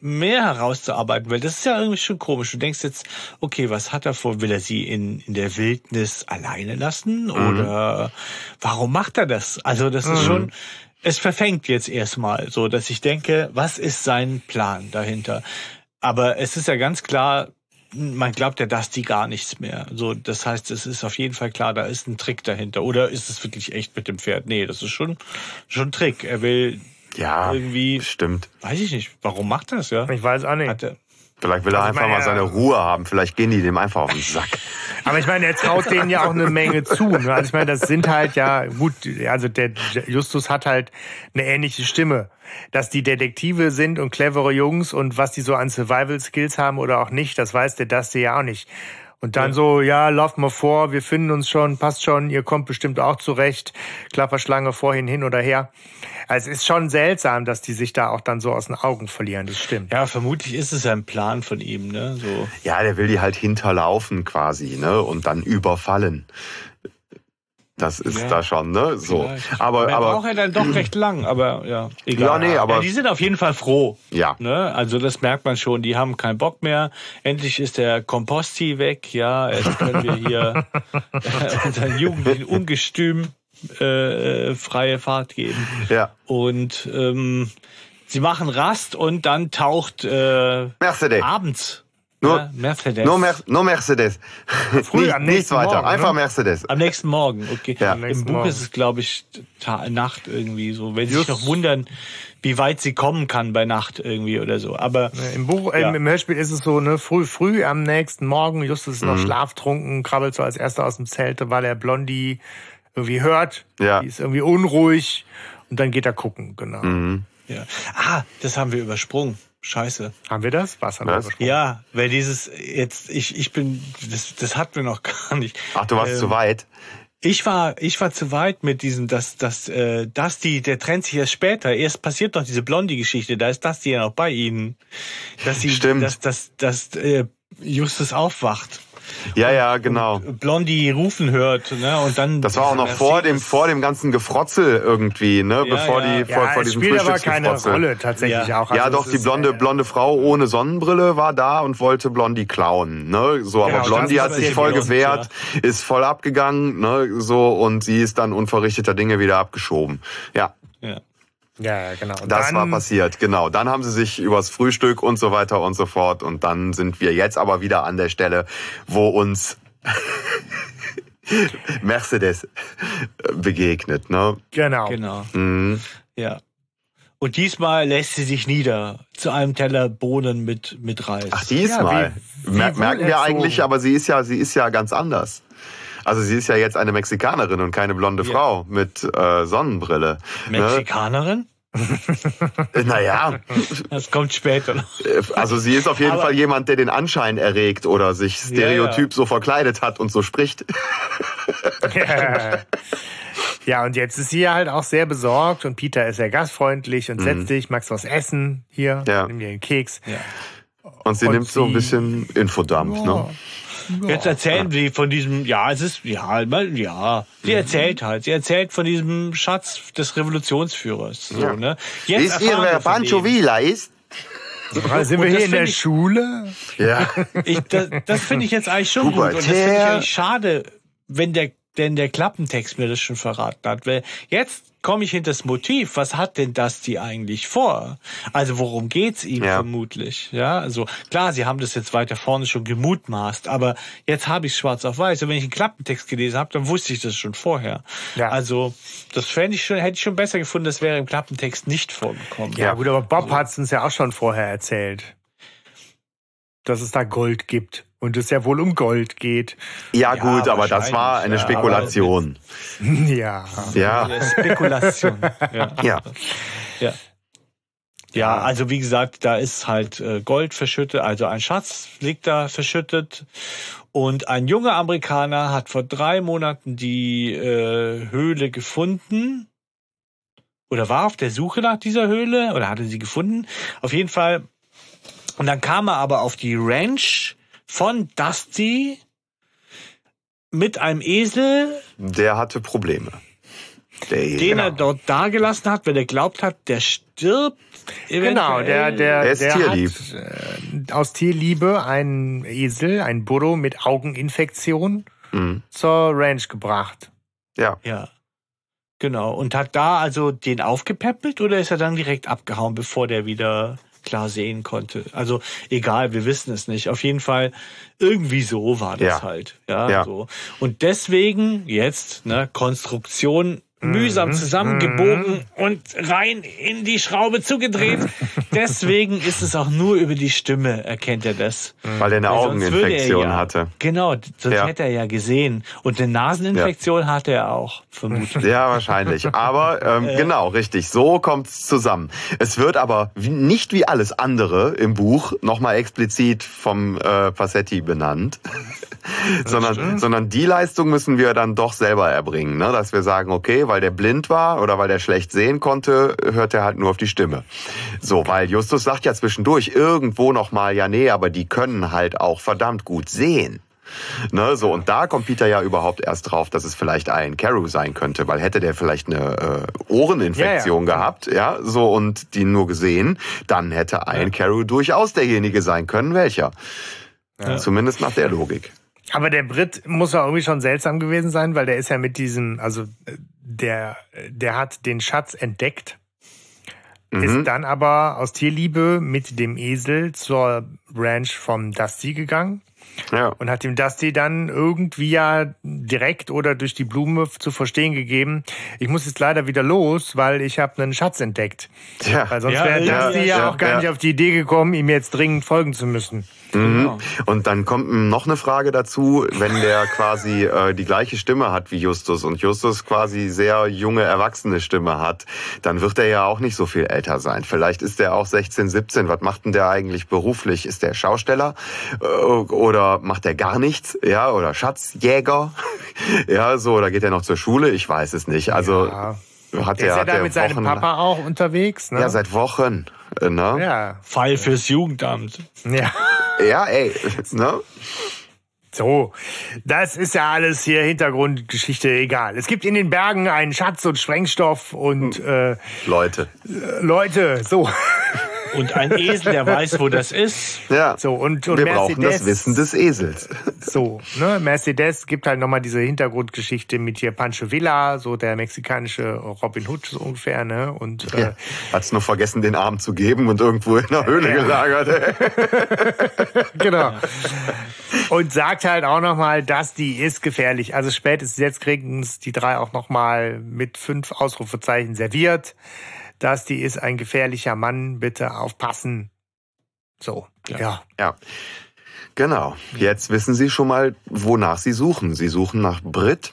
mehr herauszuarbeiten, weil das ist ja irgendwie schon komisch. Du denkst jetzt, okay, was hat er vor? Will er sie in, in der Wildnis alleine lassen? Mhm. Oder warum macht er das? Also das mhm. ist schon, es verfängt jetzt erstmal so, dass ich denke, was ist sein Plan dahinter? Aber es ist ja ganz klar, man glaubt ja Dusty gar nichts mehr. So, das heißt, es ist auf jeden Fall klar, da ist ein Trick dahinter. Oder ist es wirklich echt mit dem Pferd? Nee, das ist schon, schon ein Trick. Er will ja, irgendwie. Stimmt. Weiß ich nicht. Warum macht er das, ja? Ich weiß auch nicht. Hat er, Vielleicht will er also einfach mal seine Ruhe haben. Vielleicht gehen die dem einfach auf den Sack. Aber ich meine, er traut denen ja auch eine Menge zu. Ne? Also ich meine, das sind halt ja gut. Also der Justus hat halt eine ähnliche Stimme. Dass die Detektive sind und clevere Jungs und was die so an Survival Skills haben oder auch nicht, das weiß der Dusty ja auch nicht. Und dann ja. so, ja, lauft mal vor, wir finden uns schon, passt schon, ihr kommt bestimmt auch zurecht. Klapperschlange vorhin hin oder her. Also es ist schon seltsam, dass die sich da auch dann so aus den Augen verlieren, das stimmt. Ja, vermutlich ist es ein Plan von ihm, ne? So. Ja, der will die halt hinterlaufen quasi, ne? Und dann überfallen. Das ist ja, da schon, ne? So. Aber, aber, aber braucht er dann doch recht lang, aber ja, egal. Ja, nee, aber ja, die sind auf jeden Fall froh. Ja. Ne? Also das merkt man schon, die haben keinen Bock mehr. Endlich ist der Komposti weg, ja. Jetzt können wir hier unseren jugendlichen Ungestüm äh, freie Fahrt geben. Ja. Und ähm, sie machen Rast und dann taucht äh, Mercedes. abends nur ja, Mercedes. Nur, Mer nur Mercedes. Früh, Nicht, am nichts weiter. Morgen, Einfach ne? Mercedes. Am nächsten Morgen, okay. Ja. Im Buch Morgen. ist es, glaube ich, Nacht irgendwie so. Wenn Sie sich noch wundern, wie weit sie kommen kann bei Nacht irgendwie oder so. Aber im Buch, ja. im Hörspiel ist es so, ne, früh, früh am nächsten Morgen, Justus ist noch mhm. schlaftrunken, krabbelt so als erster aus dem Zelt, weil er Blondie irgendwie hört. Ja. Die ist irgendwie unruhig und dann geht er gucken, genau. Mhm. Ja. Ah, das haben wir übersprungen. Scheiße. Haben wir das? Was haben Was? wir Ja, weil dieses jetzt ich ich bin das das hatten wir noch gar nicht. Ach, du warst ähm, zu weit. Ich war ich war zu weit mit diesem dass dass äh, dass die der trennt sich erst später. Erst passiert doch diese Blondie Geschichte, da ist das die ja noch bei ihnen. Dass sie Stimmt. dass dass dass äh, Justus aufwacht. Ja, ja, genau. Blondie rufen hört, ne? Und dann. Das war auch noch vor dem, vor dem ganzen Gefrotzel irgendwie, ne? Ja, Bevor ja. die, vor, ja, vor diesem spielt aber keine Rolle tatsächlich ja. auch. Also ja, doch, die blonde, äh, blonde Frau ohne Sonnenbrille war da und wollte Blondie klauen, ne? So, aber genau, Blondie hat sich voll gewehrt, ist voll abgegangen, ne? So, und sie ist dann unverrichteter Dinge wieder abgeschoben. Ja. Ja. Ja, genau. Und das war passiert, genau. Dann haben sie sich übers Frühstück und so weiter und so fort. Und dann sind wir jetzt aber wieder an der Stelle, wo uns Mercedes begegnet, ne? Genau. Genau. Mhm. Ja. Und diesmal lässt sie sich nieder zu einem Teller Bohnen mit, mit Reis. Ach, diesmal. Ja, wie, wie merken wir eigentlich, aber sie ist ja, sie ist ja ganz anders. Also sie ist ja jetzt eine Mexikanerin und keine blonde ja. Frau mit äh, Sonnenbrille. Ne? Mexikanerin? Ne? naja. Das kommt später noch. Äh, also sie ist auf jeden Aber Fall jemand, der den Anschein erregt oder sich stereotyp ja, ja. so verkleidet hat und so spricht. ja, und jetzt ist sie halt auch sehr besorgt und Peter ist sehr gastfreundlich und mhm. setzt sich, magst du was essen? Hier, ja. nimm dir einen Keks. Ja. Und sie und nimmt sie, so ein bisschen Infodump, ja. ne? Jetzt erzählen sie von diesem, ja, es ist, ja, ja. Sie erzählt halt, sie erzählt von diesem Schatz des Revolutionsführers. So, ja. ne? Jetzt Wisst ihr, wer Pancho Villa ist? Sind wir hier in der ich, Schule? Ja. Ich, das das finde ich jetzt eigentlich schon gut. Und das finde ich eigentlich schade, wenn der, denn der Klappentext mir das schon verraten hat. Weil jetzt komme ich hinter das Motiv. Was hat denn das die eigentlich vor? Also worum geht's ihm ja. vermutlich? Ja, also klar, sie haben das jetzt weiter vorne schon gemutmaßt, aber jetzt habe ich schwarz auf weiß. Und wenn ich einen Klappentext gelesen habe, dann wusste ich das schon vorher. Ja. Also das fände ich schon, hätte ich schon besser gefunden, das wäre im Klappentext nicht vorgekommen. Ja, gut, aber Bob also. hat es uns ja auch schon vorher erzählt, dass es da Gold gibt und es ja wohl um Gold geht. Ja, ja gut, aber das war eine Spekulation. Ja. Ja. Spekulation. Ja. ja. ja. Ja, also wie gesagt, da ist halt äh, Gold verschüttet, also ein Schatz liegt da verschüttet. Und ein junger Amerikaner hat vor drei Monaten die äh, Höhle gefunden. Oder war auf der Suche nach dieser Höhle oder hatte sie gefunden. Auf jeden Fall. Und dann kam er aber auf die Ranch von Dusty mit einem Esel, Der hatte Probleme. Der Esel. den er dort dagelassen hat, weil er glaubt hat, der stirbt. Genau, der, eventuell. der, Er ist der tierlieb. hat äh, aus Tierliebe einen Esel, ein Burro mit Augeninfektion Mhm. zur Ranch gebracht. Ja. Ja. Genau. Und hat da also den aufgepäppelt oder ist er dann direkt abgehauen, bevor der wieder klar sehen konnte? Also egal, wir wissen es nicht. Auf jeden Fall irgendwie so war das Ja. halt. Ja, Ja. so. Und deswegen jetzt, ne, Konstruktion mühsam Mhm. zusammengebogen und rein in die Schraube zugedreht. Deswegen ist es auch nur über die Stimme, erkennt er das. Weil er eine Weil würde er Augeninfektion ja, hatte. Genau, sonst Ja. hätte er ja gesehen. Und eine Naseninfektion hatte er auch, vermutlich. Ja, wahrscheinlich. Aber ähm, genau, richtig. So kommt's zusammen. Es wird aber nicht wie alles andere im Buch nochmal explizit vom äh, Passetti benannt, sondern, sondern die Leistung müssen wir dann doch selber erbringen. Ne? Dass wir sagen, okay, weil der blind war oder weil der schlecht sehen konnte, hört er halt nur auf die Stimme. So, weil Justus sagt ja zwischendurch irgendwo nochmal, ja nee, aber die können halt auch verdammt gut sehen. Ne, so, und da kommt Peter ja überhaupt erst drauf, dass es vielleicht ein Carew sein könnte, weil hätte der vielleicht eine äh, Ohreninfektion Ja, ja. gehabt, ja, so und die nur gesehen, dann hätte ein Carew durchaus derjenige sein können, welcher. Zumindest nach der Logik. Aber der Brit muss ja irgendwie schon seltsam gewesen sein, weil der ist ja mit diesem, also äh, der, der hat den Schatz entdeckt, Mhm. ist dann aber aus Tierliebe mit dem Esel zur Ranch vom Dusty gegangen Ja. und hat dem Dusty dann irgendwie ja direkt oder durch die Blume zu verstehen gegeben, ich muss jetzt leider wieder los, weil ich habe einen Schatz entdeckt. Tja. Weil sonst Ja, wäre ja, Dusty ja, ja, auch gar ja. nicht auf die Idee gekommen, ihm jetzt dringend folgen zu müssen. Genau. Und dann kommt noch eine Frage dazu, wenn der quasi äh, die gleiche Stimme hat wie Justus und Justus quasi sehr junge, erwachsene Stimme hat, dann wird er ja auch nicht so viel älter sein. Vielleicht ist er auch 16, 17. Was macht denn der eigentlich beruflich? Ist der Schausteller äh, oder macht er gar nichts? Ja, oder Schatzjäger? ja, so, oder geht er noch zur Schule? Ich weiß es nicht. Also Ja. Hat Der er ist ja hat da er mit seinem Wochen, Papa auch unterwegs, ne? Ja, seit Wochen. äh, Ne? ja. Fall fürs Jugendamt. ja. Ja, ey. Ne? So, das ist ja alles hier Hintergrundgeschichte, egal. Es gibt in den Bergen einen Schatz und Sprengstoff und Hm. äh, Leute. Leute, so, Und ein Esel, der weiß, wo das ist. Ja. so und, und Wir Mercedes, brauchen das Wissen des Esels. So, ne, Mercedes gibt halt nochmal diese Hintergrundgeschichte mit hier Pancho Villa, so der mexikanische Robin Hood so ungefähr, ne? Und äh, Ja. Hat's nur vergessen, den Arm zu geben und irgendwo in der Höhle gelagert. genau. Und sagt halt auch nochmal, dass die ist gefährlich. Also spätestens jetzt kriegen es die drei auch nochmal mit fünf Ausrufezeichen serviert. Dass die ist ein gefährlicher Mann, bitte aufpassen. So, ja. Ja. Genau. Jetzt wissen Sie schon mal, wonach Sie suchen. Sie suchen nach Brit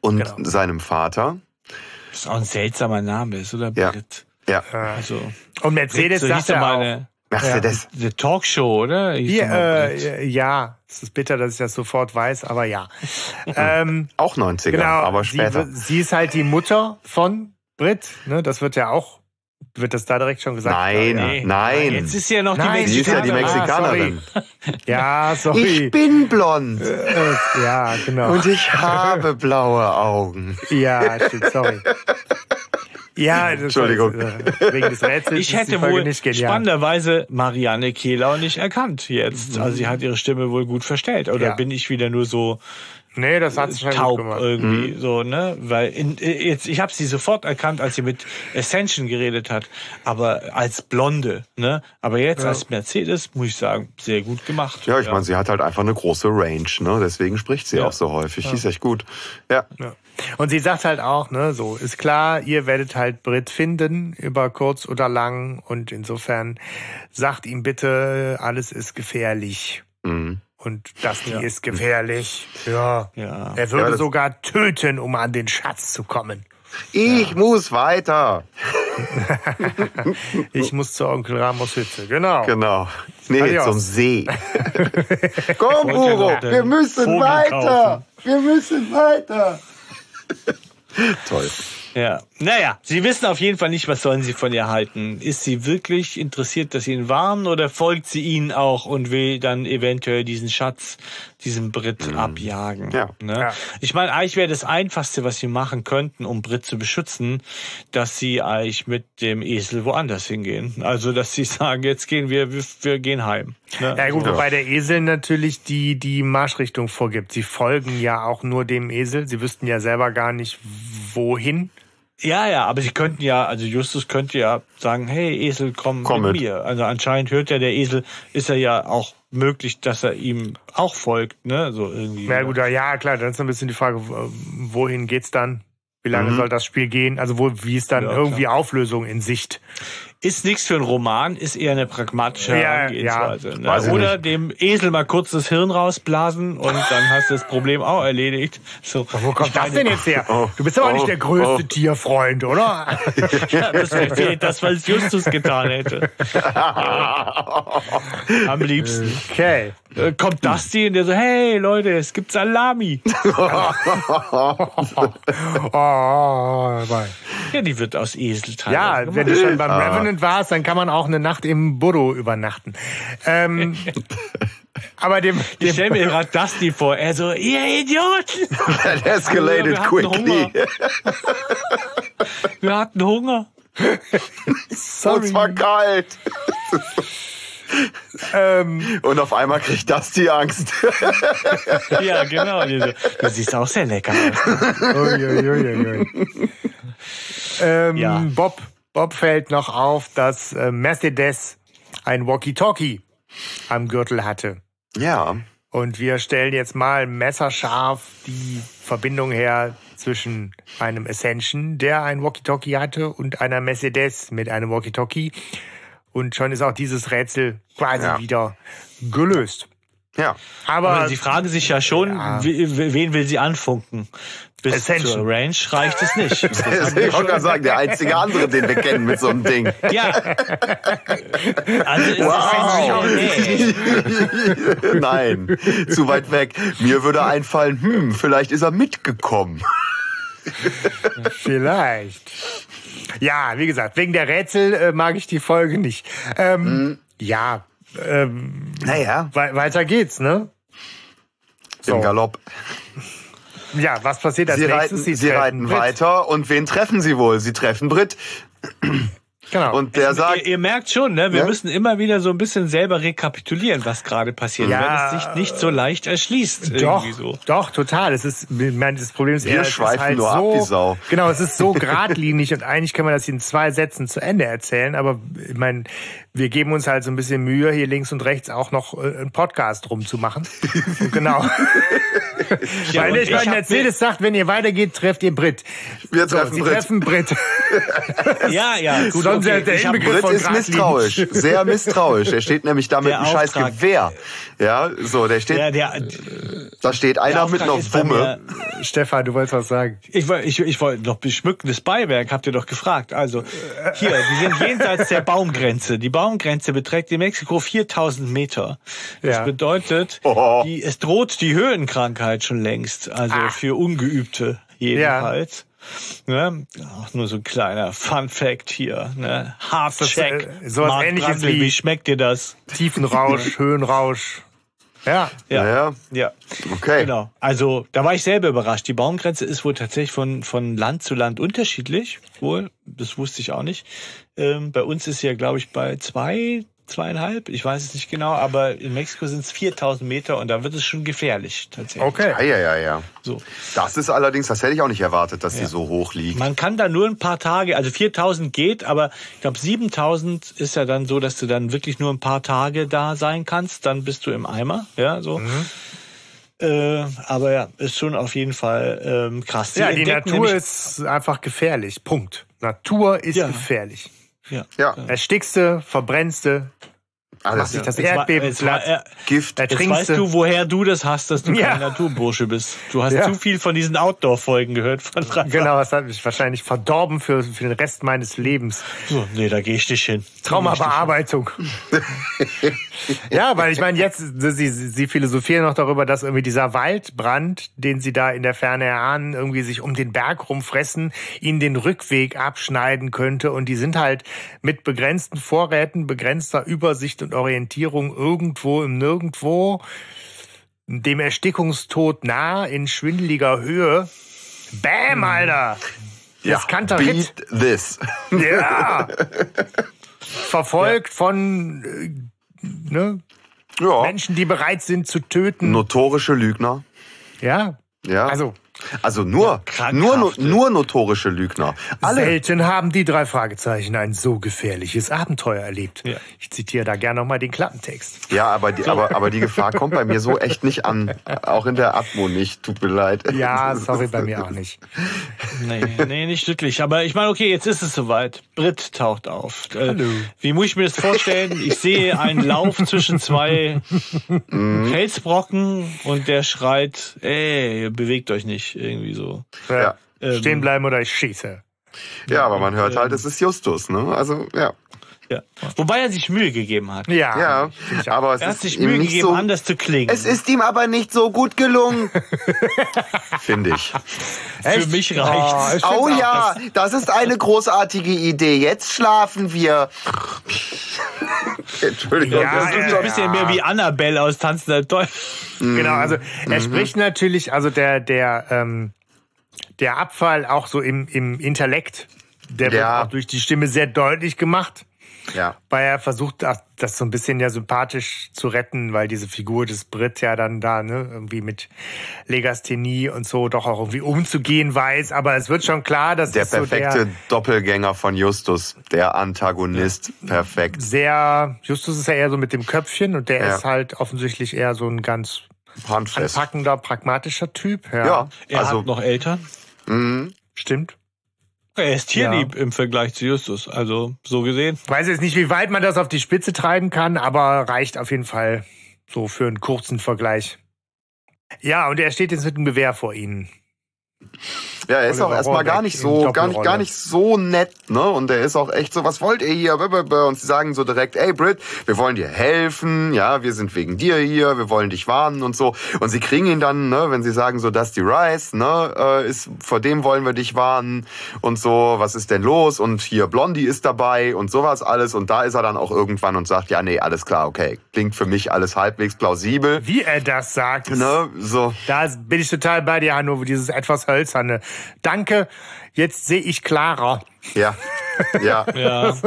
und Genau. seinem Vater. Das ist auch ein seltsamer Name, ist, oder? Ja. Brit? Ja. Also, Und Mercedes so hieß sagt ja ja eine, Mercedes. eine Talkshow, oder? Hier, Brit. äh, ja, es ist bitter, dass ich das sofort weiß, aber ja. ähm, Auch 90er, genau, aber sie, später. sie ist halt die Mutter von Brit, ne? Das wird ja auch, wird das da direkt schon gesagt? Nein, Ja, Nee. nein. Jetzt ist ja noch Nein, die Sie ist ja die Mexikanerin. Mexikanerin. ja sorry. Ich bin blond Äh, ja, genau. und ich habe blaue Augen. Ja, stimmt, sorry. Ja, das Entschuldigung. War, äh, wegen des Rätsels Ich ist hätte die wohl spannenderweise Marianne Kehlau nicht erkannt jetzt. Also sie hat ihre Stimme wohl gut verstellt. Oder Ja. bin ich wieder nur so Nee, das hat sie schon gut taub gemacht. irgendwie so, ne? Weil in, jetzt ich habe sie sofort erkannt, als sie mit Ascension geredet hat, aber als Blonde, ne? Aber jetzt als Mercedes muss ich sagen, sehr gut gemacht. Ja, ich meine, sie hat halt einfach eine große Range, ne? Deswegen spricht sie Ja. auch so häufig. Die ist echt gut. Ja. Ja. Und sie sagt halt auch, ne, so ist klar, ihr werdet halt Brit finden über kurz oder lang und insofern sagt ihm bitte, alles ist gefährlich Mhm. Und das die ist gefährlich. Ja. Ja. Er würde Ja, sogar töten, um an den Schatz zu kommen. Ich muss weiter. Ich muss zu Onkel Ramos Hütte. Genau. Genau. Nee, Adios. zum See. Komm, wollte Uro, noch den wir müssen Vogel weiter. kaufen. Wir müssen weiter. Toll. Ja, naja, Sie wissen auf jeden Fall nicht, was sollen Sie von ihr halten. Ist sie wirklich interessiert, dass Sie ihn warnen oder folgt sie Ihnen auch und will dann eventuell diesen Schatz, diesen Brit mhm. abjagen? Ja. Ne? ja. Ich meine, eigentlich wäre das Einfachste, was Sie machen könnten, um Brit zu beschützen, dass Sie eigentlich mit dem Esel woanders hingehen. Also, dass Sie sagen, jetzt gehen wir, wir, wir gehen heim. Ne? Ja gut, wobei der Esel natürlich die, die Marschrichtung vorgibt. Sie folgen ja auch nur dem Esel. Sie wüssten ja selber gar nicht, wohin. Ja, ja, aber sie könnten ja, also Justus könnte ja sagen, hey Esel, komm, komm mit, mit, mir. Also anscheinend hört ja der Esel, ist er ja auch möglich, dass er ihm auch folgt, ne? So irgendwie. Ja gut, ja klar, dann ist ein bisschen die Frage, wohin geht's dann? Wie lange mhm. soll das Spiel gehen? Also wo, wie ist dann ja, irgendwie klar. Auflösung in Sicht? Ist nichts für einen Roman, ist eher eine pragmatische Herangehensweise. Ja, ne? Oder dem Esel mal kurz das Hirn rausblasen und dann hast du das Problem auch erledigt. So, wo kommt das denn jetzt her? Oh, du bist aber oh, nicht der größte oh. Tierfreund, oder? ja, das wäre das, was Justus getan hätte. Am liebsten. Okay. Äh, kommt Dusty und der so, hey Leute, es gibt Salami. oh, ja, die wird aus Eselteil. Ja, wenn du schon beim ah. Revenant warst, dann kann man auch eine Nacht im Burro übernachten. Ähm, aber dem, dem ich stell mir gerade Dusty vor. Er so, ihr Idioten! That escalated wir quickly. wir hatten Hunger. Sorry. Und zwar kalt. Ähm, und auf einmal kriegt das die Angst. ja, genau. Du siehst auch sehr lecker aus. Ui, ui, ui, ähm, ja. Bob, Bob fällt noch auf, dass äh, Mercedes ein Walkie-Talkie am Gürtel hatte. Ja. Und wir stellen jetzt mal messerscharf die Verbindung her zwischen einem Ascension, der ein Walkie-Talkie hatte, und einer Mercedes mit einem Walkie-Talkie. Und schon ist auch dieses Rätsel quasi ja. wieder gelöst. Ja. Aber, Aber, Sie fragen sich ja schon, ja. wen will sie anfunken? Bis Ascension. zur Range reicht es nicht. ich wollte gerade sagen, der einzige andere, den wir kennen mit so einem Ding. Ja. Also ist wow. Nee. Nein, zu weit weg. Mir würde einfallen, hm, vielleicht ist er mitgekommen. vielleicht. Ja, wie gesagt, wegen der Rätsel äh, mag ich die Folge nicht. Ähm, mhm. Ja, ähm, naja. We weiter geht's, ne? So. Im Galopp. Ja, was passiert als sie nächstes? Reiten, sie, sie reiten Brit. weiter und wen treffen sie wohl? Sie treffen Brit. Genau. Und der also, sagt, ihr, ihr, merkt schon, ne, wir ja? müssen immer wieder so ein bisschen selber rekapitulieren, was gerade passiert, ja, weil es sich nicht so leicht erschließt. Doch, so. doch, total. Es ist, ich meine, das Problem ist, wir eher, schweifen halt nur so, ab wie Sau. Genau, es ist so geradlinig und eigentlich kann man das in zwei Sätzen zu Ende erzählen, aber ich meine, wir geben uns halt so ein bisschen Mühe, hier links und rechts auch noch äh, einen Podcast rumzumachen. genau. ja, Weil ich meine, Mercedes sagt, wenn ihr weitergeht, trefft ihr Brit. Wir treffen so, sie Brit. treffen Brit. ja, ja, gut. Sonst okay. der Inbegriff Brit ist misstrauisch, sehr misstrauisch. Er steht nämlich da mit einem scheiß Gewehr. Ja, so, der steht, der, der, da steht einer mit einer Wumme. Stefan, du wolltest was sagen. Ich, ich, ich wollte noch beschmückendes Beiwerk, habt ihr doch gefragt. Also, hier, die sind jenseits der Baumgrenze. Die Baumgrenze beträgt in Mexiko 4000 Meter. Das ja. bedeutet, oh. die, es droht die Höhenkrankheit schon längst. Also ah. für Ungeübte jedenfalls. Ja. Ne? Ach, nur so ein kleiner Fun Fact hier. Ne? Hard Check. Äh, sowas Mark ähnliches Brandl, wie, wie schmeckt dir das? Tiefenrausch, Höhenrausch. Ja. Ja. ja. ja. Okay. Genau. Also, da war ich selber überrascht. Die Baumgrenze ist wohl tatsächlich von, von Land zu Land unterschiedlich. Wohl. Das wusste ich auch nicht. Ähm, bei uns ist sie ja, glaube ich, bei zwei, zweieinhalb, ich weiß es nicht genau, aber in Mexiko sind es 4000 Meter und da wird es schon gefährlich tatsächlich. Okay. Ja, ja, ja, ja. So. Das ist allerdings, das hätte ich auch nicht erwartet, dass ja. die so hoch liegt. Man kann da nur ein paar Tage, also 4000 geht, aber ich glaube 7000 ist ja dann so, dass du dann wirklich nur ein paar Tage da sein kannst, dann bist du im Eimer, ja, so. Mhm. Äh, aber ja, ist schon auf jeden Fall ähm, krass. Sie ja, die Natur ist einfach gefährlich. Punkt. Natur ist ja. gefährlich. Ja. ja. Erstickste, verbrennste, Alles, macht sich das Jetzt wa- Erdbeben jetzt wa- platt. äh, Gift. Da Jetzt weißt du. du, woher du das hast, dass du Ja. kein Naturbursche bist. Du hast Ja. zu viel von diesen Outdoor-Folgen gehört von Rafa. Genau, das hat mich wahrscheinlich verdorben für, für den Rest meines Lebens. So, nee, da gehe ich nicht hin. Traumabearbeitung. ja, weil ich meine, jetzt, sie, sie philosophieren noch darüber, dass irgendwie dieser Waldbrand, den sie da in der Ferne erahnen, irgendwie sich um den Berg rumfressen, ihnen den Rückweg abschneiden könnte. Und die sind halt mit begrenzten Vorräten, begrenzter Übersicht und Orientierung irgendwo im Nirgendwo, dem Erstickungstod nah in schwindeliger Höhe. Bam, Alter! Das kann doch Hit. Beat this. Ja. Verfolgt von äh, ne, Ja. Menschen, die bereit sind zu töten. Notorische Lügner. Ja. Ja. Also Also nur, krankhafte. nur, nur notorische Lügner. Alle. selten haben die drei Fragezeichen ein so gefährliches Abenteuer erlebt. Ja. Ich zitiere da gerne nochmal den Klappentext. Ja, aber die, aber, aber die Gefahr kommt bei mir so echt nicht an. Auch in der Atmo nicht. Tut mir leid. Ja, sorry, bei mir auch nicht. Nee, nee, nicht wirklich. Aber ich meine, okay, jetzt ist es soweit. Brit taucht auf. Äh, Hallo. Wie muss ich mir das vorstellen? Ich sehe einen Lauf zwischen zwei Felsbrocken und der schreit, ey, bewegt euch nicht. Irgendwie so. Ja. Ähm, Stehen bleiben oder ich schieße. Ja, aber man hört halt, es ist Justus, ne? Also, ja. Ja. Wobei er sich Mühe gegeben hat. Ja, Ja, aber es Er hat ist sich ihm Mühe nicht gegeben, so. anders zu klingen. Es ist ihm aber nicht so gut gelungen. Finde ich. Für Echt? mich Oh, reicht's. Oh auch, ja, das ist eine großartige Idee. Jetzt schlafen wir. Entschuldigung. Ja, Das so ein bisschen mehr wie Annabelle aus Tanzender Teufel. Genau, also Mhm. er spricht natürlich, also der, der, ähm, der Abfall auch so im, im Intellekt, der wird Ja. auch durch die Stimme sehr deutlich gemacht. Ja. Weil er versucht, das so ein bisschen ja sympathisch zu retten, weil diese Figur des Brit ja dann da, ne, irgendwie mit Legasthenie und so doch auch irgendwie umzugehen weiß. Aber es wird schon klar, dass Der das so perfekte der Doppelgänger von Justus, der Antagonist. Perfekt. sehr, Justus ist ja eher so mit dem Köpfchen und der Ja. ist halt offensichtlich eher so ein ganz Handfest. anpackender, pragmatischer Typ. Ja, Ja, Er also hat noch Eltern. mh, stimmt. Er ist tierlieb im Vergleich zu Justus. Also so gesehen. Weiß jetzt nicht, wie weit man das auf die Spitze treiben kann, aber reicht auf jeden Fall so für einen kurzen Vergleich. Ja, und er steht jetzt mit einem Gewehr vor ihnen. Ja, er ist Oliver auch erstmal gar nicht so, gar nicht, gar nicht so nett, ne? Und er ist auch echt so, was wollt ihr hier? Und sie sagen so direkt, ey Brit, wir wollen dir helfen, ja, wir sind wegen dir hier, wir wollen dich warnen und so. Und sie kriegen ihn dann, ne, wenn sie sagen so, Dusty Rice, ne, äh, ist, vor dem wollen wir dich warnen und so, was ist denn los? Und hier Blondie ist dabei und sowas alles. Und da ist er dann auch irgendwann und sagt, ja, nee, alles klar, okay. Klingt für mich alles halbwegs plausibel. Wie er das sagt, Ne, so. da bin ich total bei dir, Hanno, dieses etwas hölzerne. Danke, jetzt sehe ich klarer. Ja. Ja. Ja.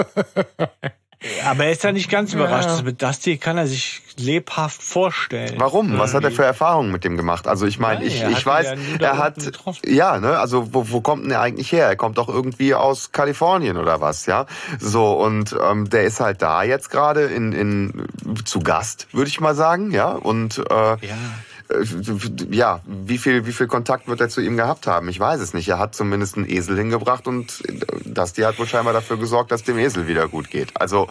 Aber er ist ja nicht ganz überrascht. Das Mit Dusty kann er sich lebhaft vorstellen. Warum? Was hat er für Erfahrungen mit dem gemacht? Also ich meine, Ja, ich, ich weiß, ja er hat, getroffen. ja, ne, also wo, wo kommt denn er eigentlich her? Er kommt doch irgendwie aus Kalifornien oder was, ja? So, und ähm, der ist halt da jetzt gerade in, in, zu Gast, würde ich mal sagen, ja? Und äh, Ja. Äh, ja, wie viel, wie viel Kontakt wird er zu ihm gehabt haben? Ich weiß es nicht. Er hat zumindest einen Esel hingebracht und das, die hat wohl scheinbar dafür gesorgt, dass dem Esel wieder gut geht. Also,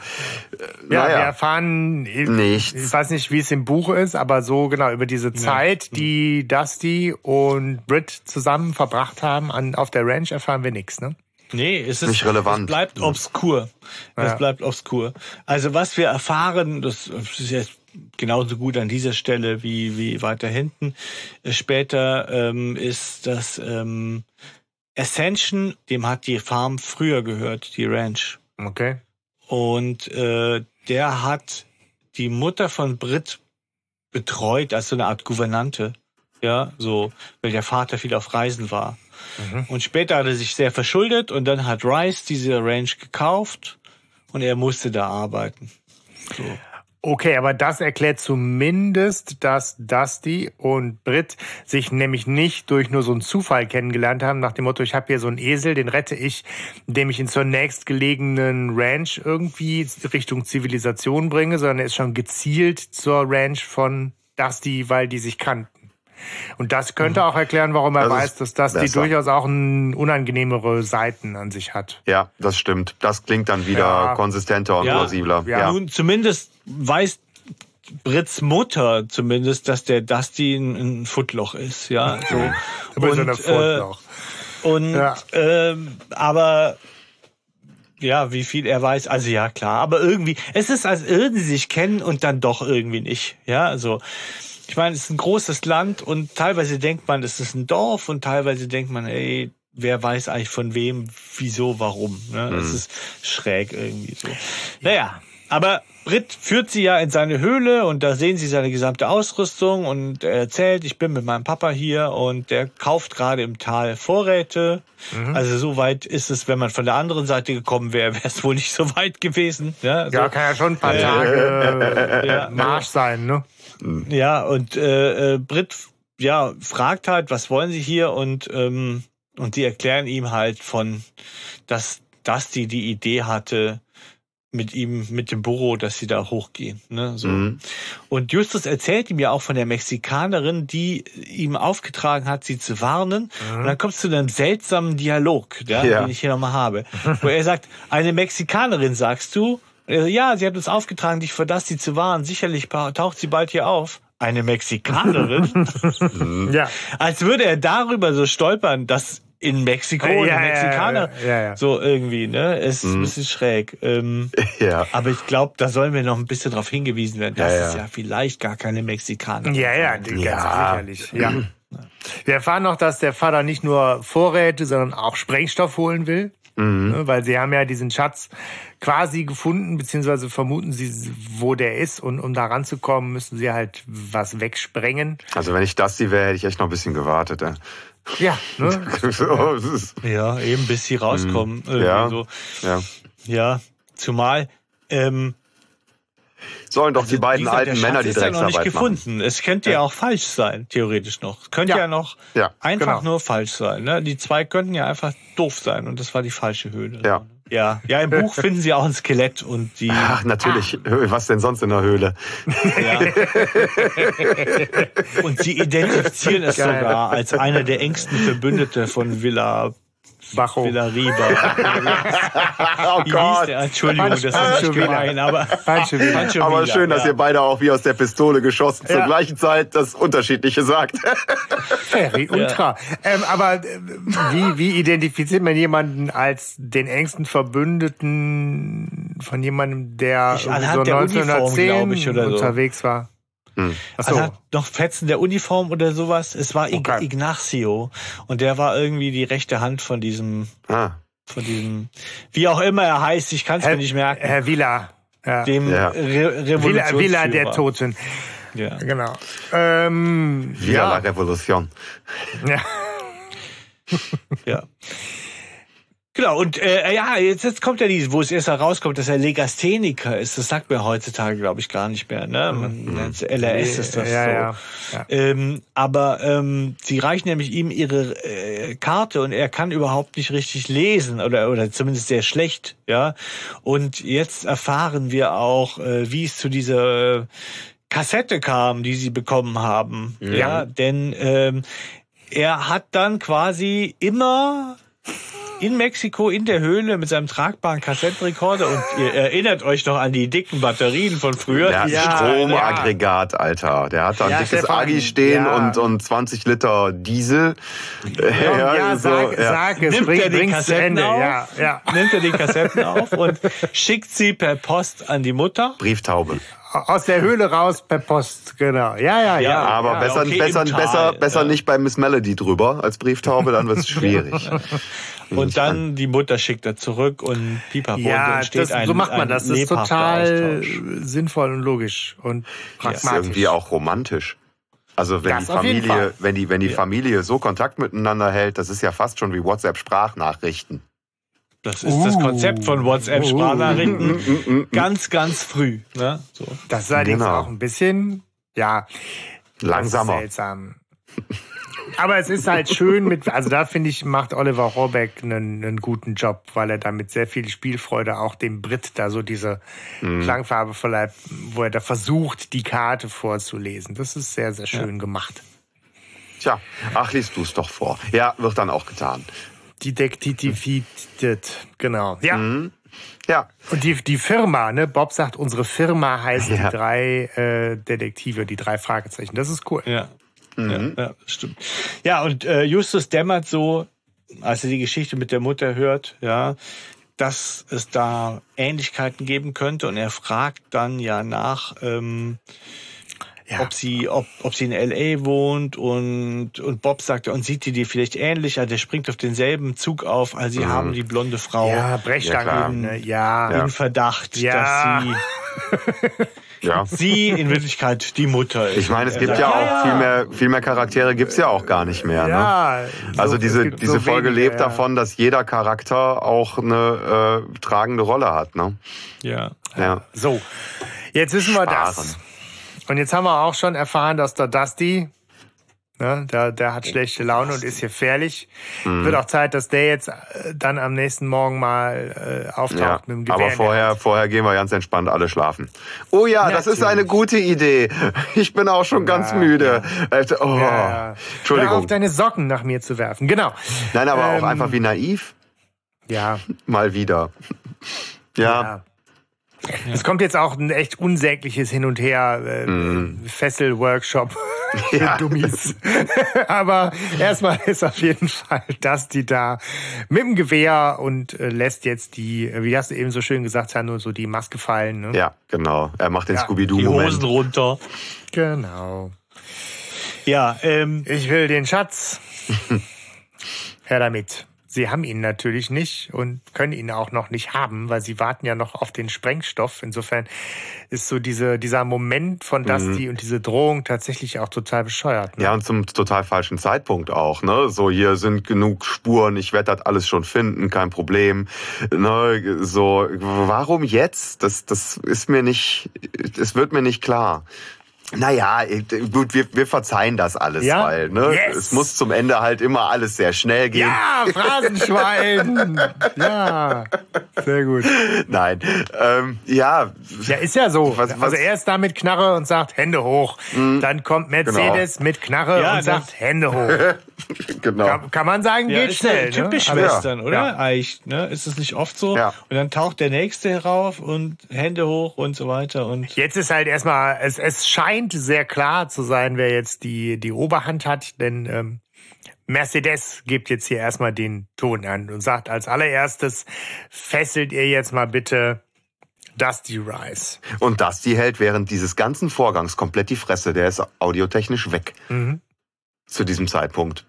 äh, Ja, wir naja. erfahren ich- Nichts. Ich weiß nicht, wie es im Buch ist, aber so genau über diese Zeit, die Dusty und Britt zusammen verbracht haben an, auf der Ranch, erfahren wir nichts, ne? Nee, es ist Nicht relevant. Es bleibt obskur. Es Ja. bleibt obskur. Also was wir erfahren, das ist jetzt genauso gut an dieser Stelle wie wie weiter hinten. Äh, Später ähm, ist das ähm, Ascension, dem hat die Farm früher gehört, die Ranch. Okay. Und äh, der hat die Mutter von Brit betreut als so eine Art Gouvernante. Ja, so, weil der Vater viel auf Reisen war. Und später hat er sich sehr verschuldet und dann hat Rice diese Ranch gekauft und er musste da arbeiten. So. Okay, aber das erklärt zumindest, dass Dusty und Britt sich nämlich nicht durch nur so einen Zufall kennengelernt haben, nach dem Motto, ich habe hier so einen Esel, den rette ich, indem ich ihn zur nächstgelegenen Ranch irgendwie Richtung Zivilisation bringe, sondern er ist schon gezielt zur Ranch von Dusty, weil die sich kannten. Und das könnte auch erklären, warum er Das weiß, dass das die durchaus auch ein unangenehmere Seiten an sich hat. Ja, das stimmt. Das klingt dann wieder Ja. konsistenter und Ja. plausibler. Ja. Ja. Nun, zumindest weiß Brits Mutter zumindest, dass der Dusty ein, ein Footloch ist, ja. So. Und, äh, Fortloch. und Ja. ähm, aber ja, wie viel er weiß, also ja klar, aber irgendwie, es ist, als würden sie sich kennen und dann doch irgendwie nicht, ja, also ich meine, es ist ein großes Land und teilweise denkt man, es ist ein Dorf und teilweise denkt man, ey, wer weiß eigentlich von wem, wieso, warum, ne? Es ist schräg irgendwie so. Naja, aber Britt führt sie ja in seine Höhle und da sehen sie seine gesamte Ausrüstung und er erzählt, ich bin mit meinem Papa hier und der kauft gerade im Tal Vorräte. Also so weit ist es, wenn man von der anderen Seite gekommen wäre, wäre es wohl nicht so weit gewesen. Ja, also, Ja, kann ja schon ein paar Tage äh, Ja. Marsch sein, ne? Ja und äh, äh, Britt ja, fragt halt, was wollen sie hier und, ähm, und die erklären ihm halt von, dass, dass die die Idee hatte, mit ihm, mit dem Burro, dass sie da hochgehen. Ne? So. Mhm. Und Justus erzählt ihm ja auch von der Mexikanerin, die ihm aufgetragen hat, sie zu warnen. Und dann kommst du zu einem seltsamen Dialog, ja, Ja. den ich hier nochmal habe. Wo er sagt, eine Mexikanerin, sagst du? So, ja, sie hat uns aufgetragen, dich vor das sie zu warnen. Sicherlich taucht sie bald hier auf. Eine Mexikanerin? Ja. Als würde er darüber so stolpern, dass in Mexiko Ja, eine ja, Mexikaner ja, ja, ja. so irgendwie, ne? Ist ein bisschen schräg. Ähm, Ja. aber ich glaube, da sollen wir noch ein bisschen darauf hingewiesen werden. Das Ja, ja. ist ja vielleicht gar keine Mexikaner. Ja, ja, die- ganz Ja. sicherlich. Ja. Wir erfahren noch, dass der Vater nicht nur Vorräte, sondern auch Sprengstoff holen will. Ne, Weil sie haben ja diesen Schatz quasi gefunden, beziehungsweise vermuten sie, wo der ist. Und um da ranzukommen, müssen sie halt was wegsprengen. Also wenn ich das die wäre, hätte ich echt noch ein bisschen gewartet. ey. Ja, ne? Ja, eben bis sie rauskommen. Irgendwie Ja. So. ja. ja, zumal ähm, Sollen doch die beiden gesagt, alten Männer die ist ja noch nicht Drecksarbeit machen. gefunden. Es könnte ja. auch falsch sein, theoretisch noch. Es könnte ja, Ja. noch Ja, einfach genau. nur falsch sein. Ne? Die zwei könnten ja einfach doof sein und das war die falsche Höhle. Ja. Ja, ja im Buch finden sie auch ein Skelett und die. Ach, natürlich. Was denn sonst in der Höhle? Ja. Und sie identifizieren es Geil. sogar als einer der engsten Verbündete von Villa, Bacho. Villa Riba. Oh Wie hieß der? Entschuldigung, das ist Pancho nicht gemein, aber Falsche Villa. Pancho Aber Villa, schön, dass ja. ihr beide auch wie aus der Pistole geschossen zur Ja. gleichen Zeit das Unterschiedliche sagt. Ferry Ultra. Ähm, aber äh, wie, wie identifiziert man jemanden als den engsten Verbündeten von jemandem, der Ich- so der Uniform, 1910 glaub ich, oder so. unterwegs war? Ach so. Anhand noch Fetzen der Uniform oder sowas. Es war Okay. Ignacio und der war irgendwie die rechte Hand von diesem, Ah, von diesem, wie auch immer er heißt, ich kann es mir nicht merken, Herr Villa. Ja. dem Ja. Re Villa, Revolutionsführer. Villa der Toten. Ja. Genau. Ähm, Via la ja. Revolution. ja. Ja. Genau, und äh, ja, jetzt, jetzt kommt ja dieses, wo es erst herauskommt, dass er Legastheniker ist. Das sagt man heutzutage, glaube ich, gar nicht mehr. Ne? Man nennt's LRS ist das ja, so. ja, ja. Ähm, aber ähm, sie reichen nämlich ihm ihre äh, Karte und er kann überhaupt nicht richtig lesen oder oder zumindest sehr schlecht, ja. Und jetzt erfahren wir auch, äh, wie es zu dieser äh, Kassette kam, die sie bekommen haben, ja, denn ähm, er hat dann quasi immer in Mexiko in der Höhle mit seinem tragbaren Kassettenrekorder und ihr erinnert euch noch an die dicken Batterien von früher. Der Ja, Stromaggregat, Alter. Der hat da ein Ja, dickes Stefan, Agi stehen ja. und, und 20 Liter Diesel. Ja, ja, sag, ja. sag es, Nimmt bring, er die Kassetten Ende. auf? Ja, ja. nimmt er die Kassetten auf und schickt sie per Post an die Mutter. Brieftaube. Aus der Höhle raus per Post, genau. Ja, ja, ja. Aber ja, besser, okay, besser, Tal, besser, besser ja. nicht bei Miss Melody drüber als Brieftaube, dann wird's schwierig. Und dann die Mutter schickt er zurück und pipapo. und Ja, dann entsteht das, ein, so macht man das. Das ist total Austausch. sinnvoll und logisch und Das ist pragmatisch. irgendwie auch romantisch. Also wenn Das die Familie, wenn die, wenn die Familie so Kontakt miteinander hält, das ist ja fast schon wie WhatsApp-Sprachnachrichten. Das ist das Konzept von Uh. WhatsApp-Sprachnachrichten. Ganz, ganz früh. Ne? So. Das ist allerdings Genau. auch ein bisschen, ja, Langsamer. seltsam. Aber es ist halt schön mit, also da finde ich, macht Oliver Rohrbeck einen, einen guten Job, weil er da mit sehr viel Spielfreude auch dem Brit da so diese Mhm. Klangfarbe verleiht, wo er da versucht, die Karte vorzulesen. Das ist sehr, sehr schön gemacht. Tja, ach, liest du es doch vor. Ja, wird dann auch getan. Detektivitet, genau. Ja. Mhm. Ja. Und die, die Firma, ne? Bob sagt, unsere Firma heißt Ja. die drei äh, Detektive, die drei Fragezeichen. Das ist cool. Ja. Mhm. Ja, ja, stimmt. Ja, und äh, Justus dämmert so, als er die Geschichte mit der Mutter hört, ja, dass es da Ähnlichkeiten geben könnte. Und er fragt dann ja nach, ähm, Ja. ob sie, ob, ob sie in L.A. wohnt und, und Bob sagt, und sieht die dir vielleicht ähnlich? Also der springt auf denselben Zug auf, also sie haben die blonde Frau Ja, Ja, Brechstange. klar. ne? ja. in Verdacht, Ja. dass sie, Ja. sie in Wirklichkeit die Mutter ist. Ich meine, es gibt ja auch viel mehr, viel mehr Charaktere gibt's ja auch gar nicht mehr. Ne? Ja, Also so- es diese, gibt diese so Folge wenige, lebt ja. davon, dass jeder Charakter auch eine äh, tragende Rolle hat. Ne? Ja. Ja. So, jetzt wissen wir das. Und jetzt haben wir auch schon erfahren, dass der Dusty, ne, der, der hat schlechte Laune und ist gefährlich. Mhm. Wird auch Zeit, dass der jetzt äh, dann am nächsten Morgen mal äh, auftaucht Ja, mit dem Gewehr. aber vorher, vorher gehen wir ganz entspannt alle schlafen. Oh ja, das ist eine Natürlich. gute Idee. Ich bin auch schon ganz Ja, müde. Äh, Oh, Ja, ja. Hör auf, Entschuldigung. deine Socken nach mir zu werfen. Genau. Nein, aber auch Ähm, einfach wie naiv. Ja, Mal wieder. Ja, ja. Es kommt jetzt auch ein echt unsägliches Hin und Her äh, Fessel-Workshop für. Ja. Dummies. Aber erstmal ist auf jeden Fall Dusty da mit dem Gewehr und äh, lässt jetzt die, äh, wie hast du eben so schön gesagt, ja nur so die Maske fallen. Ne? ja, genau. Er macht den Ja, Die Hosen Scooby-Doo-Moment. runter. Genau. Ja, ähm, Ich will den Schatz. Her damit. Sie haben ihn natürlich nicht und können ihn auch noch nicht haben, weil sie warten ja noch auf den Sprengstoff. Insofern ist so diese, dieser Moment von Dusty und diese Drohung tatsächlich auch total bescheuert. Ne? Ja, und zum total falschen Zeitpunkt auch, ne? So, hier sind genug Spuren, ich werde das alles schon finden, kein Problem. Ne? So, warum jetzt? Das, das ist mir nicht, es wird mir nicht klar. Naja, gut, wir, wir verzeihen das alles, Ja? weil ne, Yes! es muss zum Ende halt immer alles sehr schnell gehen. Ja, Phrasenschwein! ja, sehr gut. Nein, ähm, ja, Ja, ist ja so. Was- was- also er ist da mit Knarre und sagt Hände hoch. Dann kommt Mercedes mit Knarre Ja, und sagt Hände hoch. genau. Kann, kann man sagen, ja, geht ist schnell. ja typisch ne? Western, oder? Ja. Eigentlich, ne? Ist es nicht oft so? Ja. Und dann taucht der Nächste herauf und Hände hoch und so weiter und Jetzt ist halt erstmal, es, es scheint sehr klar zu sein, wer jetzt die, die Oberhand hat, denn ähm, Mercedes gibt jetzt hier erstmal den Ton an und sagt als allererstes, fesselt ihr jetzt mal bitte Dusty Rice. Und die hält während dieses ganzen Vorgangs komplett die Fresse. Der ist audiotechnisch weg. Mhm. Zu diesem Zeitpunkt.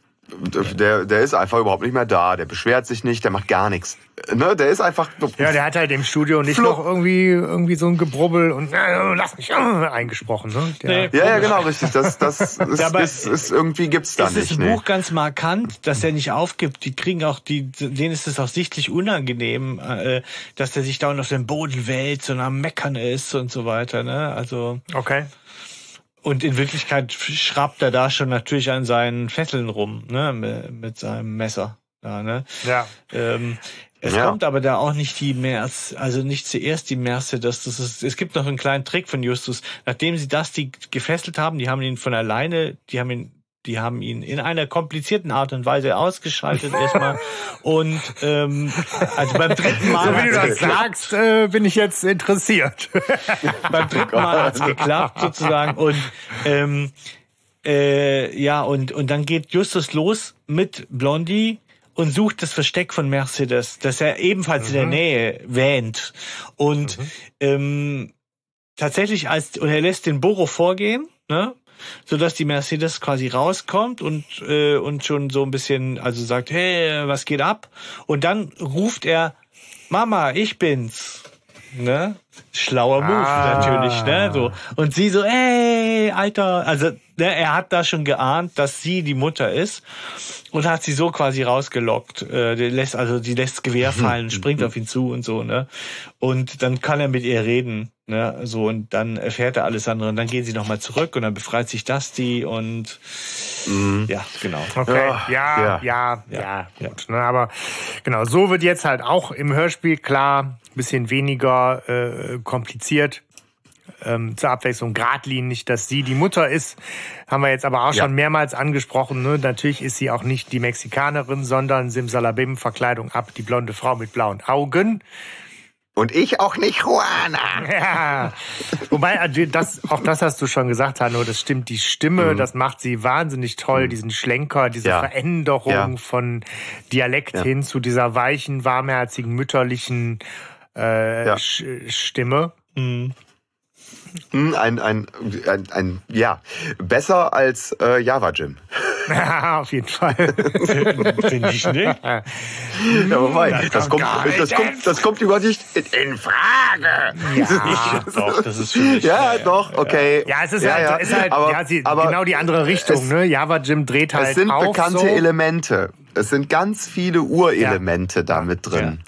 Der, der ist einfach überhaupt nicht mehr da. Der beschwert sich nicht, der macht gar nichts. Ne, der ist einfach. Ja, der hat halt im Studio nicht Flo- noch irgendwie, irgendwie so ein Gebrubbel und äh, lass mich äh, eingesprochen. Ne? Der, Nee. ja, ja, genau, richtig. Das, das ist, ist, ist irgendwie gibt's da ist nicht. im Nee. Buch ganz markant, dass er nicht aufgibt. Die kriegen auch, die, denen ist es auch sichtlich unangenehm, äh, dass er sich dauernd auf den Boden wälzt und am Meckern ist und so weiter. Ne? Also Okay. Und in Wirklichkeit schraubt er da schon natürlich an seinen Fesseln rum, ne, mit, mit seinem Messer. Ja, ne? Ja. Ähm, es Ja. kommt aber da auch nicht die Merz, also nicht zuerst die Mercedes. Das ist, es gibt noch einen kleinen Trick von Justus. Nachdem sie das die gefesselt haben, die haben ihn von alleine, die haben ihn, die haben ihn in einer komplizierten Art und Weise ausgeschaltet erstmal. Und ähm, also beim dritten Mal So wie du das sagst, äh, bin ich jetzt interessiert. beim dritten Mal hat's geklappt sozusagen und ähm, äh, ja und und dann geht Justus los mit Blondie und sucht das Versteck von Mercedes, das er ebenfalls in der Nähe wähnt und ähm, tatsächlich als und er lässt den Boro vorgehen, ne? So dass die Mercedes quasi rauskommt und äh, und schon so ein bisschen also sagt hey was geht ab? Und dann ruft er Mama ich bin's ne? Schlauer Move Ah. natürlich ne? So. Und sie so ey alter. Also ne, er hat da schon geahnt dass sie die Mutter ist und hat sie so quasi rausgelockt. Äh, der lässt also die lässt das Gewehr fallen springt auf ihn zu und so ne? Und dann kann er mit ihr reden ne? So und dann erfährt er alles andere und dann gehen sie noch mal zurück und dann befreit sich Dusty und ja genau. Okay, Ja, ja, ja, ja, ja, ja. gut. Ne, aber genau, so wird jetzt halt auch im Hörspiel klar, bisschen weniger äh, kompliziert. ähm, zur Abwechslung geradlinig, dass sie die Mutter ist. Haben wir jetzt aber auch Ja. schon mehrmals angesprochen. Ne? Natürlich ist sie auch nicht die Mexikanerin, sondern Simsalabim, Verkleidung ab, die blonde Frau mit blauen Augen. Und ich auch nicht Juana. Ja. Wobei, also das, auch das hast du schon gesagt, Hanno, das stimmt. Die Stimme, das macht sie wahnsinnig toll, diesen Schlenker, diese Mhm. Ja. Veränderung Ja. von Dialekt hin zu dieser weichen, warmherzigen, mütterlichen äh, Ja. Stimme. Mhm. Hm, Ein, ein, ein, ein, ja, besser als äh, Java Jim. Auf jeden Fall. Finde ich nicht. Ja, wobei, das, kommt, gar nicht das, kommt, das kommt überhaupt nicht in, in Frage. Ja. Doch, das ist für mich. Ja, doch, okay. Ja, es ist halt, Ist halt aber, ja, sie, aber genau die andere Richtung. es- ne? Java Jim dreht halt Es sind auf bekannte so. Elemente. Es sind ganz viele Urelemente da mit drin.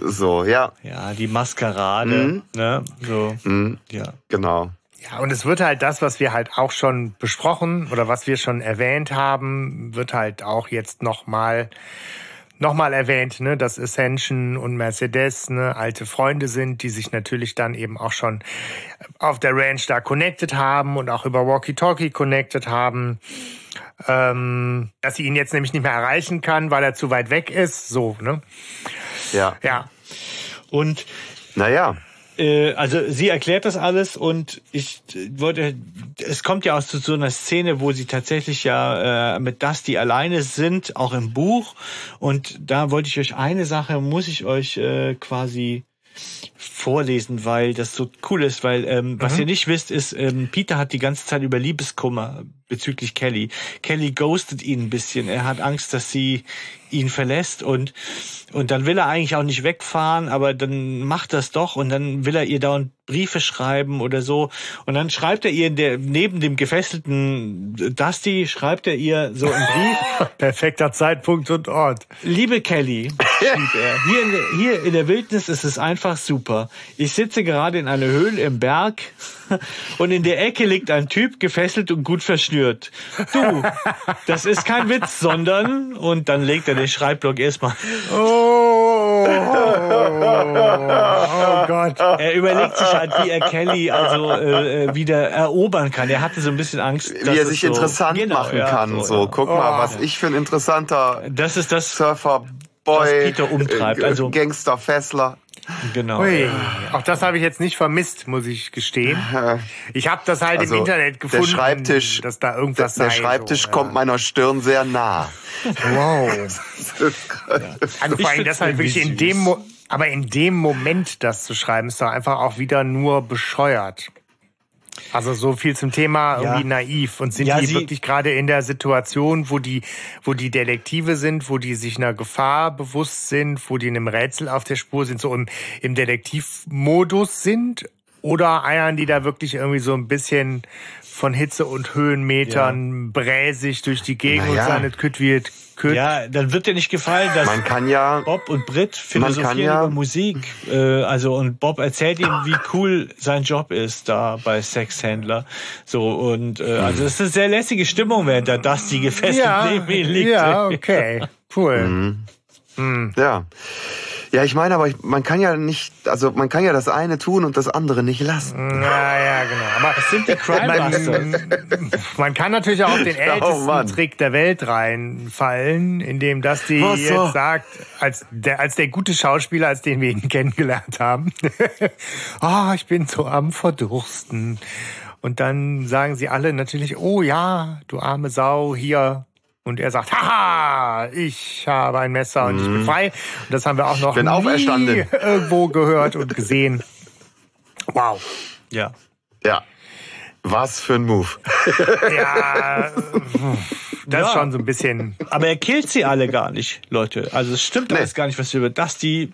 So, ja, Ja, die Maskerade, Mhm. ne? So, ja. genau. Ja, und es wird halt das, was wir halt auch schon besprochen oder was wir schon erwähnt haben, wird halt auch jetzt nochmal noch mal erwähnt, ne, dass Ascension und Mercedes ne, alte Freunde sind, die sich natürlich dann eben auch schon auf der Ranch da connected haben und auch über Walkie-Talkie connected haben. Ähm, dass sie ihn jetzt nämlich nicht mehr erreichen kann, weil er zu weit weg ist. So, ne? Ja. Ja. Und Naja, äh, also sie erklärt das alles und ich wollte, es kommt ja aus so so einer Szene, wo sie tatsächlich ja äh, mit Dusty alleine sind, auch im Buch. Und da wollte ich euch eine Sache, muss ich euch äh, quasi vorlesen, weil das so cool ist, weil ähm, was ihr nicht wisst, ist, ähm, Peter hat die ganze Zeit über Liebeskummer bezüglich Kelly. Kelly ghostet ihn ein bisschen. Er hat Angst, dass sie ihn verlässt und und dann will er eigentlich auch nicht wegfahren, aber dann macht das doch und dann will er ihr dauernd Briefe schreiben oder so und dann schreibt er ihr in der, neben dem gefesselten Dusty schreibt er ihr so einen Brief Perfekter Zeitpunkt und Ort. Liebe Kelly, schrieb er, hier in, hier in der Wildnis ist es einfach super. Ich sitze gerade in einer Höhle im Berg und in der Ecke liegt ein Typ gefesselt und gut verschnürt. Du, das ist kein Witz, sondern, und dann legt er den Schreibblock erstmal. Oh, oh Gott. Er überlegt sich halt, wie er Kelly also äh, äh, wieder erobern kann. Er hatte so ein bisschen Angst, dass wie er sich so, interessant Genau, machen ja, kann. So, ja. guck mal, was ich für ein interessanter Das ist das, Surfer. Was Boy, Peter umtreibt, äh, also- Gangster, Fessler. Genau. Ui, auch das habe ich jetzt nicht vermisst, muss ich gestehen. Ich habe das halt Also, im Internet der gefunden, Schreibtisch- dass da irgendwas Der sei. Schreibtisch so, kommt ja. meiner Stirn sehr nah. Wow. Also Ich vor allem das halt wirklich in irgendwie dem, süß. Mo aber in dem Moment das zu schreiben, ist doch einfach auch wieder nur bescheuert. Also so viel zum Thema Ja. irgendwie naiv und sind Ja, die sie- wirklich gerade in der Situation, wo die, wo die Detektive sind, wo die sich einer Gefahr bewusst sind, wo die in einem Rätsel auf der Spur sind, so im, im Detektivmodus sind? Oder eiern die da wirklich irgendwie so ein bisschen von Hitze und Höhenmetern bräsig durch die Gegend Naja. und sagen, es kütt wie kütt? Ja, dann wird dir nicht gefallen, dass Man kann ja, Bob und kann philosophieren ja- über Musik. Äh, also und Bob erzählt ihm, wie cool sein Job ist da bei Sexhändler. So und äh, also es ist eine sehr lässige Stimmung, während da Dusty gefesselt neben ihm liegt. Ja, okay. Cool. Mhm. ja. Ja, ich meine, aber ich, man kann ja nicht, also man kann ja das eine tun und das andere nicht lassen. Ja, ja, genau. Aber Das sind die Crimebusters. man, man kann natürlich auch den ältesten Mann. Trick der Welt reinfallen, indem das die Was so? jetzt sagt, als der, als der gute Schauspieler, als den wir ihn kennengelernt haben. Ah, ich bin so am Verdursten. Und dann sagen sie alle natürlich, oh ja, du arme Sau, hier. Und er sagt, haha, ich habe ein Messer und ich bin frei. Und das haben wir auch noch Bin nie auferstanden. irgendwo gehört und gesehen. Wow. Ja. Ja. Was für ein Move. Ja, das Ja. ist schon so ein bisschen. Aber er killt sie alle gar nicht, Leute. Also es stimmt Nee. alles gar nicht, was wir über Dusty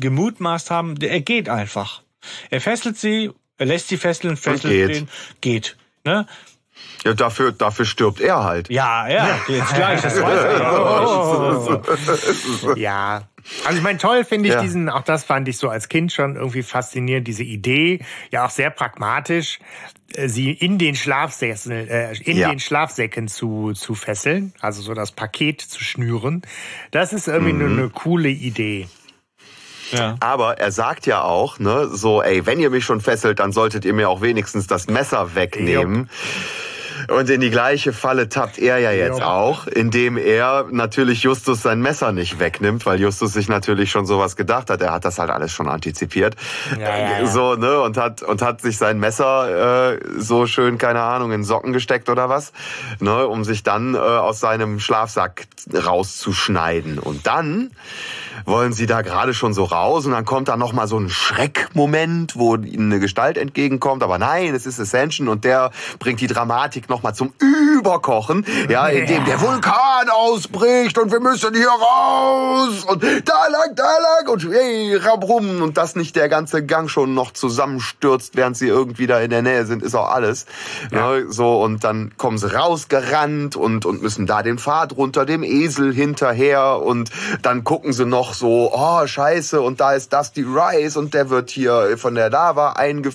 gemutmaßt haben. Er geht einfach. Er fesselt sie, er lässt sie fesseln, fesselt geht. den, geht. Ne? Ja, dafür, dafür stirbt er halt. Ja, ja, jetzt gleich, das weiß er. Oh. Ja. Also ich meine, toll finde ich Ja. diesen, auch das fand ich so als Kind schon irgendwie faszinierend, diese Idee, ja auch sehr pragmatisch, äh, sie in den Schlafsäcken, äh, in Ja. den Schlafsäcken zu, zu fesseln, also so das Paket zu schnüren. Das ist irgendwie Mhm. eine, eine coole Idee. Ja. Aber er sagt ja auch, ne, so, ey, wenn ihr mich schon fesselt, dann solltet ihr mir auch wenigstens das Messer wegnehmen. Ja. Und in die gleiche Falle tappt er ja jetzt ja. auch, indem er natürlich Justus sein Messer nicht wegnimmt, weil Justus sich natürlich schon sowas gedacht hat. Er hat das halt alles schon antizipiert. Ja, ja, so, ne, und hat, und hat sich sein Messer äh, so schön, keine Ahnung, in Socken gesteckt oder was, ne, um sich dann äh, aus seinem Schlafsack rauszuschneiden. Und dann wollen sie da gerade schon so raus? Und dann kommt da noch mal so ein Schreckmoment, wo ihnen eine Gestalt entgegenkommt, aber nein, es ist Ascension und der bringt die Dramatik noch mal zum Überkochen, ja, indem der Vulkan ausbricht und wir müssen hier raus. Und da lang, da lang und hey, rabrum und dass nicht der ganze Gang schon noch zusammenstürzt, während sie irgendwie da in der Nähe sind, ist auch alles. Ja. Ne, so und dann kommen sie rausgerannt und und müssen da den Pfad runter dem Esel hinterher. Und dann gucken sie noch so, oh Scheiße und da ist Dusty Rice und der wird hier von der Lava einge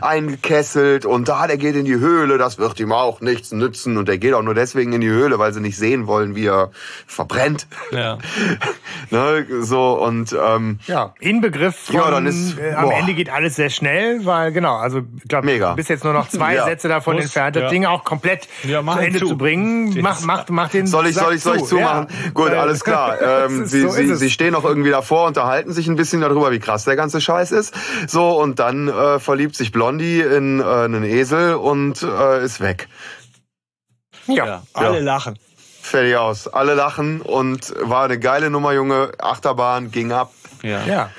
eingekesselt und da der geht in die Höhle, das wird ihm auch nichts nützen und der geht auch nur deswegen in die Höhle, weil sie nicht sehen wollen, wie er verbrennt. Ja. ne, so und ähm, ja, Inbegriff von, ja, dann ist, äh, am Ende geht alles sehr schnell, weil genau, also ich glaube, bis jetzt nur noch zwei ja. Sätze davon Muss, entfernt, das ja. Ding auch komplett ja, zu Ende zu, zu bringen. Mach, mach, mach den Soll ich, soll ich, soll ich zumachen? Gut, alles klar. Ähm, sie, so sie, sie stehen noch irgendwie davor, unterhalten sich ein bisschen darüber, wie krass der ganze Scheiß ist. So und dann äh, verliebt sich Blondie in äh, einen Esel und äh, ist weg. Ja, ja alle lachen. Fertig aus. Alle lachen und war eine geile Nummer, Junge. Achterbahn ging ab. Ja. ja.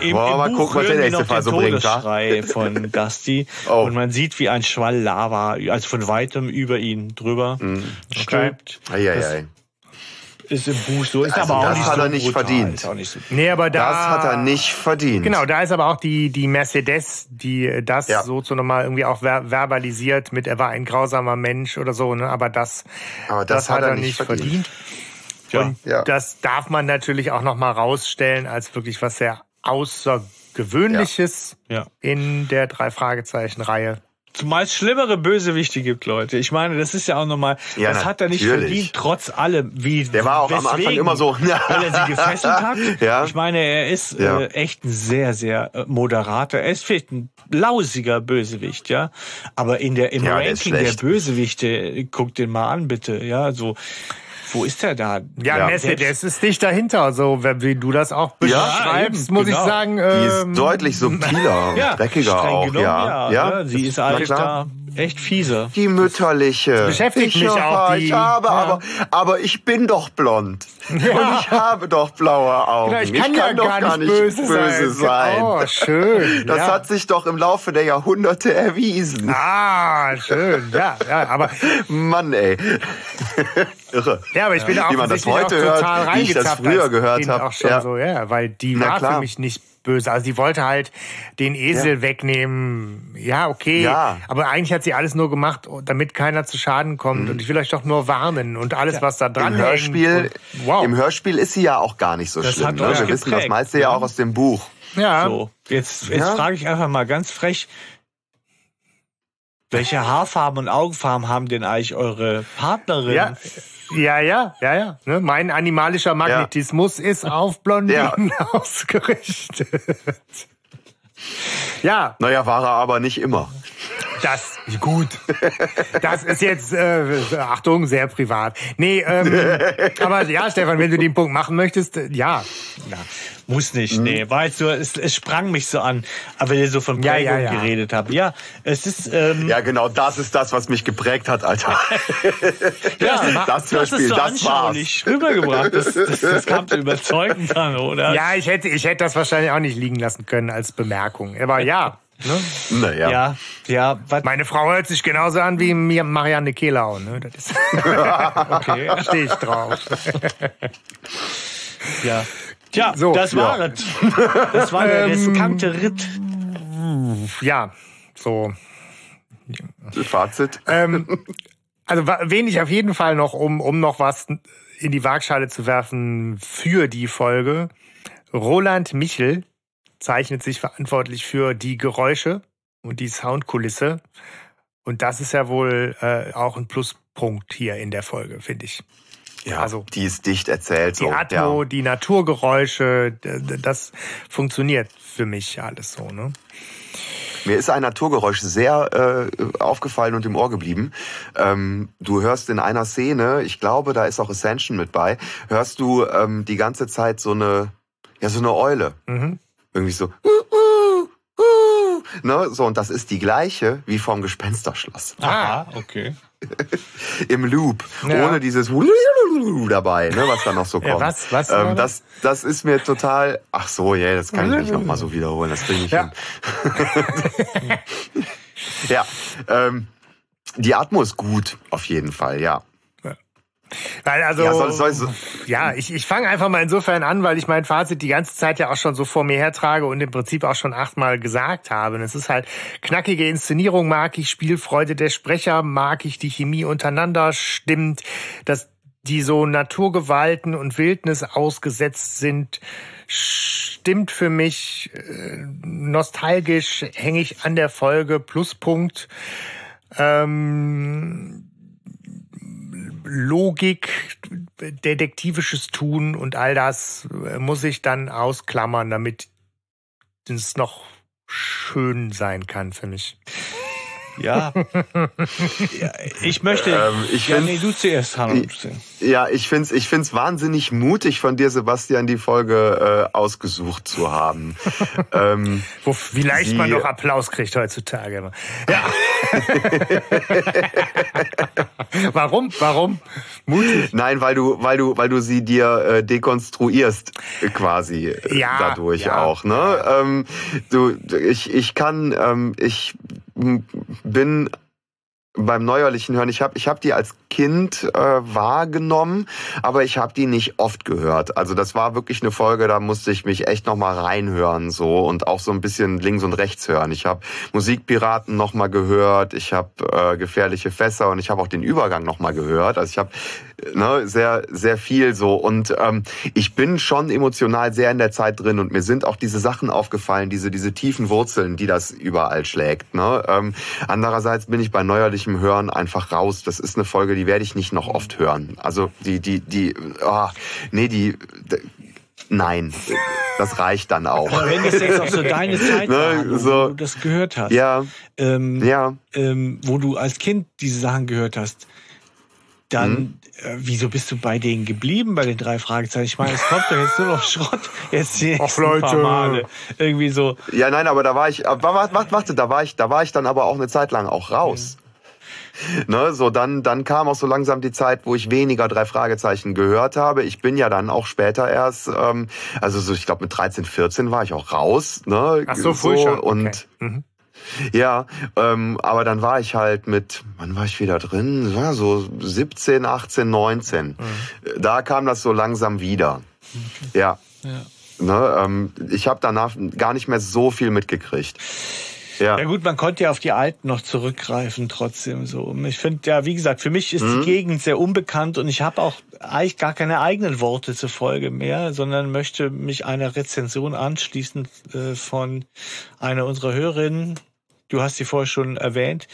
Im, Boah, im mal Buch gucken, was der nächste Fall so bringt. Todesschrei von Dusty oh. und man sieht, wie ein Schwall Lava, also von weitem über ihn drüber mm. stülpt. Okay. Ei, ei, ei ist im Buch so. Ist also aber auch das nicht hat so er nicht brutal. verdient. Auch nicht so. Nee, aber da, das hat er nicht verdient. Genau, da ist aber auch die, die Mercedes, die das ja. so zu nochmal irgendwie auch ver verbalisiert mit, er war ein grausamer Mensch oder so, ne? Aber das, aber das, das hat, er nicht verdient. verdient. Ja. Und ja. das darf man natürlich auch nochmal rausstellen als wirklich was sehr Außergewöhnliches ja. in der drei Fragezeichen Reihe. Zumal es schlimmere Bösewichte gibt, Leute. Ich meine, das ist ja auch nochmal, ja, das hat er nicht verdient, trotz allem. Wie, Der war auch weswegen, am Anfang immer so. weil er sie gefesselt hat. Ja. Ich meine, er ist ja. äh, echt ein sehr, sehr äh, moderater. Er ist vielleicht ein lausiger Bösewicht, ja. Aber in der, im ja, Ranking der, der Bösewichte, guck den mal an, bitte, ja, so. Wo ist der da? Ja, ja Mercedes ist dicht dahinter, so wie du das auch beschreibst, ja, muss genau. ich sagen. Ähm, die ist ähm, deutlich subtiler, ja, dreckiger auch. Genommen, ja. ja, ja. Sie ist eigentlich da echt fiese. Die mütterliche. Das beschäftigt ich mich auch. Die, ich habe, ja. aber, aber ich bin doch blond. Ja. Und ich habe doch blaue Augen. Genau, ich kann, ich kann ja doch gar nicht böse, böse sein. sein. Oh, schön. Das ja. hat sich doch im Laufe der Jahrhunderte erwiesen. Ah, schön. Ja, ja, aber. Mann, ey. Irre. Ja, aber ich bin auch, wie man das heute hört, wie ich das früher gehört habe. Ja. So, ja, weil die Na war klar. für mich nicht böse. Also sie wollte halt den Esel ja. wegnehmen. Ja, okay. Ja. Aber eigentlich hat sie alles nur gemacht, damit keiner zu Schaden kommt. Mhm. Und ich will euch doch nur warnen und alles, ja. was da dran Im Hörspiel, und, wow. Im Hörspiel ist sie ja auch gar nicht so das schlimm. Ne? Wir geprägt, wissen das meiste ja auch aus dem Buch. Ja. So, jetzt, jetzt frage ich einfach mal ganz frech. Welche Haarfarben und Augenfarben haben denn eigentlich eure Partnerin? Ja. Ja, ja, ja, ja. Ne? Mein animalischer Magnetismus ja. ist auf Blondinen ja. ausgerichtet. ja. Naja, war er aber nicht immer. Das, gut. Das ist jetzt, äh, Achtung, sehr privat. Nee, ähm, aber ja, Stefan, wenn du den Punkt machen möchtest, äh, ja. ja. Muss nicht, mhm. nee. War jetzt so, es, es sprang mich so an, aber ihr so von Prägung ja, ja, ja. geredet habt. Ja, es ist. Ähm, ja, genau, das ist das, was mich geprägt hat, Alter. ja, das Hörspiel, das, so das war's. rübergebracht. Das, das, das kam zu überzeugend dann, oder? Ja, ich hätte, ich hätte das wahrscheinlich auch nicht liegen lassen können als Bemerkung. Aber ja. Ne? Naja. Ja, ja. Meine Frau hört sich genauso an wie Marianne Kehlau. Ne? Das ist okay, da stehe ich drauf. ja. Tja, so, das war ja. es. Das war der riskante ähm, Ritt. Ja, so. Fazit. Ähm, also wen ich auf jeden Fall noch, um, um noch was in die Waagschale zu werfen für die Folge, Roland Michel zeichnet sich verantwortlich für die Geräusche und die Soundkulisse. Und das ist ja wohl äh, auch ein Pluspunkt hier in der Folge, finde ich. Ja, also die ist dicht erzählt. Die so, Atmo, ja. die Naturgeräusche, das funktioniert für mich alles so. Ne? Mir ist ein Naturgeräusch sehr äh, aufgefallen und im Ohr geblieben. Ähm, du hörst in einer Szene, ich glaube, da ist auch Ascension mit bei, hörst du ähm, die ganze Zeit so eine, ja, so eine Eule. Mhm. Irgendwie so. Uh, uh, uh. Ne? So, und das ist die gleiche wie vom Gespensterschloss. Ah, okay. Im Loop, ja. ohne dieses dabei, ne, was da noch so kommt. Ja, was, was ähm, das, das ist mir total. Ach so, ja, yeah, das kann ich nicht nochmal so wiederholen. Das kriege ich ja. hin. ja, ähm, die Atmo ist gut, auf jeden Fall, ja. Weil also, ja, soll, soll, soll. ja ich, ich fange einfach mal insofern an, weil ich mein Fazit die ganze Zeit ja auch schon so vor mir hertrage und im Prinzip auch schon achtmal gesagt habe. Und es ist halt knackige Inszenierung mag ich, Spielfreude der Sprecher mag ich, die Chemie untereinander stimmt, dass die so Naturgewalten und Wildnis ausgesetzt sind, stimmt für mich. Äh, nostalgisch hänge ich an der Folge, Pluspunkt. Ähm, Logik, detektivisches Tun und all das äh, muss ich dann ausklammern, damit es noch schön sein kann für mich. Ja. ja ich möchte. Ähm, ich ja, nee, du zuerst, Hanno. Ja, ich finde es ich find's wahnsinnig mutig von dir, Sebastian, die Folge äh, ausgesucht zu haben. ähm, Wo, wie leicht man noch Applaus kriegt heutzutage. Ja. Warum? Warum? Mutig. Nein, weil du, weil du, weil du sie dir äh, dekonstruierst, quasi äh, ja, dadurch ja. auch. Ne? Ähm, du, ich, ich kann, ähm, ich bin beim neuerlichen Hören, ich habe ich hab die als Kind äh, wahrgenommen, aber ich habe die nicht oft gehört. Also das war wirklich eine Folge, da musste ich mich echt nochmal reinhören so und auch so ein bisschen links und rechts hören. Ich habe Musikpiraten nochmal gehört, ich habe äh, gefährliche Fässer und ich habe auch den Übergang nochmal gehört. Also ich habe ne, sehr, sehr viel so. Und ähm, ich bin schon emotional sehr in der Zeit drin und mir sind auch diese Sachen aufgefallen, diese, diese tiefen Wurzeln, die das überall schlägt. Ne? Ähm, andererseits bin ich bei neuerlichem Hören einfach raus. Das ist eine Folge, die werde ich nicht noch oft hören. Also die, die, die, oh, nee, die, Nein, das reicht dann auch. Aber wenn das jetzt auch so deine Zeit ne, war, so, wo du das gehört hast, ja, ähm, ja. Ähm, wo du als Kind diese Sachen gehört hast, dann, mhm. äh, wieso bist du bei denen geblieben, bei den drei Fragezeichen? Ich meine, es kommt doch jetzt nur noch Schrott. Jetzt die Ach, Leute. Paar Male. Irgendwie so. Ja, nein, aber da war ich, warte, warte, warte, da war ich, da war ich dann aber auch eine Zeit lang auch raus. Mhm. Ne, so dann, dann kam auch so langsam die Zeit, wo ich weniger drei Fragezeichen gehört habe. Ich bin ja dann auch später erst, ähm, also so, ich glaube mit 13, 14 war ich auch raus. Ne, Ach so, früh so, schon. Und okay. mhm. Ja, ähm, aber dann war ich halt mit, wann war ich wieder drin? Ja, so 17, 18, 19. Mhm. Da kam das so langsam wieder. Okay. Ja. ja. Ne, ähm, ich habe danach gar nicht mehr so viel mitgekriegt. Ja. ja gut, man konnte ja auf die Alten noch zurückgreifen trotzdem so. Ich finde ja, wie gesagt, für mich ist mhm. die Gegend sehr unbekannt und ich habe auch eigentlich gar keine eigenen Worte zur Folge mehr, sondern möchte mich einer Rezension anschließen äh, von einer unserer Hörerinnen, du hast sie vorher schon erwähnt,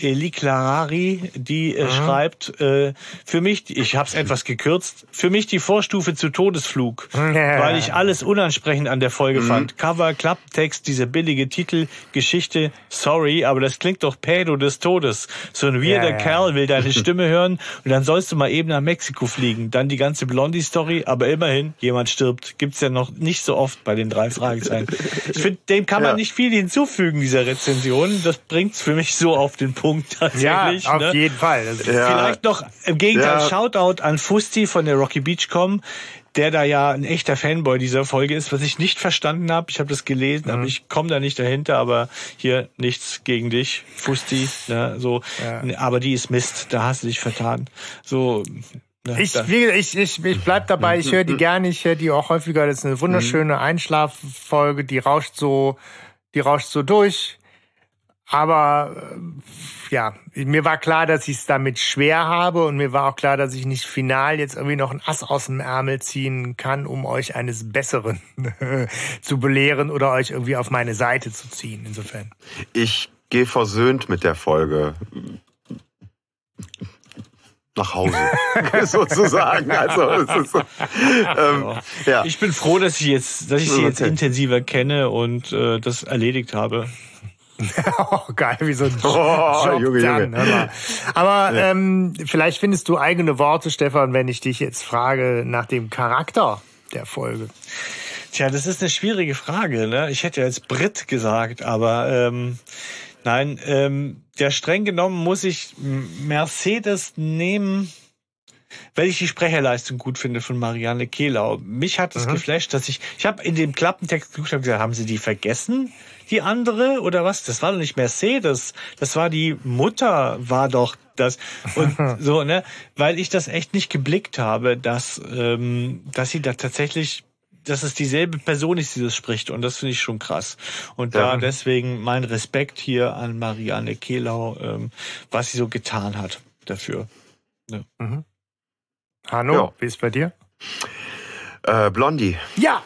Eli Clarari, die äh, mhm. schreibt, äh, für mich, ich habe es etwas gekürzt, für mich die Vorstufe zu Todesflug, ja. weil ich alles unansprechend an der Folge mhm. fand. Cover, Klapptext, diese billige Titel, Geschichte, sorry, aber das klingt doch Pädo des Todes. So ein weirder ja, ja. Kerl will deine Stimme hören und dann sollst du mal eben nach Mexiko fliegen. Dann die ganze Blondie-Story, aber immerhin, jemand stirbt. Gibt's ja noch nicht so oft bei den drei Fragezeichen. Ich finde, dem kann man nicht viel hinzufügen, dieser Rezension. Das bringt's für mich so auf den Punkt. Punkt tatsächlich. Ja, auf ne? jeden Fall. Ja. Vielleicht noch im Gegenteil, ja. Shoutout an Fusti von der Rocky Beachcom, der da ja ein echter Fanboy dieser Folge ist, was ich nicht verstanden habe. Ich habe das gelesen, mhm. aber ich komme da nicht dahinter, aber hier nichts gegen dich, Fusti, ne, so, ja. aber die ist Mist, da hast du dich vertan. So, ne, ich, wie, ich, ich, ich bleib dabei, ich höre die gerne, ich höre die auch häufiger. Das ist eine wunderschöne mhm. Einschlaffolge, die rauscht so, die rauscht so durch. Aber äh, ja, mir war klar, dass ich es damit schwer habe und mir war auch klar, dass ich nicht final jetzt irgendwie noch ein Ass aus dem Ärmel ziehen kann, um euch eines Besseren zu belehren oder euch irgendwie auf meine Seite zu ziehen. Insofern. Ich gehe versöhnt mit der Folge nach Hause, sozusagen. Also, so, ähm, ja. Ich bin froh, dass ich jetzt, dass ich sie jetzt intensiver kenne und äh, das erledigt habe. Oh, geil, wie so ein oh, Job Junge, dann, Junge. Aber ja. ähm, vielleicht findest du eigene Worte, Stefan, wenn ich dich jetzt frage nach dem Charakter der Folge. Tja, das ist eine schwierige Frage. Ne? Ich hätte jetzt Brit gesagt, aber ähm, nein, ähm, ja streng genommen muss ich Mercedes nehmen, weil ich die Sprecherleistung gut finde von Marianne Kehlau. Mich hat es mhm. geflasht, dass ich, ich habe in dem Klappentext gesagt, haben sie die vergessen, die andere oder was? Das war doch nicht Mercedes, das war die Mutter, war doch das und so ne, weil ich das echt nicht geblickt habe, dass ähm, dass sie da tatsächlich dass es dieselbe Person ist, die das spricht. Und das finde ich schon krass. Und ja. da deswegen mein Respekt hier an Marianne Kehlau, ähm, was sie so getan hat dafür. Ja. Mhm. Hanno, ja. wie ist bei dir? Äh, Blondie. Ja,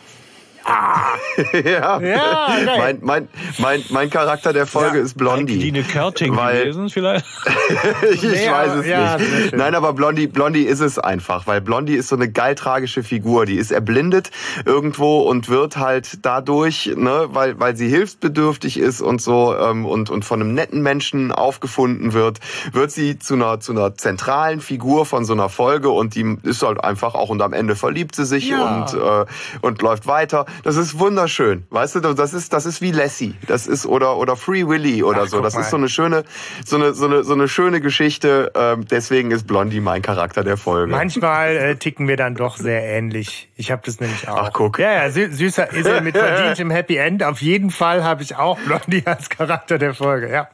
Ah. ja. ja mein, mein, mein, mein Charakter der Folge ja. ist Blondie. Line Körting weil, gewesen vielleicht? ich nee, weiß es ja, nicht. Nein, aber Blondie, Blondie ist es einfach, weil Blondie ist so eine geil tragische Figur. Die ist erblindet irgendwo und wird halt dadurch, ne, weil, weil sie hilfsbedürftig ist und so ähm, und, und von einem netten Menschen aufgefunden wird, wird sie zu einer, zu einer zentralen Figur von so einer Folge und die ist halt einfach auch und am Ende verliebt sie sich ja. und, äh, und läuft weiter. Das ist wunderschön. Weißt du, das ist, das ist wie Lassie. Das ist, oder, oder Free Willy oder Ach, so. Das ist so eine schöne, so eine, so eine, so eine schöne Geschichte. Ähm, deswegen ist Blondie mein Charakter der Folge. Manchmal äh, ticken wir dann doch sehr ähnlich. Ich habe das nämlich auch. Ach, guck. Ja, ja, süßer ist er mit verdientem Happy End. Auf jeden Fall habe ich auch Blondie als Charakter der Folge, ja.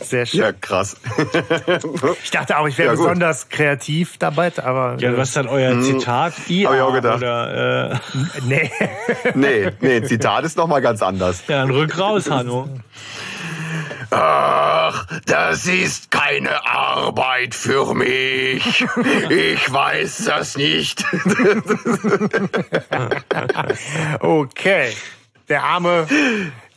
Sehr schön. Ja, krass. ich dachte auch, ich wäre ja, besonders kreativ dabei, aber. Ja, was ist dann euer hm, Zitat? IA Hab ich auch gedacht. Oder, äh nee. nee, nee, Zitat ist nochmal ganz anders. Ja, dann rück raus, Hanno. Ach, das ist keine Arbeit für mich. Ich weiß das nicht. okay. Der arme,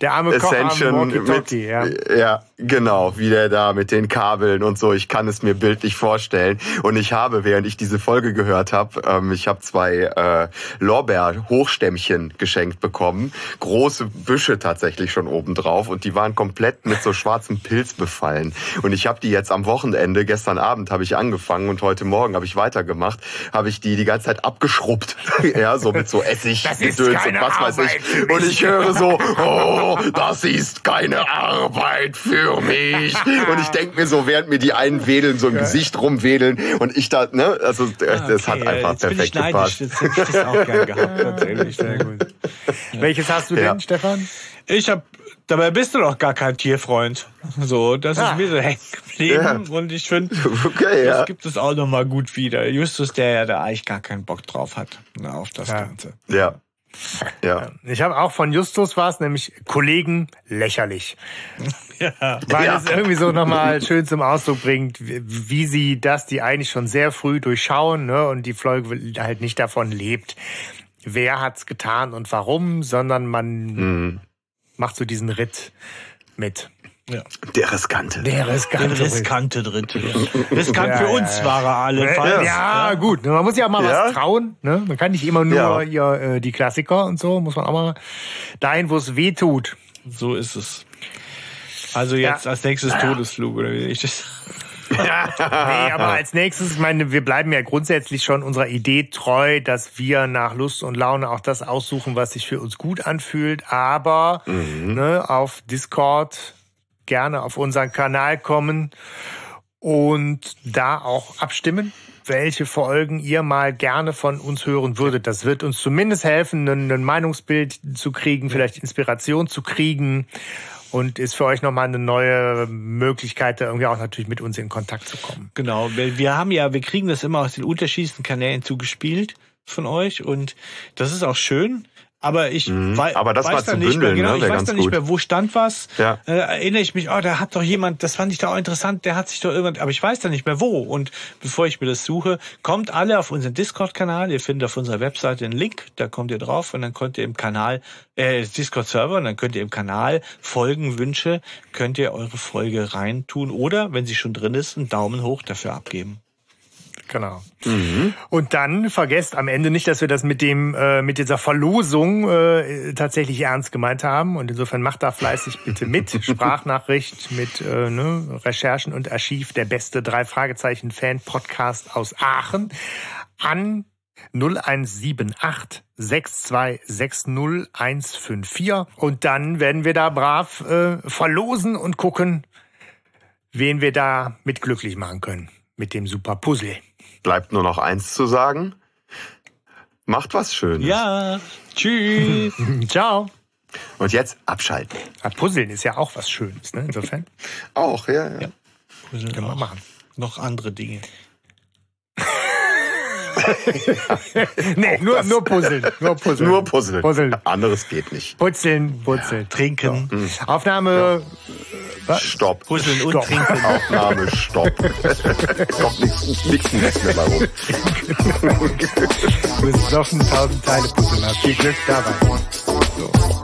der arme Ascension Koch am mit, ja. ja, genau, wie der da mit den Kabeln und so. Ich kann es mir bildlich vorstellen. Und ich habe, während ich diese Folge gehört habe, ähm, ich habe zwei äh, Lorbeer-Hochstämmchen geschenkt bekommen. Große Büsche tatsächlich schon oben drauf. Und die waren komplett mit so schwarzem Pilz befallen. Und ich habe die jetzt am Wochenende, gestern Abend habe ich angefangen und heute Morgen habe ich weitergemacht, habe ich die die ganze Zeit abgeschrubbt. ja, so mit so Essig, Gedöns und was weiß ich. Und ich höre so, oh, das ist keine Arbeit für mich. Und ich denke mir so, während mir die einen wedeln, so im Gesicht rumwedeln und ich da, ne, also das okay, hat einfach jetzt perfekt bin ich gepasst. Jetzt hätte ich das auch gern gehabt, tatsächlich, sehr gut. Welches hast du denn, ja. Stefan? Ich habe Dabei bist du doch gar kein Tierfreund. So, das ah. ist mir so hängen geblieben. Ja. Und ich finde, okay, das ja. gibt es auch nochmal gut wieder. Justus, der ja da eigentlich gar keinen Bock drauf hat, ne, auf das ja. Ganze. Ja. Ja. Ich habe auch von Justus war es nämlich Kollegen lächerlich. Ja. Weil ja. es irgendwie so nochmal schön zum Ausdruck bringt, wie sie das, die eigentlich schon sehr früh durchschauen, ne, und die Folge halt nicht davon lebt, wer hat's getan und warum, sondern man mhm. macht so diesen Ritt mit. Ja. Der riskante. Der riskante, Der riskante Dritte. Riskant ja, für uns ja, war er allenfalls. Ja, ja, gut. Man muss ja mal was trauen. Ne? Man kann nicht immer nur hier, äh, die Klassiker und so. Muss man auch mal dahin, wo es weh tut. So ist es. Also jetzt als nächstes Todesflug, oder wie ich das... nee, aber als nächstes, ich meine, wir bleiben ja grundsätzlich schon unserer Idee treu, dass wir nach Lust und Laune auch das aussuchen, was sich für uns gut anfühlt. Aber mhm. ne, auf Discord gerne auf unseren Kanal kommen und da auch abstimmen, welche Folgen ihr mal gerne von uns hören würdet. Das wird uns zumindest helfen, ein, Meinungsbild zu kriegen, vielleicht Inspiration zu kriegen und ist für euch nochmal eine neue Möglichkeit, da irgendwie auch natürlich mit uns in Kontakt zu kommen. Genau, wir haben ja, wir kriegen das immer aus den unterschiedlichsten Kanälen zugespielt von euch und das ist auch schön. Aber ich mhm. wei Aber das weiß dann nicht bündeln, mehr, genau, ne? ich weiß dann nicht mehr, wo stand was. Ja. Äh, erinnere ich mich, oh, da hat doch jemand, das fand ich doch interessant, der hat sich doch irgendwann, aber ich weiß dann nicht mehr wo. Und bevor ich mir das suche, kommt alle auf unseren Discord-Kanal. Ihr findet auf unserer Webseite einen Link, da kommt ihr drauf und dann könnt ihr im Kanal, äh, Discord-Server, und dann könnt ihr im Kanal Folgen, Wünsche, könnt ihr eure Folge reintun oder, wenn sie schon drin ist, einen Daumen hoch dafür abgeben. Genau. Mhm. Und dann vergesst am Ende nicht, dass wir das mit dem äh, mit dieser Verlosung äh, tatsächlich ernst gemeint haben. Und insofern macht da fleißig bitte mit. Sprachnachricht mit äh, ne, Recherchen und Archiv der beste drei Fragezeichen Fan Podcast aus Aachen an 0178 6260154 und dann werden wir da brav äh, verlosen und gucken, wen wir da mit glücklich machen können mit dem super Puzzle. Bleibt nur noch eins zu sagen. Macht was Schönes. Ja, tschüss. Ciao. Und jetzt abschalten. Ja, Puzzeln ist ja auch was Schönes, ne? Insofern. auch, ja, ja. ja. Puzzeln Können wir machen. Noch andere Dinge. nee, nur, nur Puzzeln. Nur Puzzeln. Nur Puzzeln. Puzzeln. Anderes geht nicht. Puzzeln, Puzzeln. Ja. Trinken. Ja. Mhm. Aufnahme. Ja. Stopp. Puzzeln und Stopp. trinken. Aufnahme, Stopp. Kommt nichts, nichts, nichts mehr warum. du müssen noch tausend Teile puzzeln. Viel Glück dabei. So.